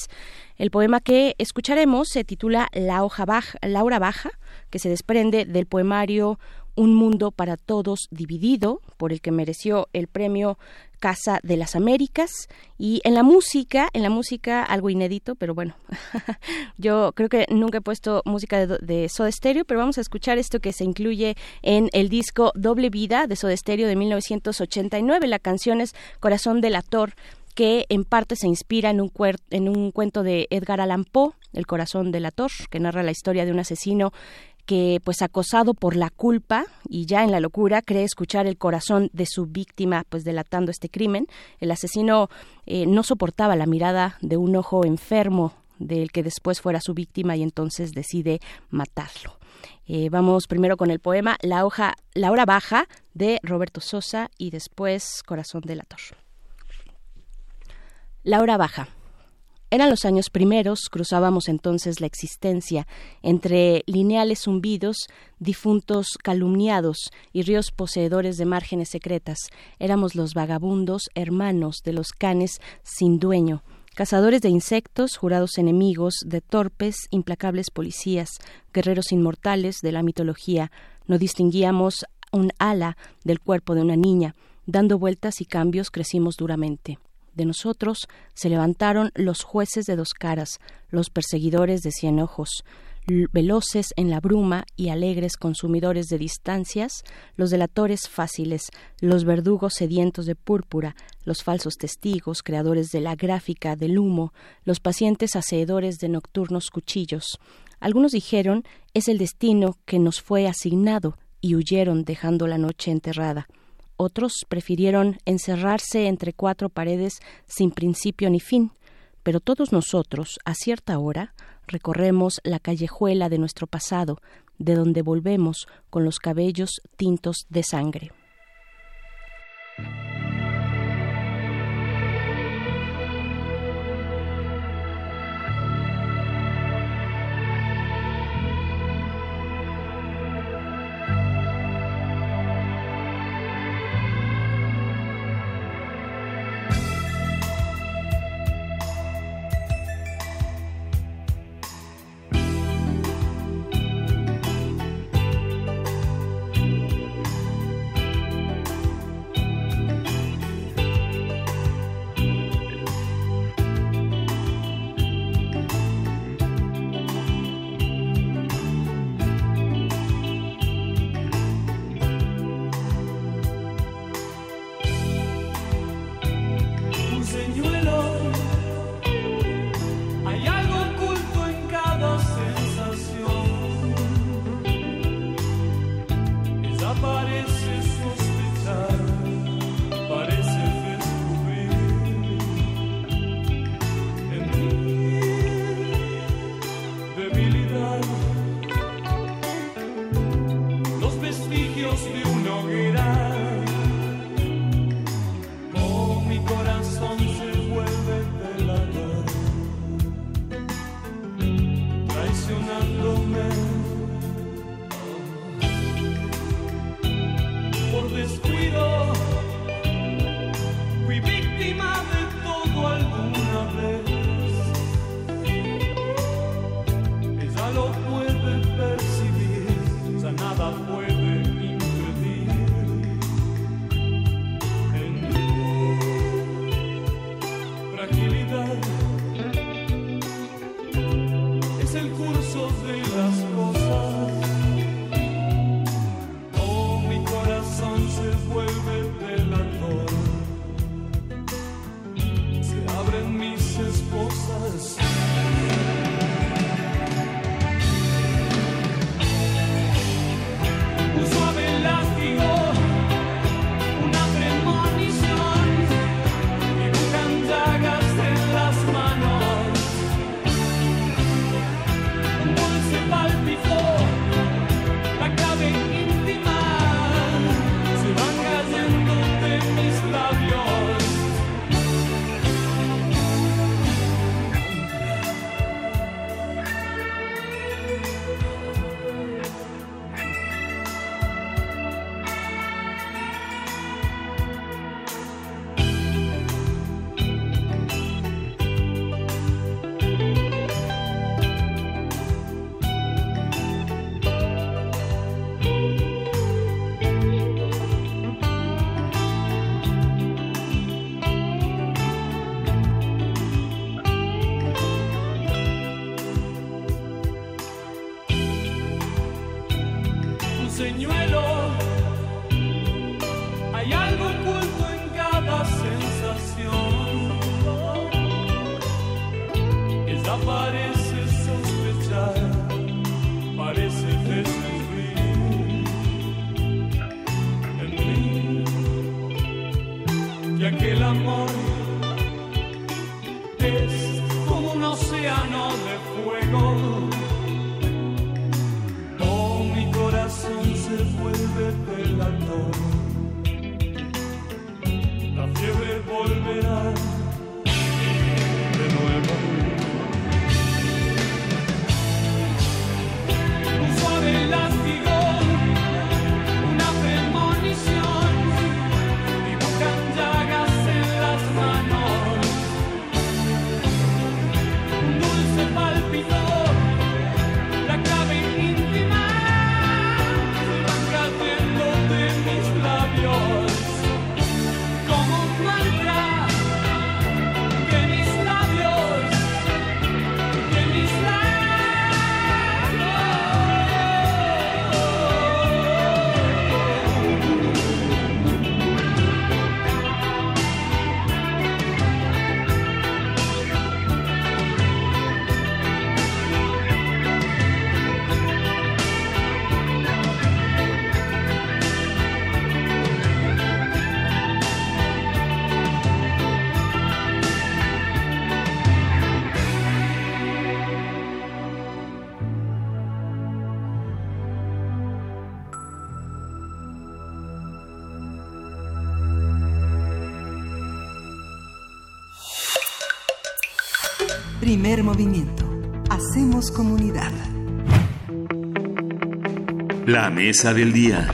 El poema que escucharemos se titula La hoja baja, Laura Baja, que se desprende del poemario Un mundo para todos dividido, por el que mereció el premio Casa de las Américas. Y en la música, en la música algo inédito, pero bueno, (laughs) yo creo que nunca he puesto música de, de Soda Stereo, pero vamos a escuchar esto que se incluye en el disco Doble Vida de Soda Stereo de 1989, la canción es Corazón del Ator que en parte se inspira en un, cuer- en un cuento de Edgar Allan Poe, El corazón del ator, que narra la historia de un asesino que pues acosado por la culpa y ya en la locura cree escuchar el corazón de su víctima pues delatando este crimen. El asesino eh, no soportaba la mirada de un ojo enfermo del que después fuera su víctima y entonces decide matarlo. Eh, vamos primero con el poema La hoja, La hora baja de Roberto Sosa y después Corazón del ator. La hora baja. Eran los años primeros, cruzábamos entonces la existencia entre lineales zumbidos, difuntos calumniados y ríos poseedores de márgenes secretas. Éramos los vagabundos hermanos de los canes sin dueño, cazadores de insectos, jurados enemigos, de torpes, implacables policías, guerreros inmortales de la mitología. No distinguíamos un ala del cuerpo de una niña. Dando vueltas y cambios crecimos duramente. De nosotros se levantaron los jueces de dos caras, los perseguidores de cien ojos, veloces en la bruma y alegres consumidores de distancias, los delatores fáciles, los verdugos sedientos de púrpura, los falsos testigos, creadores de la gráfica del humo, los pacientes hacedores de nocturnos cuchillos. Algunos dijeron es el destino que nos fue asignado y huyeron dejando la noche enterrada. Otros prefirieron encerrarse entre cuatro paredes sin principio ni fin, pero todos nosotros, a cierta hora, recorremos la callejuela de nuestro pasado, de donde volvemos con los cabellos tintos de sangre. Movimiento. Hacemos comunidad. La mesa del día.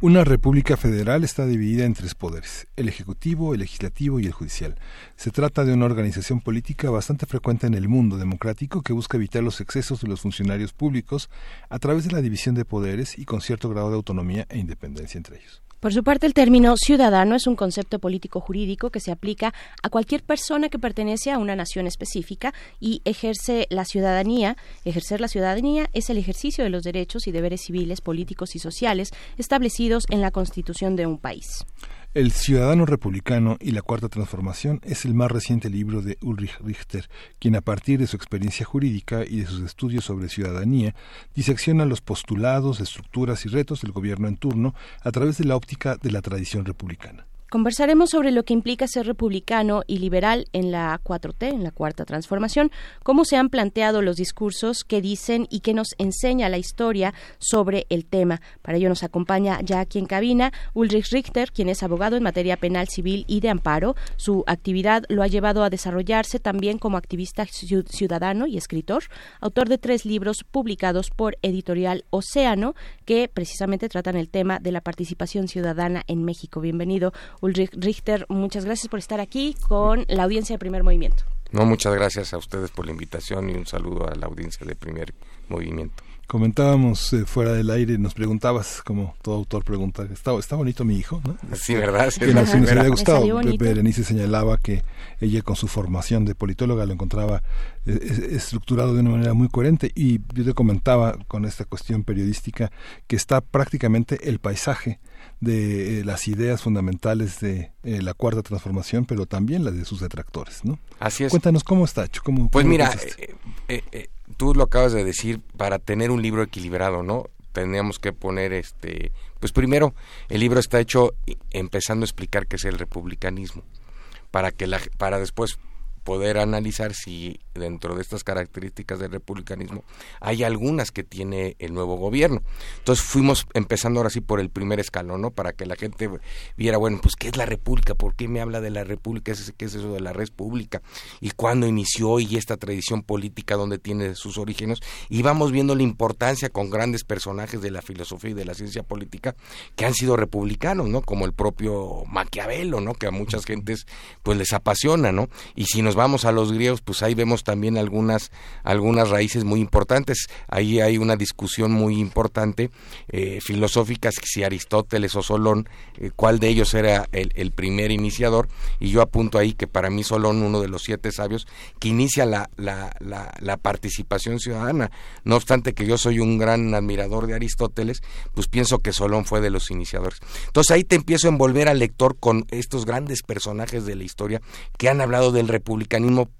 Una república federal está dividida en tres poderes, el ejecutivo, el legislativo y el judicial. Se trata de una organización política bastante frecuente en el mundo democrático que busca evitar los excesos de los funcionarios públicos a través de la división de poderes y con cierto grado de autonomía e independencia entre ellos. Por su parte, el término ciudadano es un concepto político jurídico que se aplica a cualquier persona que pertenece a una nación específica y ejerce la ciudadanía. Ejercer la ciudadanía es el ejercicio de los derechos y deberes civiles, políticos y sociales establecidos en la Constitución de un país. El Ciudadano Republicano y la Cuarta Transformación es el más reciente libro de Ulrich Richter, quien a partir de su experiencia jurídica y de sus estudios sobre ciudadanía, disecciona los postulados, estructuras y retos del gobierno en turno a través de la óptica de la tradición republicana. Conversaremos sobre lo que implica ser republicano y liberal en la 4T, en la Cuarta Transformación, cómo se han planteado los discursos que dicen y que nos enseña la historia sobre el tema. Para ello nos acompaña ya aquí en cabina Ulrich Richter, quien es abogado en materia penal, civil y de amparo. Su actividad lo ha llevado a desarrollarse también como activista ciudadano y escritor, autor de tres libros publicados por Editorial Océano, que precisamente tratan el tema de la participación ciudadana en México. Bienvenido, Ulrich Richter, muchas gracias por estar aquí con la audiencia de Primer Movimiento. No, muchas gracias a ustedes por la invitación y un saludo a la audiencia de Primer Movimiento. Comentábamos eh, fuera del aire, nos preguntabas, como todo autor pregunta, ¿está, está bonito mi hijo? ¿no? Sí, ¿verdad? Sí, que nos, había gustado. Berenice señalaba que ella con su formación de politóloga lo encontraba eh, es- estructurado de una manera muy coherente y yo te comentaba con esta cuestión periodística que está prácticamente el paisaje de eh, las ideas fundamentales de eh, la cuarta transformación, pero también las de sus detractores, ¿no? Así es. Cuéntanos cómo está hecho, cómo, Pues cómo mira, eh, eh, tú lo acabas de decir, para tener un libro equilibrado, ¿no? Teníamos que poner, este, pues primero, el libro está hecho empezando a explicar qué es el republicanismo, para que la, para después poder analizar si dentro de estas características del republicanismo hay algunas que tiene el nuevo gobierno. Entonces fuimos empezando ahora sí por el primer escalón, ¿no? Para que la gente viera, bueno, pues ¿qué es la república? ¿Por qué me habla de la república? ¿Qué es, eso de la red pública? ¿Y cuándo inició y esta tradición política donde tiene sus orígenes? Y vamos viendo la importancia con grandes personajes de la filosofía y de la ciencia política que han sido republicanos, ¿no? Como el propio Maquiavelo, ¿no? Que a muchas gentes pues les apasiona, ¿no? Y si nos vamos a los griegos, pues ahí vemos también algunas, algunas raíces muy importantes. Ahí hay una discusión muy importante eh, filosófica, si Aristóteles o Solón, eh, cuál de ellos era el, primer iniciador. Y yo apunto ahí que para mí Solón, uno de los siete sabios, que inicia la, la, la, participación ciudadana. No obstante que yo soy un gran admirador de Aristóteles, pues pienso que Solón fue de los iniciadores. Entonces ahí te empiezo a envolver al lector con estos grandes personajes de la historia que han hablado del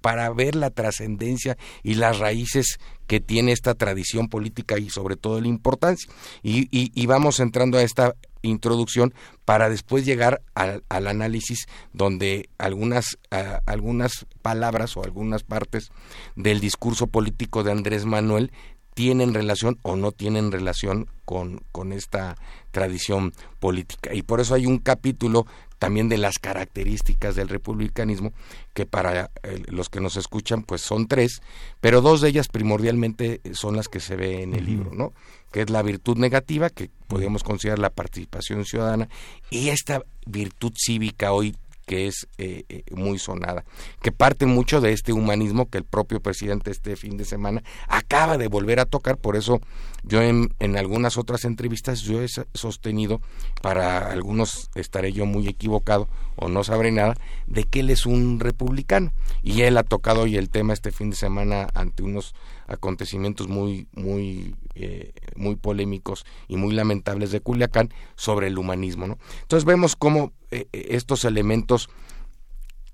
para ver la trascendencia y las raíces que tiene esta tradición política y sobre todo la importancia. Y, vamos entrando a esta introducción para después llegar al, análisis donde algunas, uh, algunas palabras o algunas partes del discurso político de Andrés Manuel tienen relación o no tienen relación con, con esta tradición política. Y por eso hay un capítulo también de las características del republicanismo, que para eh, los que nos escuchan, pues son tres, pero dos de ellas primordialmente son las que se ve en el libro, ¿no? Que es la virtud negativa, que podríamos considerar la participación ciudadana, y esta virtud cívica hoy que es eh, eh, muy sonada, que parte mucho de este humanismo que el propio presidente este fin de semana acaba de volver a tocar, por eso yo en, algunas otras entrevistas yo he sostenido, para algunos estaré yo muy equivocado o no sabré nada, de que él es un republicano y él ha tocado hoy el tema este fin de semana ante unos acontecimientos muy muy eh, muy polémicos y muy lamentables de Culiacán sobre el humanismo ¿no? entonces vemos cómo eh, estos elementos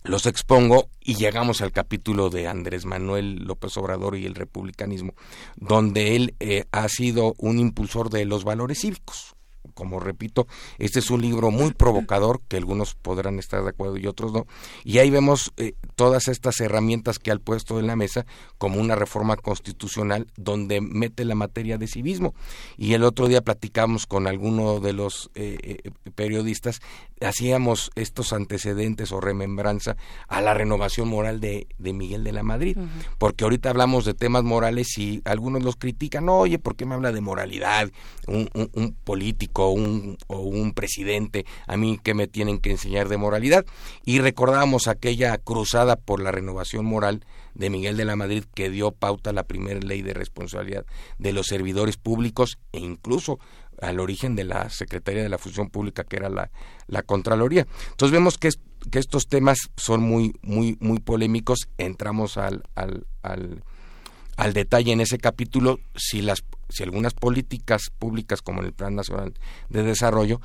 los expongo y llegamos al capítulo de Andrés Manuel López Obrador y el republicanismo, donde él eh, ha sido un impulsor de los valores cívicos como repito, este es un libro muy provocador, que algunos podrán estar de acuerdo y otros no, y ahí vemos eh, todas estas herramientas que ha puesto en la mesa como una reforma constitucional donde mete la materia de civismo. Y el otro día platicamos con alguno de los eh, eh, periodistas, hacíamos estos antecedentes o remembranza a la renovación moral de, de Miguel de la Madrid, porque ahorita hablamos de temas morales y algunos los critican, oye, ¿por qué me habla de moralidad? un, un, un político o un, o un presidente, a mí que me tienen que enseñar de moralidad. Y recordamos aquella cruzada por la renovación moral de Miguel de la Madrid que dio pauta a la primera ley de responsabilidad de los servidores públicos e incluso al origen de la Secretaría de la Función Pública que era la, la Contraloría. Entonces vemos que, que estos temas son muy, muy, muy polémicos. Entramos al, al, al detalle en ese capítulo si las si algunas políticas públicas como el Plan Nacional de Desarrollo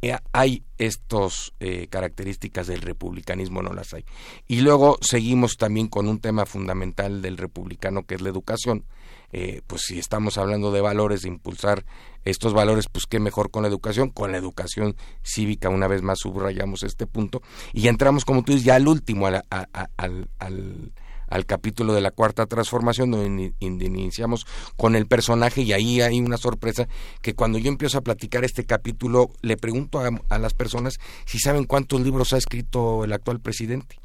eh, hay estas eh, características del republicanismo, no las hay. Y luego seguimos también con un tema fundamental del republicano que es la educación. Eh, pues si estamos hablando de valores, de impulsar estos valores, pues qué mejor con la educación, con la educación cívica, una vez más subrayamos este punto, y entramos, como tú dices, ya al último, al, al, al al capítulo de la cuarta transformación, donde iniciamos con el personaje y ahí hay una sorpresa que cuando yo empiezo a platicar este capítulo le pregunto a, a las personas si saben cuántos libros ha escrito el actual presidente.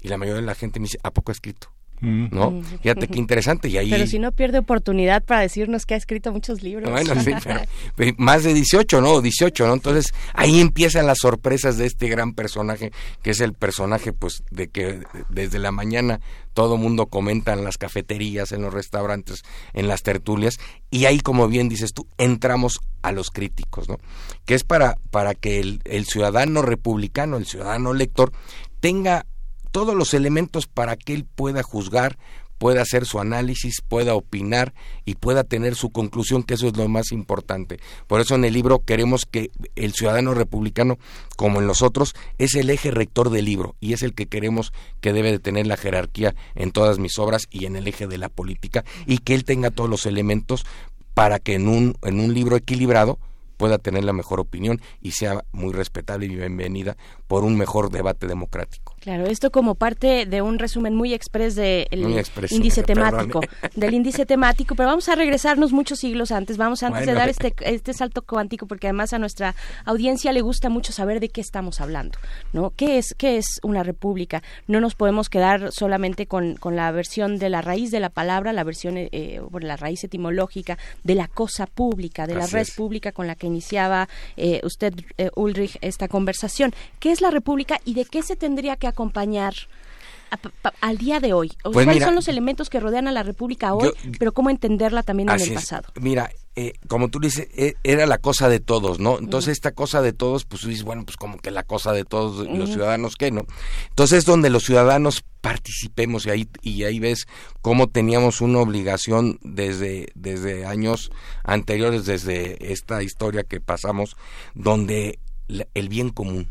Y la mayoría de la gente me dice, ¿a poco ha escrito? ¿No? Mm. Fíjate qué interesante. Y ahí... Pero si no pierde oportunidad para decirnos que ha escrito muchos libros. Bueno, sí, (laughs) pero, más de 18, ¿no? 18, ¿no? Entonces ahí empiezan las sorpresas de este gran personaje, que es el personaje, pues, de que desde la mañana todo mundo comenta en las cafeterías, en los restaurantes, en las tertulias, y ahí, como bien dices tú, entramos a los críticos, ¿no? Que es para, para que el, el ciudadano republicano, el ciudadano lector, tenga todos los elementos para que él pueda juzgar, pueda hacer su análisis, pueda opinar y pueda tener su conclusión, que eso es lo más importante. Por eso en el libro queremos que el ciudadano republicano, como en los otros, es el eje rector del libro y es el que queremos que debe de tener la jerarquía en todas mis obras y en el eje de la política y que él tenga todos los elementos para que en un, en un libro equilibrado pueda tener la mejor opinión y sea muy respetable y bienvenida por un mejor debate democrático. Claro, esto como parte de un resumen muy express del índice temático, del índice temático, pero vamos a regresarnos muchos siglos antes, vamos antes de dar este, este salto cuántico, porque además a nuestra audiencia le gusta mucho saber de qué estamos hablando, ¿no? ¿Qué es, qué es una república? No nos podemos quedar solamente con, con la versión de la raíz de la palabra, la versión, eh, la raíz etimológica de la cosa pública, de la res pública con la que iniciaba eh, usted, eh, Ulrich, esta conversación. ¿Qué es la república y de qué se tendría que acompañar al día de hoy? Pues ¿Cuáles mira, son los elementos que rodean a la República hoy, pero cómo entenderla también en el es. pasado? Mira, eh, como tú dices, eh, era la cosa de todos, ¿no? Entonces esta cosa de todos, pues tú dices, bueno, pues como que la cosa de todos los Ujú. ciudadanos, ¿qué, no? Entonces es donde los ciudadanos participemos y ahí, y ahí ves cómo teníamos una obligación desde, desde años anteriores, desde esta historia que pasamos, donde la- el bien común,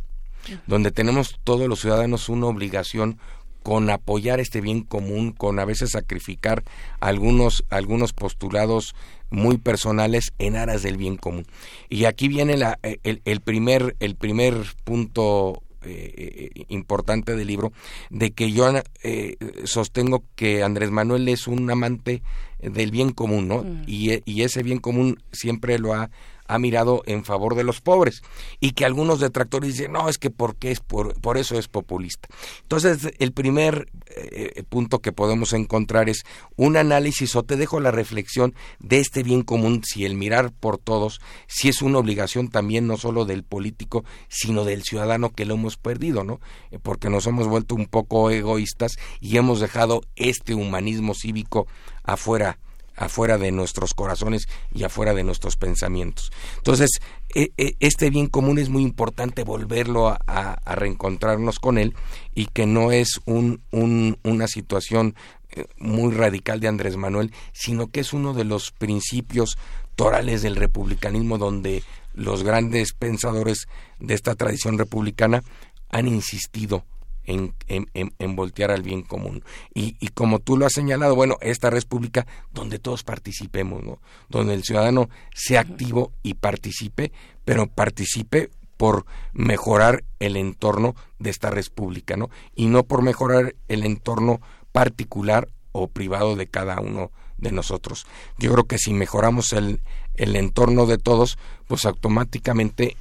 donde tenemos todos los ciudadanos una obligación con apoyar este bien común, con a veces sacrificar algunos, algunos postulados muy personales en aras del bien común. Y aquí viene la, eh, el, el primer, el primer punto eh, eh, importante del libro, de que yo eh, sostengo que Andrés Manuel es un amante del bien común, ¿no? Y, e- y ese bien común siempre lo ha ha mirado en favor de los pobres y que algunos detractores dicen no es que porque es por, por eso es populista entonces el primer eh, punto que podemos encontrar es un análisis o te dejo la reflexión de este bien común si el mirar por todos si es una obligación también no solo del político sino del ciudadano que lo hemos perdido no Eh, porque nos hemos vuelto un poco egoístas y hemos dejado este humanismo cívico afuera afuera de nuestros corazones y afuera de nuestros pensamientos. Entonces, e- e- este bien común es muy importante volverlo a, reencontrarnos con él y que no es un- una situación eh, muy radical de Andrés Manuel, sino que es uno de los principios torales del republicanismo donde los grandes pensadores de esta tradición republicana han insistido en, en, en- en voltear al bien común. Y, y como tú lo has señalado, bueno, esta república donde todos participemos, ¿no? Donde el ciudadano sea activo y participe, pero participe por mejorar el entorno de esta república, ¿no? Y no por mejorar el entorno particular o privado de cada uno de nosotros. Yo creo que si mejoramos el, el entorno de todos, pues automáticamente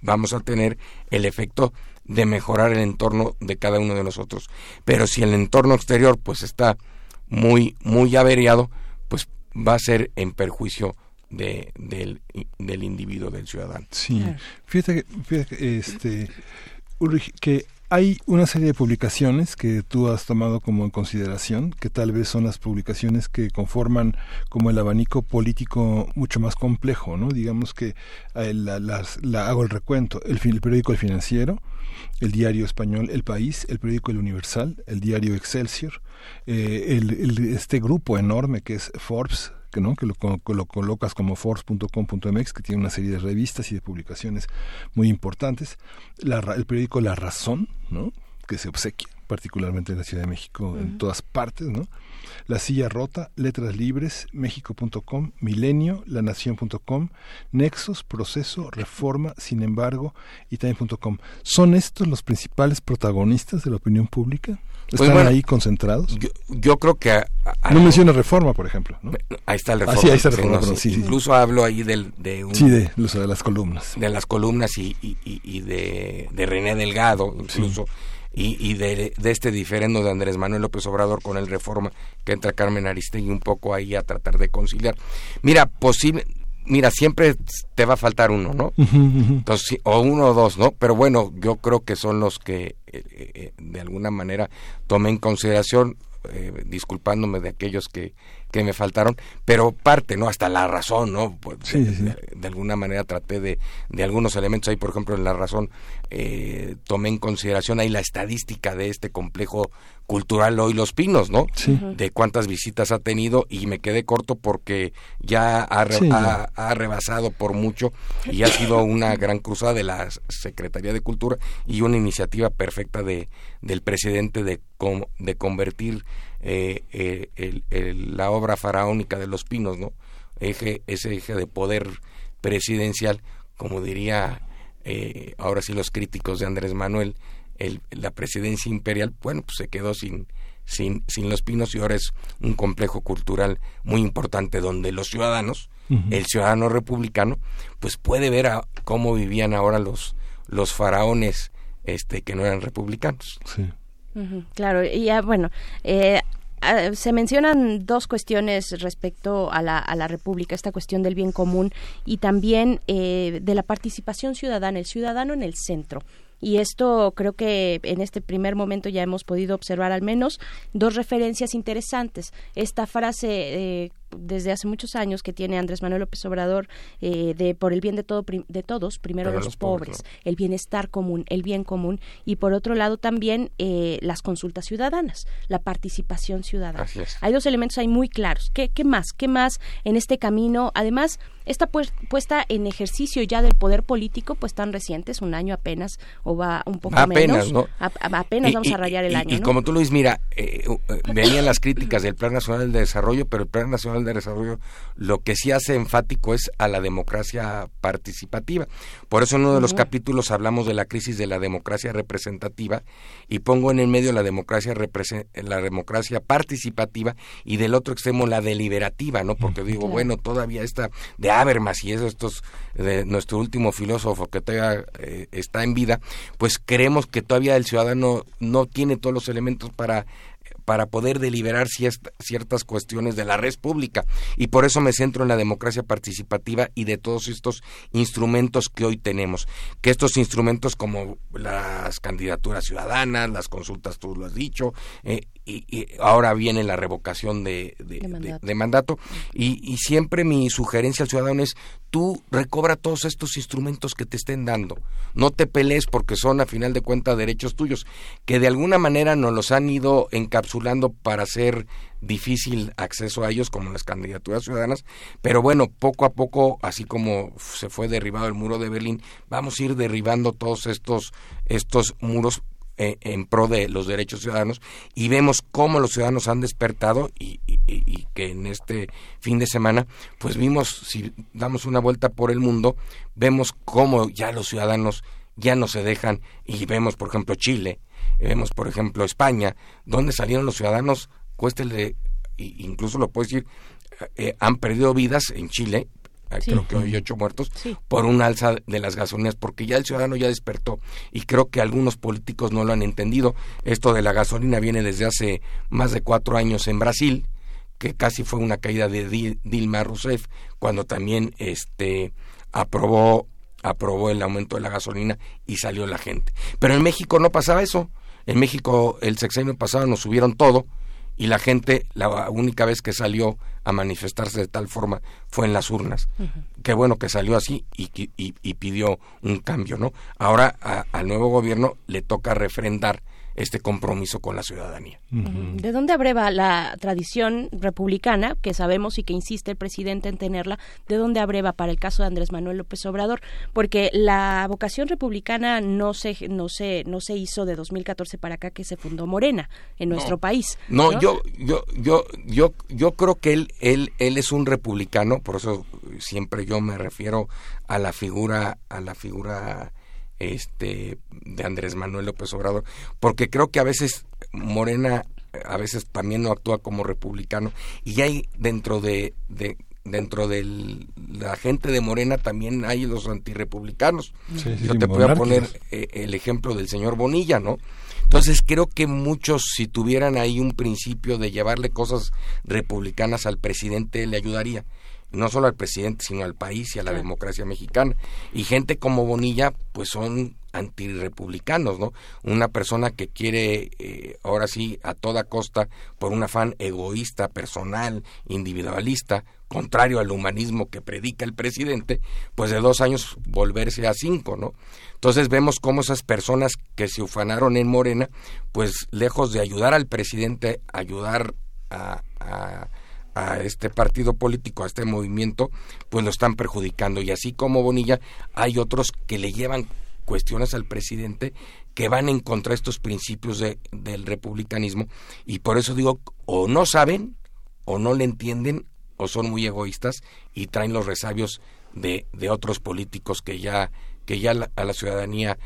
vamos a tener el efecto de mejorar el entorno de cada uno de nosotros. Pero si el entorno exterior pues está muy muy averiado, pues va a ser en perjuicio de, del, del individuo, del ciudadano. Sí, fíjate, que- fíjate que, este, Ulrich, que hay una serie de publicaciones que tú has tomado como en consideración, que tal vez son las publicaciones que conforman como el abanico político mucho más complejo, ¿no? Digamos que eh, la, hago el recuento, el, periódico El Financiero, el diario español El País, el periódico El Universal, el diario Excelsior, eh, el- este grupo enorme que es Forbes, que no que lo, lo colocas como forbes.com.mx que tiene una serie de revistas y de publicaciones muy importantes. La el periódico La Razón no que se obsequia particularmente en la Ciudad de México en todas partes no la silla rota letras libres méxico.com milenio lanación.com nexos proceso reforma sin embargo y también.com son estos los principales protagonistas de la opinión pública Pues están bueno, ahí concentrados Yo, yo creo que... a- a- no menciona reforma por ejemplo ¿no? Ahí está el Ah, reforma. sí, ahí está el sí, reforma, no, sí. Incluso hablo ahí del, de un... Sí, de, de las columnas. de las columnas y, y, y- y de, de René Delgado incluso y, y de, de este diferendo de Andrés Manuel López Obrador con el Reforma que entra Carmen Aristegui un poco ahí a tratar de conciliar mira posible mira siempre te va a faltar uno no entonces sí, o uno o dos no pero bueno yo creo que son los que eh, eh, de alguna manera tomé en consideración eh, disculpándome de aquellos que, que me faltaron, pero parte, ¿no? Hasta la razón, ¿no? Pues, Sí, de, sí. de- de alguna manera traté de, de algunos elementos ahí, por ejemplo, en la razón, eh, tomé en consideración ahí la estadística de este complejo cultural hoy Los Pinos, ¿no? Sí. De cuántas visitas ha tenido y me quedé corto porque ya ha, re- Sí. ha- ha rebasado por mucho y ha sido una gran cruzada de la Secretaría de Cultura y una iniciativa perfecta de del presidente de com- de convertir eh, eh, el- el- la obra faraónica de los pinos, ¿no? Eje, ese eje de poder presidencial, como diría eh, ahora sí los críticos de Andrés Manuel, el- la presidencia imperial, bueno, pues se quedó sin, sin, sin los pinos y ahora es un complejo cultural muy importante donde los ciudadanos, el ciudadano republicano, pues puede ver a cómo vivían ahora los, los faraones este, que no eran republicanos. Claro, y ya, bueno, eh, ah, se mencionan dos cuestiones respecto a la, a la República, esta cuestión del bien común y también eh, de la participación ciudadana, el ciudadano en el centro. y esto creo que en este primer momento ya hemos podido observar al menos dos referencias interesantes. Esta frase eh, desde hace muchos años que tiene Andrés Manuel López Obrador eh, de por el bien de todo de todos primero los, pobres, el bienestar común el bien común y por otro lado también eh, las consultas ciudadanas la participación ciudadana. Hay dos elementos ahí muy claros. Qué, qué más qué más en este camino además esta puesta en ejercicio ya del poder político pues tan reciente es un año apenas o va un poco apenas, menos ¿no? apenas vamos a rayar el año y, como tú lo dices mira eh, venían las críticas del plan nacional de desarrollo pero el plan nacional de Desarrollo lo que sí hace enfático es a la democracia participativa. Por eso en uno de los capítulos hablamos de la crisis de la democracia representativa y pongo en el medio la democracia la democracia participativa y del otro extremo la deliberativa, ¿no? Porque digo, bueno, todavía está de Habermas y eso estos de nuestro último filósofo que todavía eh, está en vida, pues creemos que todavía el ciudadano no tiene todos los elementos para para poder deliberar ciertas cuestiones de la red pública. Y por eso me centro en la democracia participativa y de todos estos instrumentos que hoy tenemos. Que estos instrumentos como las candidaturas ciudadanas, las consultas, tú lo has dicho, eh, y, ahora viene la revocación de, mandato. Y, siempre mi sugerencia al ciudadano es tú recobra todos estos instrumentos que te estén dando. No te pelees porque son a final de cuentas derechos tuyos, que de alguna manera nos los han ido encapsulando para hacer difícil acceso a ellos como las candidaturas ciudadanas, pero bueno, poco a poco, así como se fue derribado el muro de Berlín, vamos a ir derribando todos estos estos muros eh, en pro de los derechos ciudadanos y vemos cómo los ciudadanos han despertado y, que en este fin de semana pues vimos si damos una vuelta por el mundo vemos cómo ya los ciudadanos ya no se dejan y vemos por ejemplo Chile vemos por ejemplo España donde salieron los ciudadanos cuéstele incluso lo puedo decir eh, han perdido vidas en Chile creo que hoy ocho muertos, por un alza de las gasolinas, porque ya el ciudadano ya despertó y creo que algunos políticos no lo han entendido. Esto de la gasolina viene desde hace más de cuatro años en Brasil, que casi fue una caída de Dilma Rousseff, cuando también este aprobó aprobó el aumento de la gasolina y salió la gente. Pero en México no pasaba eso. En México el sexenio pasado nos subieron todo y la gente la única vez que salió a manifestarse de tal forma fue en las urnas. Qué bueno que salió así y, y, pidió un cambio, ¿no? Ahora al nuevo gobierno le toca refrendar este compromiso con la ciudadanía. ¿De dónde abreva la tradición republicana, que sabemos y que insiste el presidente en tenerla, de dónde abreva para el caso de Andrés Manuel López Obrador? Porque la vocación republicana no se, no se, no se hizo de 2014 para acá que se fundó Morena en nuestro país. No, yo, yo, yo, yo, yo creo que él, él, él es un republicano, por eso siempre yo me refiero a la figura, a la figura este de Andrés Manuel López Obrador, porque creo que a veces Morena a veces también no actúa como republicano y hay dentro de, de dentro de la gente de Morena también hay los antirrepublicanos. Yo te voy a poner eh, el ejemplo del señor Bonilla, ¿no? Entonces creo que muchos si tuvieran ahí un principio de llevarle cosas republicanas al presidente le ayudaría no solo al presidente, sino al país y a la democracia mexicana. Y gente como Bonilla, pues son antirepublicanos, ¿no? Una persona que quiere, eh, ahora sí, a toda costa, por un afán egoísta, personal, individualista, contrario al humanismo que predica el presidente, pues de dos años volverse a cinco, ¿no? Entonces vemos cómo esas personas que se ufanaron en Morena, pues lejos de ayudar al presidente, ayudar a a este partido político, a este movimiento, pues lo están perjudicando. Y así como Bonilla, hay otros que le llevan cuestiones al presidente que van en contra de estos principios de, del republicanismo. Y por eso digo, o no saben, o no le entienden, o son muy egoístas y traen los resabios de, de otros políticos que ya, que ya a la ciudadanía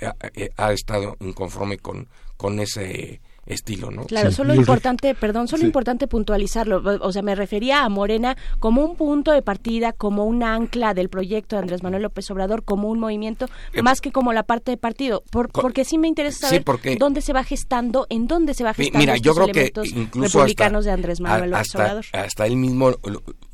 ha, eh, ha estado inconforme con, con ese estilo, ¿no? Claro, solo importante, perdón, solo importante puntualizarlo, o sea, me refería a Morena como un punto de partida, como un ancla del proyecto de Andrés Manuel López Obrador, como un movimiento, eh, más que como la parte de partido, porque sí me interesa saber dónde se va gestando, en dónde se va gestando Mira, estos yo creo que republicanos de Andrés Manuel López hasta, Obrador. Hasta él mismo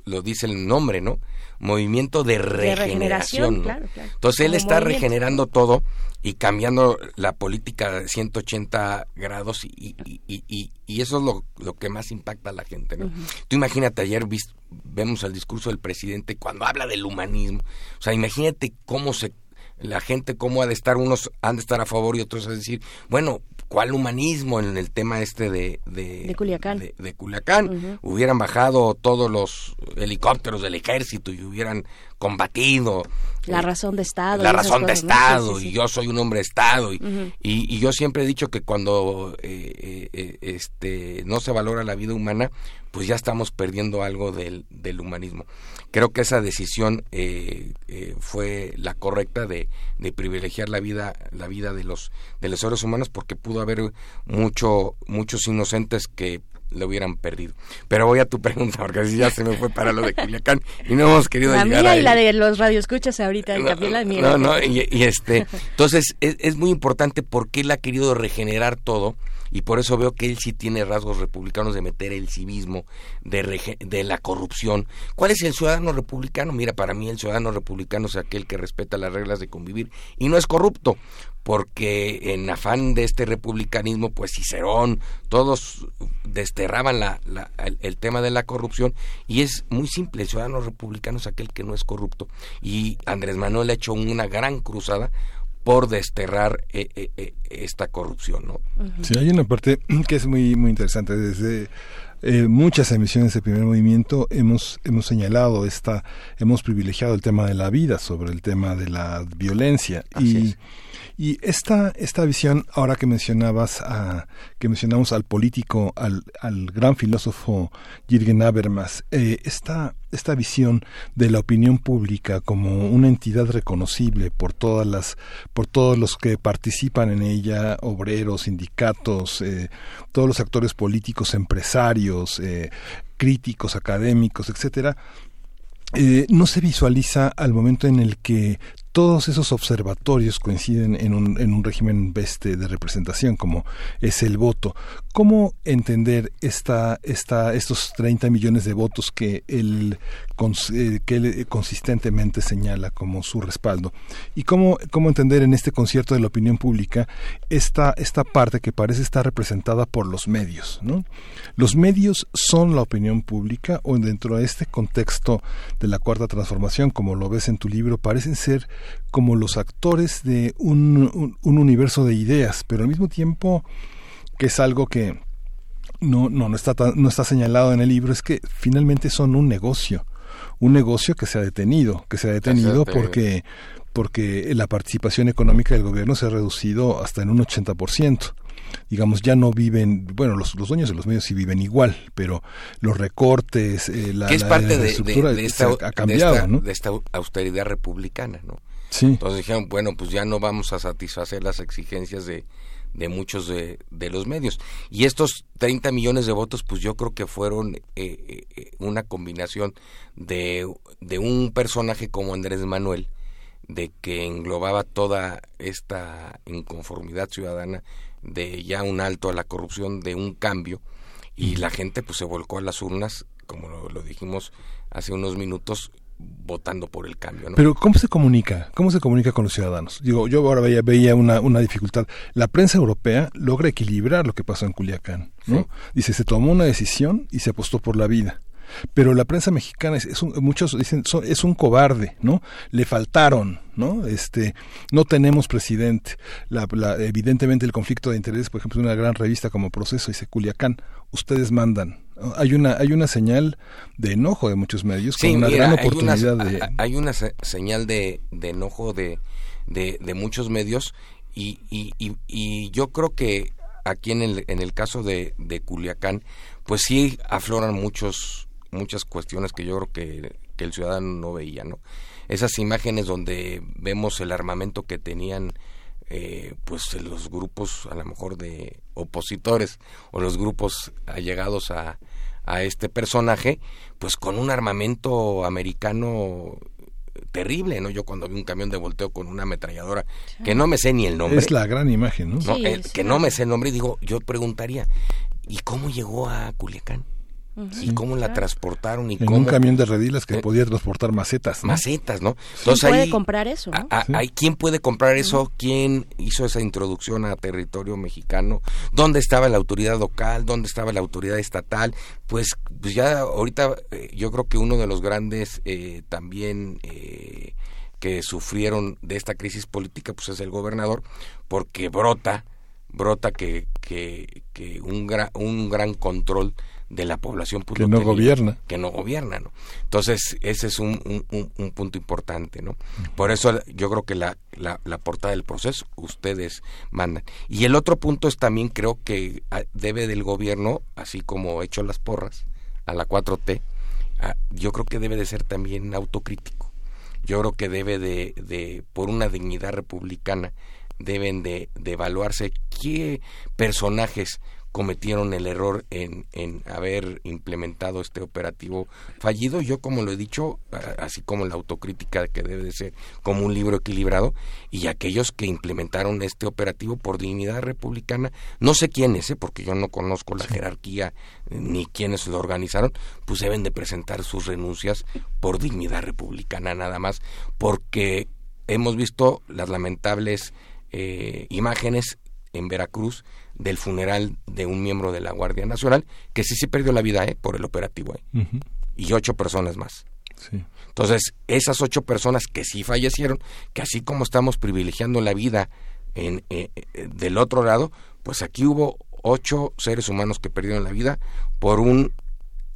lo dice el nombre, ¿no? Movimiento de regeneración. Entonces él Como está movimiento. regenerando todo y cambiando la política de 180 grados y, y- y- y- y eso es lo, lo que más impacta a la gente, ¿no? Tú imagínate, ayer vis- vemos el discurso del presidente cuando habla del humanismo. O sea, imagínate cómo se la gente cómo ha de estar, unos han de estar a favor y otros a decir, bueno, ¿cuál humanismo en el tema este de, de, De Culiacán. de, de Culiacán? Hubieran bajado todos los helicópteros del ejército y hubieran combatido La razón de Estado. la razón de. Estado Sí, sí, y yo soy un hombre de Estado y, y, y yo siempre he dicho que cuando eh, eh, eh, este no se valora la vida humana pues ya estamos perdiendo algo del, del humanismo creo que esa decisión eh, eh, fue la correcta de, de privilegiar la vida la vida de los de los seres humanos porque pudo haber mucho muchos inocentes que lo hubieran perdido. Pero voy a tu pregunta, porque así ya se me fue para lo de Culiacán y no hemos querido La llegar mía a y la de los radioescuchas ahorita, también la mía. No, no, y, y este, entonces es, es muy importante porque él ha querido regenerar todo y por eso veo que él sí tiene rasgos republicanos de meter el civismo, de, de la corrupción. ¿Cuál es el ciudadano republicano? Mira, para mí el ciudadano republicano es aquel que respeta las reglas de convivir y no es corrupto, porque en afán de este republicanismo, pues Cicerón, todos desterraban la, la- el, el tema de la corrupción y es muy simple, el ciudadano republicano es aquel que no es corrupto y Andrés Manuel ha hecho una gran cruzada por desterrar eh, eh, eh, esta corrupción, ¿no? Sí, hay una parte (clears throat) que es muy muy interesante. Desde eh, muchas emisiones de primer movimiento hemos hemos señalado esta, hemos privilegiado el tema de la vida sobre el tema de la violencia y y esta esta visión ahora que mencionabas a, que mencionamos al político al, gran filósofo Jürgen Habermas eh, esta esta visión de la opinión pública como una entidad reconocible por todas las por todos los que participan en ella obreros sindicatos eh, todos los actores políticos empresarios eh, críticos académicos etcétera no se visualiza al momento en el que todos esos observatorios coinciden en un, en un régimen este de representación como es el voto. ¿Cómo entender estos 30 millones de votos que él, eh, él consistentemente señala como su respaldo? ¿Y cómo, cómo entender en este concierto de la opinión pública esta, esta parte que parece estar representada por los medios? ¿no? ¿Los medios son la opinión pública o dentro de este contexto de la cuarta transformación, como lo ves en tu libro, parecen ser como los actores de un universo de ideas, pero al mismo tiempo que es algo que no, no, no, está, tan- no está señalado en el libro, es que finalmente son un negocio, un negocio que se ha detenido, que se ha detenido porque, porque la participación económica del gobierno se ha reducido hasta en un 80% digamos, ya no viven, bueno, los, los dueños de los medios sí viven igual, pero los recortes, eh, la, que es la- parte la de, de- estructura de esta, se ha cambiado, de esta- ¿no? de esta austeridad republicana, ¿no? Sí. Entonces dijeron, bueno, pues ya no vamos a satisfacer las exigencias de, de muchos de, de los medios. Y estos 30 millones de votos, pues yo creo que fueron eh, eh, una combinación de, de un personaje como Andrés Manuel, de que englobaba toda esta inconformidad ciudadana de ya un alto a la corrupción, de un cambio, y la gente pues se volcó a las urnas, como lo, lo dijimos hace unos minutos, votando por el cambio. ¿no? Pero ¿cómo se comunica? ¿Cómo se comunica con los ciudadanos? Digo, yo ahora veía, veía una, una dificultad. La prensa europea logra equilibrar lo que pasó en Culiacán, ¿no? Sí. Dice, se tomó una decisión y se apostó por la vida. Pero la prensa mexicana es, es un, muchos dicen son- es un cobarde, ¿no? Le faltaron, ¿no? Este, no tenemos presidente. La, la- evidentemente el conflicto de intereses, por ejemplo, una gran revista como Proceso dice Culiacán, ustedes mandan. Hay una hay una señal de enojo de muchos medios con una mira, gran hay una- oportunidad de Hay una se- señal de, de enojo de, de, de muchos medios y, y, y, y yo creo que aquí en el, en el caso de, de Culiacán, pues sí afloran muchos muchas cuestiones que yo creo que, que el ciudadano no veía, ¿no? Esas imágenes donde vemos el armamento que tenían eh, pues los grupos a lo mejor de opositores o los grupos allegados a, a este personaje, pues con un armamento americano terrible, ¿no? Yo cuando vi un camión de volteo con una ametralladora, que no me sé ni el nombre. Es la gran imagen, ¿no? No, Sí, eh, sí. que no me sé el nombre, digo, yo preguntaría, ¿y cómo llegó a Culiacán? Y cómo la transportaron y en cómo un camión de redilas que Eh, podía transportar macetas. ¿no? macetas, ¿no? ¿Quién puede ahí- comprar eso? no? a- hay quién puede comprar eso, quién hizo esa introducción a territorio mexicano, dónde estaba la autoridad local, dónde estaba la autoridad estatal, pues, pues ya ahorita eh, yo creo que uno de los grandes eh, también eh, que sufrieron de esta crisis política pues es el gobernador porque brota brota que que, que un gran un gran control de la población pues, Que no gobierna. que no gobierna no entonces ese es un, un, un- un punto importante no por eso yo creo que la, la, la portada del proceso ustedes mandan. Y el otro punto es también creo que ah, debe del gobierno así como hecho las porras a la 4T ah, yo creo que debe de ser también autocrítico. Yo creo que debe de, de por una dignidad republicana deben de, de evaluarse qué personajes cometieron el error en, en haber implementado este operativo fallido. Yo, como lo he dicho, así como la autocrítica que debe de ser como un libro equilibrado, y aquellos que implementaron este operativo por dignidad republicana, no sé quiénes, ¿eh? porque yo no conozco la jerarquía ni quiénes lo organizaron, pues deben de presentar sus renuncias por dignidad republicana nada más, porque hemos visto las lamentables eh, imágenes en Veracruz del funeral de un miembro de la Guardia Nacional que sí se perdió la vida eh, por el operativo eh, y ocho personas más. Sí. Entonces, esas ocho personas que sí fallecieron, que así como estamos privilegiando la vida en, eh, eh, del otro lado, pues aquí hubo ocho seres humanos que perdieron la vida por un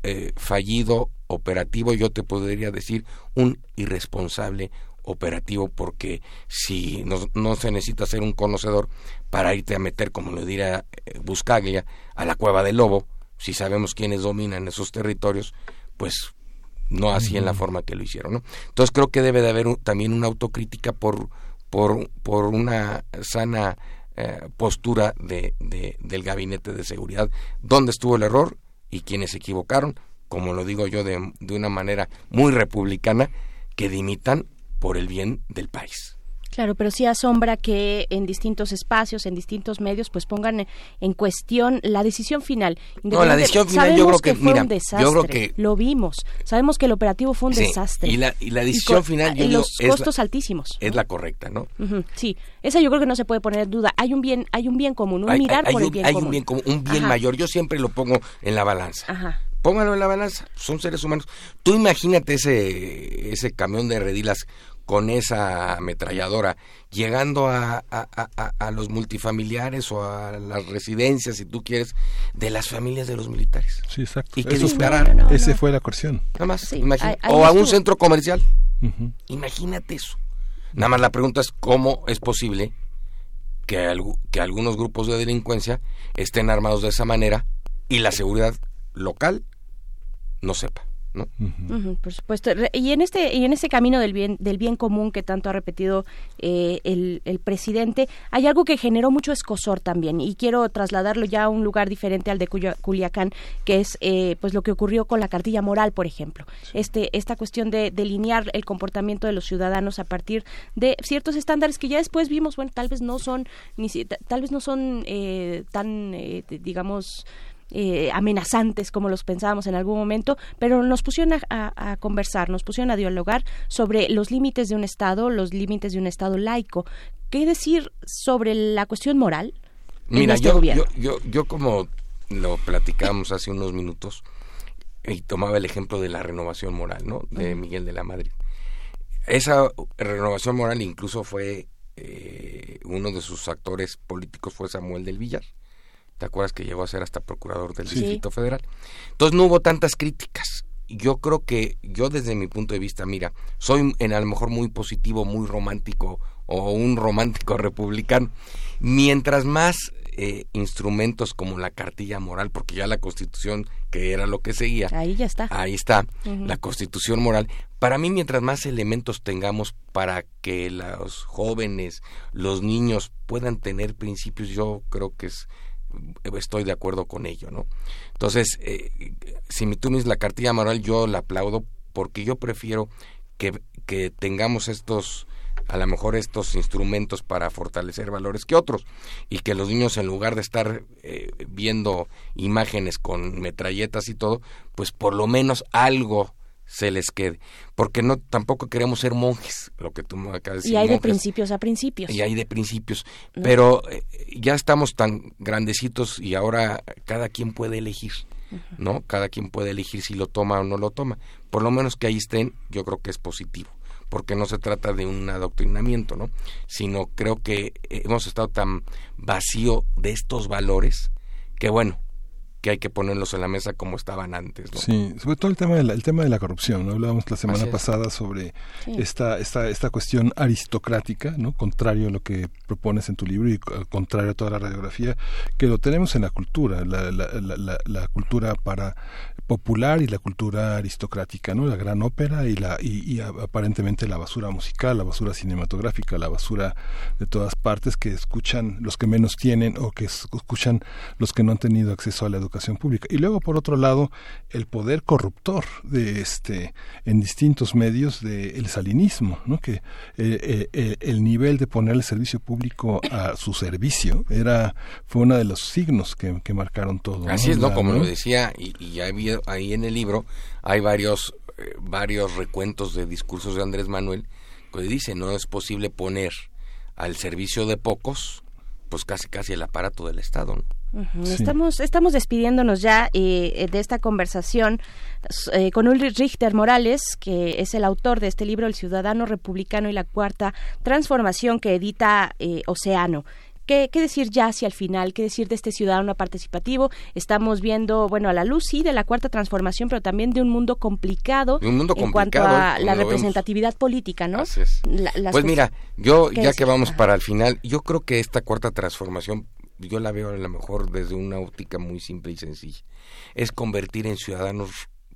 eh, fallido operativo, yo te podría decir un irresponsable operativo, porque si no, no se necesita ser un conocedor para irte a meter, como lo dirá eh, Buscaglia, a la cueva del lobo, si sabemos quiénes dominan esos territorios, pues no así en la forma que lo hicieron, ¿no? Entonces creo que debe de haber un- también una autocrítica por por por una sana eh, postura de, de- del gabinete de seguridad, dónde estuvo el error y quienes se equivocaron, como lo digo yo de, de una manera muy republicana, que dimitan por el bien del país. Claro, pero sí asombra que en distintos espacios, en distintos medios, pues pongan en cuestión la decisión final. No, la decisión final yo creo que, fue mira, un desastre, yo creo que lo vimos. Sabemos que el operativo fue un Sí, desastre. y la- y la decisión con- final, yo y digo, los es la- costos altísimos. es la correcta, ¿no? Sí, esa yo creo que no se puede poner en duda. Hay un bien, hay un bien común, un Hay- mirar hay por un, el bien hay común. un bien común, un bien Ajá, mayor. Yo siempre lo pongo en la balanza. Ajá. Póngalo en la balanza, son seres humanos. Tú imagínate ese, ese camión de redilas con esa ametralladora llegando a, a- a- a- a los multifamiliares o a las residencias, si tú quieres, de las familias de los militares. Sí, exacto. Y que Eso- dispararan. ese fue la coerción. Nada más, Sí, o a un centro comercial. Imagínate eso. Nada más la pregunta es cómo es posible que, algu- que algunos grupos de delincuencia estén armados de esa manera y la seguridad local no sepa, ¿no? Por supuesto. Y en este y en este camino del bien del bien común que tanto ha repetido eh, el, el presidente, hay algo que generó mucho escosor también y quiero trasladarlo ya a un lugar diferente al de Cuya- Culiacán, que es eh, pues lo que ocurrió con la cartilla moral, por ejemplo. Este esta cuestión de delinear el comportamiento de los ciudadanos a partir de ciertos estándares que ya después vimos, bueno, tal vez no son ni si- tal vez no son eh, tan eh, digamos eh, amenazantes como los pensábamos en algún momento, pero nos pusieron a, a- a conversar, nos pusieron a dialogar sobre los límites de un Estado, los límites de un Estado laico. ¿Qué decir sobre la cuestión moral en Mira, este yo, gobierno? yo, yo, yo como lo platicábamos hace unos minutos y tomaba el ejemplo de la renovación moral, ¿no? De Miguel de la Madrid. Esa renovación moral incluso fue eh, uno de sus actores políticos fue Samuel del Villar. ¿Te acuerdas que llegó a ser hasta procurador del Sí. Distrito Federal? Entonces no hubo tantas críticas. Yo creo que yo desde mi punto de vista, mira, soy en a lo mejor muy positivo, muy romántico o un romántico (laughs) republicano. Mientras más eh, instrumentos como la cartilla moral, porque ya la constitución, que era lo que seguía, Ahí ya está. ahí está, la constitución moral. Para mí, mientras más elementos tengamos para que los jóvenes, los niños puedan tener principios, yo creo que es estoy de acuerdo con ello, ¿no? Entonces, eh, si me dices la cartilla moral, yo la aplaudo porque yo prefiero que, que tengamos estos a lo mejor estos instrumentos para fortalecer valores que otros y que los niños en lugar de estar eh, viendo imágenes con metralletas y todo, pues por lo menos algo se les quede, porque no tampoco queremos ser monjes, lo que tú me acabas de decir. Y hay de principios a principios. Y hay de principios, No. pero eh, ya estamos tan grandecitos y ahora cada quien puede elegir, ¿no? Cada quien puede elegir si lo toma o no lo toma. Por lo menos que ahí estén, yo creo que es positivo, porque no se trata de un adoctrinamiento, ¿no? Sino creo que hemos estado tan vacío de estos valores que bueno, que hay que ponerlos en la mesa como estaban antes, ¿no? Sí, sobre todo el tema de la, el tema de la corrupción, ¿no? Hablábamos la semana pasada sobre Sí. esta, esta, esta cuestión aristocrática, ¿no? Contrario a lo que propones en tu libro y co- contrario a toda la radiografía, que lo tenemos en la cultura, la, la, la, la- la cultura para popular y la cultura aristocrática, ¿no? La gran ópera y la y, y aparentemente la basura musical, la basura cinematográfica, la basura de todas partes que escuchan los que menos tienen o que es- escuchan los que no han tenido acceso a la educación pública. Y luego por otro lado, el poder corruptor de este en distintos medios del salinismo, ¿no? Que eh, eh, eh, el nivel de poner el servicio público a su servicio era fue uno de los signos que, que marcaron todo. Así es, ¿no? Como lo decía, y, y ahí, ahí en el libro hay varios, eh, varios recuentos de discursos de Andrés Manuel que dice, no es posible poner al servicio de pocos, pues casi casi el aparato del Estado, ¿no? Ujú. Sí. Estamos, estamos despidiéndonos ya eh, de esta conversación eh, con Ulrich Richter Morales, que es el autor de este libro, El Ciudadano Republicano y la Cuarta Transformación, que edita eh, Océano. ¿Qué, ¿Qué decir ya hacia el final? ¿Qué decir de este ciudadano participativo? Estamos viendo, bueno, a la luz, sí, de la cuarta transformación, pero también de un mundo complicado, De un mundo en cuanto complicado, a como la vemos. representatividad política, ¿no? Así es. La- las Pues cosas- mira, yo ¿Qué ya que vamos Ajá. para el final, yo creo que esta cuarta transformación, yo la veo a lo mejor desde una óptica muy simple y sencilla. Es convertir en ciudadanos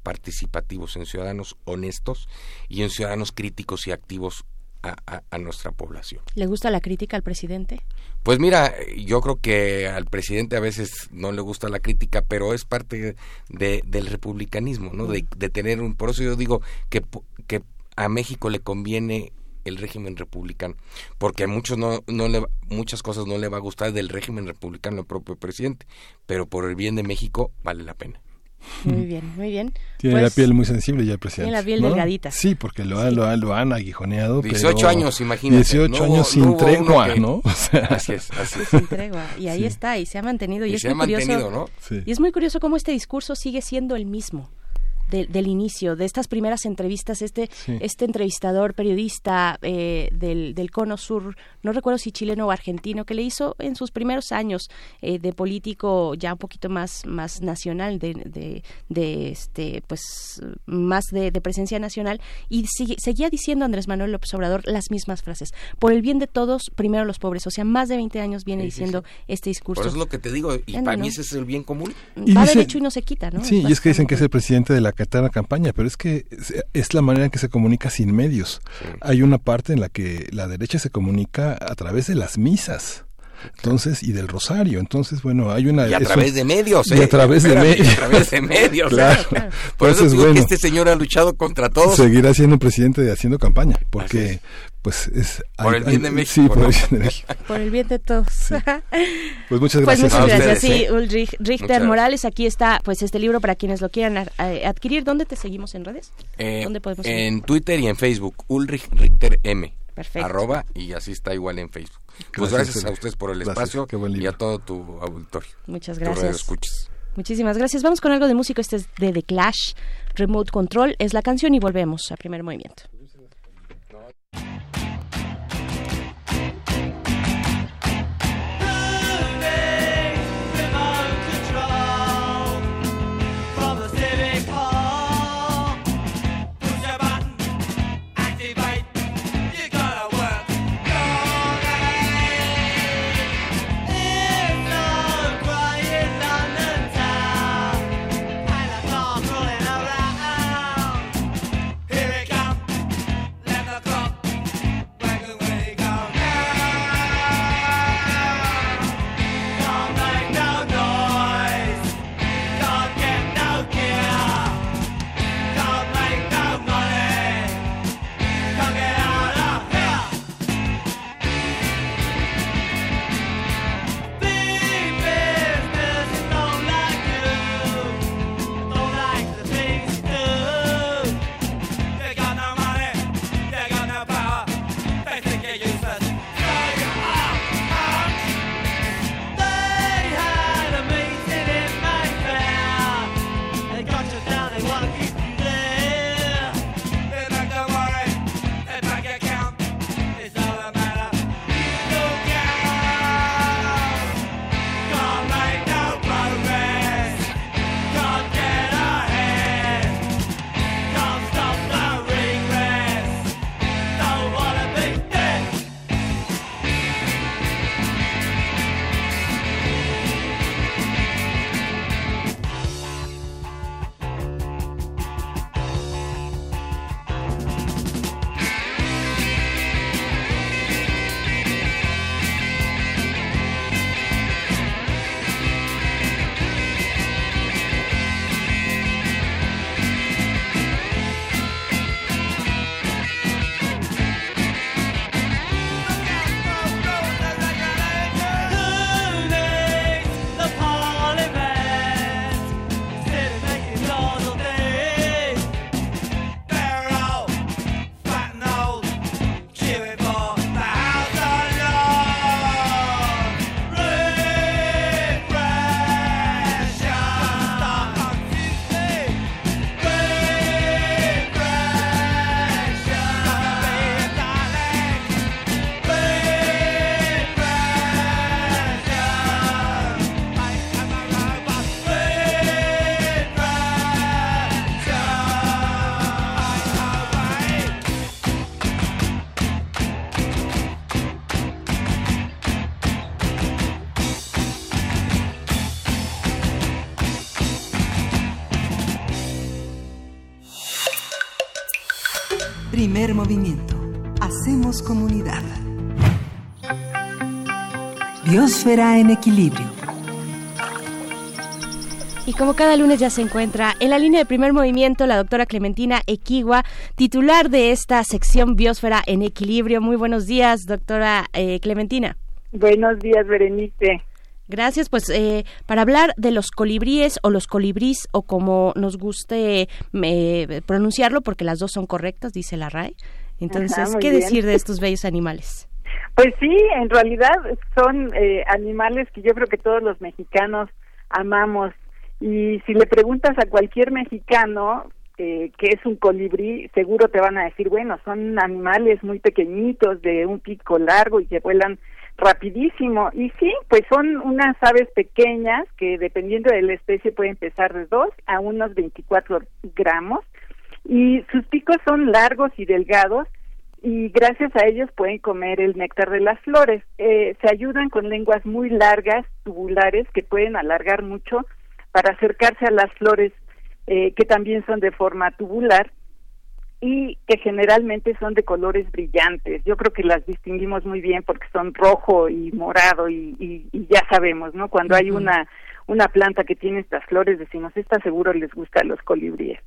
participativos, en ciudadanos honestos y en ciudadanos críticos y activos a, a- a nuestra población. ¿Le gusta la crítica al presidente? Pues mira, yo creo que al presidente a veces no le gusta la crítica, pero es parte de, del republicanismo, ¿no? De, de tener un... Por eso yo digo que, que a México le conviene el régimen republicano, porque a muchos no, no le, muchas cosas no le va a gustar del régimen republicano el propio presidente, pero por el bien de México vale la pena. Muy bien, muy bien. Tiene Pues, la piel muy sensible ya el presidente. Tiene la piel ¿no? delgadita. Sí, porque lo, han- lo, han- lo han aguijoneado. 18 pero años, imagínate. 18 No hubo- años no sin uno tregua, que- ¿no? (laughs) O sea, Así es, así es. sin tregua. Y ahí Sí. está, y se ha mantenido. Y, Y es se muy ha curioso. ¿no? Y es muy curioso cómo este discurso sigue siendo el mismo. de- del inicio, de estas primeras entrevistas, este, Sí. este entrevistador, periodista eh, del, del Cono Sur, no recuerdo si chileno o argentino, que le hizo en sus primeros años eh, de político ya un poquito más, más nacional, de, de, de, este, pues más de, de presencia nacional, y sigue- seguía diciendo Andrés Manuel López Obrador las mismas frases. Por el bien de todos, primero los pobres. O sea, más de 20 años viene Sí, sí, diciendo este discurso. Por eso es lo que te digo, y para no. mí ese es el bien común. Y Va dice- derecho y no se quita, ¿no? Sí, y es que dicen que es el presidente de la eterna campaña, pero es que es- es la manera en que se comunica sin medios. Hay una parte en la que la derecha se comunica a través de las misas. Entonces, y del rosario. Entonces, bueno, hay una... Y a un- través de medios, Y ¿eh? a través de medios. y a través de medios. (laughs) claro. Por Por eso eso es digo que bueno. este señor ha luchado contra todos. Seguirá siendo presidente de haciendo campaña, porque pues es... Por el bien de México, Sí, por ¿no? el bien de México. (laughs) Por el bien de todos. (laughs) Pues muchas Pues gracias. muchas a gracias. ustedes, Sí, ¿eh? Ulrich Muchas Richter gracias. Morales, aquí está pues este libro para quienes lo quieran a- adquirir. ¿Dónde te seguimos en redes? Eh, ¿Dónde podemos en Twitter y en Facebook, Ulrich Richter M. Perfecto. Arroba, y así está igual en Facebook. Pues Gracias, gracias, a ustedes por el Gracias, espacio qué buen y a todo tu auditorio. Muchas gracias. Muchísimas gracias. Vamos con algo de música. Este es de The Clash. Remote Control es la canción y volvemos a primer movimiento. Primer movimiento. Hacemos comunidad. Biosfera en equilibrio. Y como cada lunes ya se encuentra en la línea de primer movimiento la doctora Clementina Equigua, titular de esta sección Biosfera en Equilibrio. Muy buenos días, doctora eh, Clementina. Buenos días, Berenice. Gracias, pues eh, para hablar de los colibríes o los colibrís o como nos guste eh, pronunciarlo, porque las dos son correctas, dice la RAE. Entonces, ¿qué decir de estos bellos animales? Pues sí, en realidad son eh, animales que yo creo que todos los mexicanos amamos. Y si le preguntas a cualquier mexicano eh, qué es un colibrí, seguro te van a decir, bueno, son animales muy pequeñitos, de un pico largo y que vuelan rapidísimo. Y sí, pues son unas aves pequeñas que dependiendo de la especie pueden pesar de 2 a unos 24 gramos y sus picos son largos y delgados y gracias a ellos pueden comer el néctar de las flores. Eh, se ayudan con lenguas muy largas, tubulares, que pueden alargar mucho para acercarse a las flores eh, que también son de forma tubular y que generalmente son de colores brillantes. Yo creo que las distinguimos muy bien porque son rojo y morado y, ya sabemos, ¿no? Cuando hay una una planta que tiene estas flores, decimos, esta seguro les gusta a los colibríes.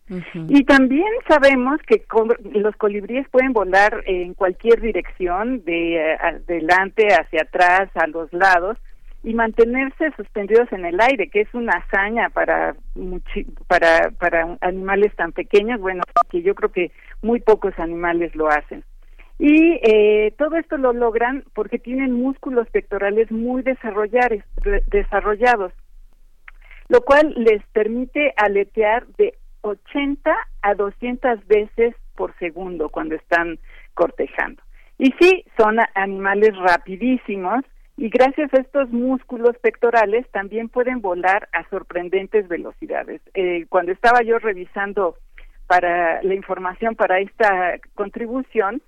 Y también sabemos que los colibríes pueden volar en cualquier dirección, de eh, adelante hacia atrás, a los lados, y mantenerse suspendidos en el aire, que es una hazaña para para para animales tan pequeños, bueno, que yo creo que muy pocos animales lo hacen. Y eh, todo esto lo logran porque tienen músculos pectorales muy desarrollados, desarrollados, lo cual les permite aletear de 80 a 200 veces por segundo cuando están cortejando. Y sí, son animales rapidísimos y gracias a estos músculos pectorales también pueden volar a sorprendentes velocidades. Eh, cuando estaba yo revisando para la información para esta contribución,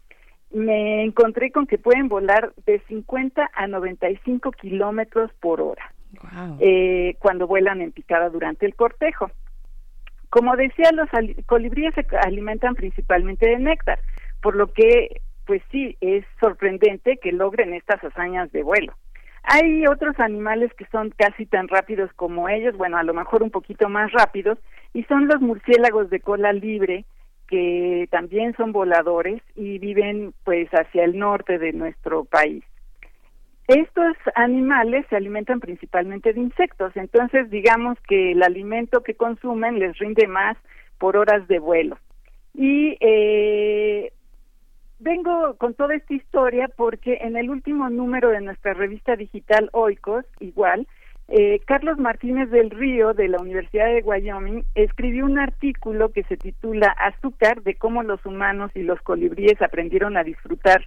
me encontré con que pueden volar de 50 a 95 kilómetros por hora eh, cuando vuelan en picada durante el cortejo. Como decía, los colibríes se alimentan principalmente de néctar, por lo que pues sí, es sorprendente que logren estas hazañas de vuelo. Hay otros animales que son casi tan rápidos como ellos, bueno, a lo mejor un poquito más rápidos, y son los murciélagos de cola libre, que también son voladores y viven pues hacia el norte de nuestro país. Estos animales se alimentan principalmente de insectos, entonces digamos que el alimento que consumen les rinde más por horas de vuelo. Y eh, vengo con toda esta historia porque en el último número de nuestra revista digital Oikos, igual, eh, Carlos Martínez del Río de la Universidad de Wyoming escribió un artículo que se titula Azúcar de cómo los humanos y los colibríes aprendieron a disfrutar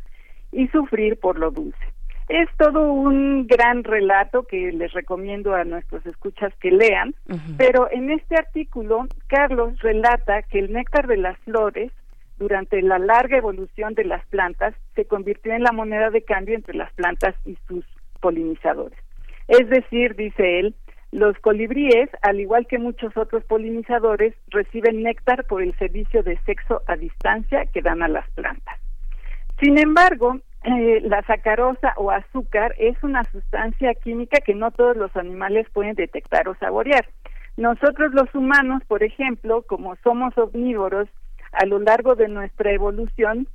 y sufrir por lo dulce. Es todo un gran relato que les recomiendo a nuestros escuchas que lean, pero en este artículo Carlos relata que el néctar de las flores durante la larga evolución de las plantas, se convirtió en la moneda de cambio entre las plantas y sus polinizadores. Es decir, dice él, los colibríes, al igual que muchos otros polinizadores, reciben néctar por el servicio de sexo a distancia que dan a las plantas. Sin embargo, eh, la sacarosa o azúcar es una sustancia química que no todos los animales pueden detectar o saborear. Nosotros los humanos, por ejemplo, como somos omnívoros a lo largo de nuestra evolución,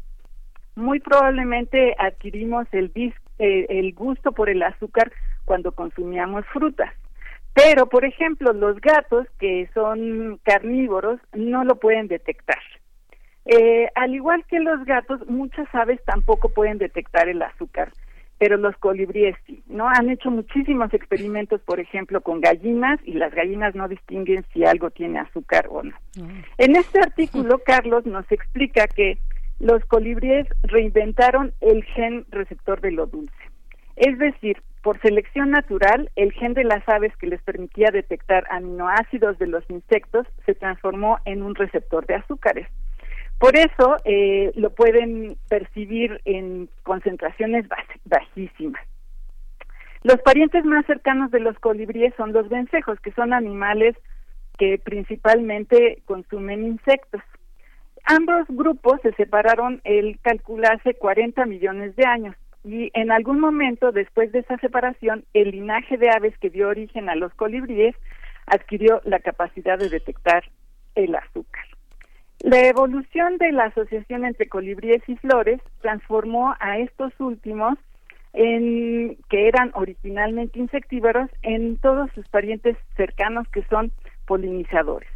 muy probablemente adquirimos el, eh, el gusto por el azúcar cuando consumíamos frutas. Pero, por ejemplo, los gatos, que son carnívoros, no lo pueden detectar. Eh, al igual que los gatos, muchas aves tampoco pueden detectar el azúcar pero los colibríes sí, ¿no? Han hecho muchísimos experimentos, por ejemplo, con gallinas y las gallinas no distinguen si algo tiene azúcar o no. Ah. En este artículo, (laughs) Carlos nos explica que los colibríes reinventaron el gen receptor de lo dulce. Es decir, por selección natural, el gen de las aves que les permitía detectar aminoácidos de los insectos se transformó en un receptor de azúcares. Por eso eh, lo pueden percibir en concentraciones bajísimas. Los parientes más cercanos de los colibríes son los vencejos, que son animales que principalmente consumen insectos. Ambos grupos se separaron, él calcula, hace 40 millones de años y en algún momento después de esa separación, el linaje de aves que dio origen a los colibríes adquirió la capacidad de detectar el azúcar. La evolución de la asociación entre colibríes y flores transformó a estos últimos en que eran originalmente insectívoros en todos sus parientes cercanos que son polinizadores.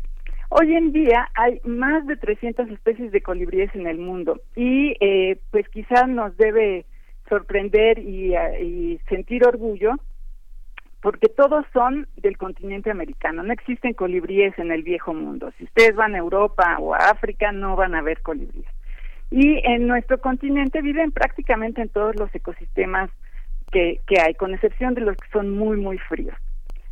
Hoy en día hay más de 300 especies de colibríes en el mundo y eh, pues quizás nos debe sorprender y, y sentir orgullo porque todos son del continente americano. No existen colibríes en el viejo mundo. Si ustedes van a Europa o a África, no van a ver colibríes. Y en nuestro continente viven prácticamente en todos los ecosistemas que, que hay, con excepción de los que son muy, muy fríos.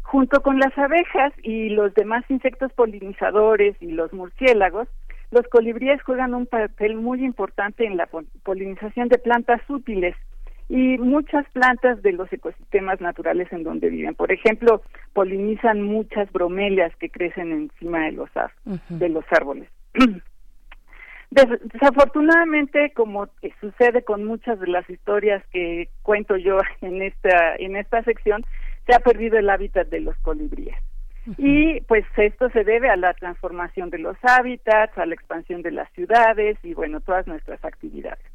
Junto con las abejas y los demás insectos polinizadores y los murciélagos, los colibríes juegan un papel muy importante en la polinización de plantas útiles y muchas plantas de los ecosistemas naturales en donde viven. Por ejemplo, polinizan muchas bromelias que crecen encima de los, de los árboles. (clears throat) Desafortunadamente, como sucede con muchas de las historias que cuento yo (laughs) en esta en esta sección, se ha perdido el hábitat de los colibríes. Y pues esto se debe a la transformación de los hábitats, a la expansión de las ciudades y bueno, todas nuestras actividades.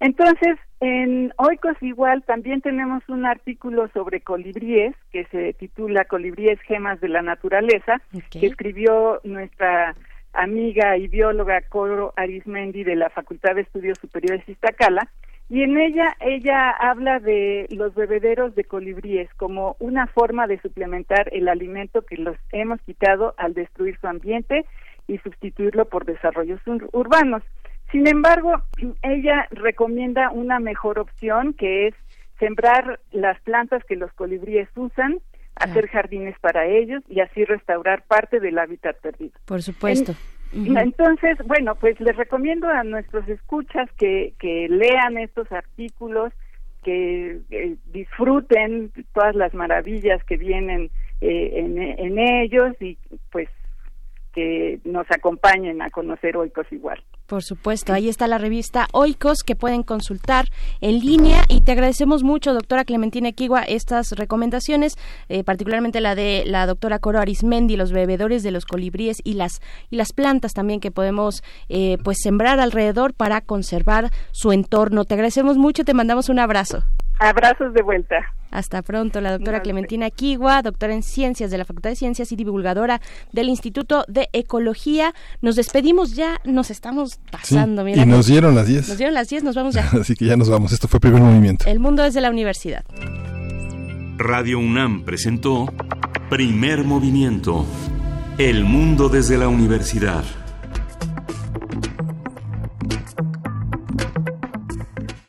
Entonces, en Oikos igual también tenemos un artículo sobre colibríes que se titula Colibríes gemas de la naturaleza, que escribió nuestra amiga y bióloga Coro Arismendi de la Facultad de Estudios Superiores Iztacala, y en ella ella habla de los bebederos de colibríes como una forma de suplementar el alimento que los hemos quitado al destruir su ambiente y sustituirlo por desarrollos urbanos. Sin embargo, (clears throat) ella recomienda una mejor opción que es sembrar las plantas que los colibríes usan, hacer jardines para ellos y así restaurar parte del hábitat perdido. Por supuesto. Entonces, bueno, pues les recomiendo a nuestros escuchas que, que lean estos artículos, que disfruten todas las maravillas que vienen eh, en, en ellos y pues que nos acompañen a conocer Oikos igual. Por supuesto, ahí está la revista Oikos que pueden consultar en línea y te agradecemos mucho, doctora Clementina Equigua, estas recomendaciones, eh, particularmente la de la doctora Coro Arismendi, los bebedores de los colibríes y las y las plantas también que podemos eh, pues sembrar alrededor para conservar su entorno. Te agradecemos mucho, te mandamos un abrazo. Abrazos de vuelta. Hasta pronto, la doctora Clementina Kigua, doctora en Ciencias de la Facultad de Ciencias y divulgadora del Instituto de Ecología. Nos despedimos ya, nos estamos pasando. y nos dieron las 10. Nos dieron las 10, nos vamos ya. (laughs) Así que ya nos vamos, esto fue Primer Movimiento. El mundo desde la universidad. Radio UNAM presentó Primer Movimiento. El mundo desde la universidad.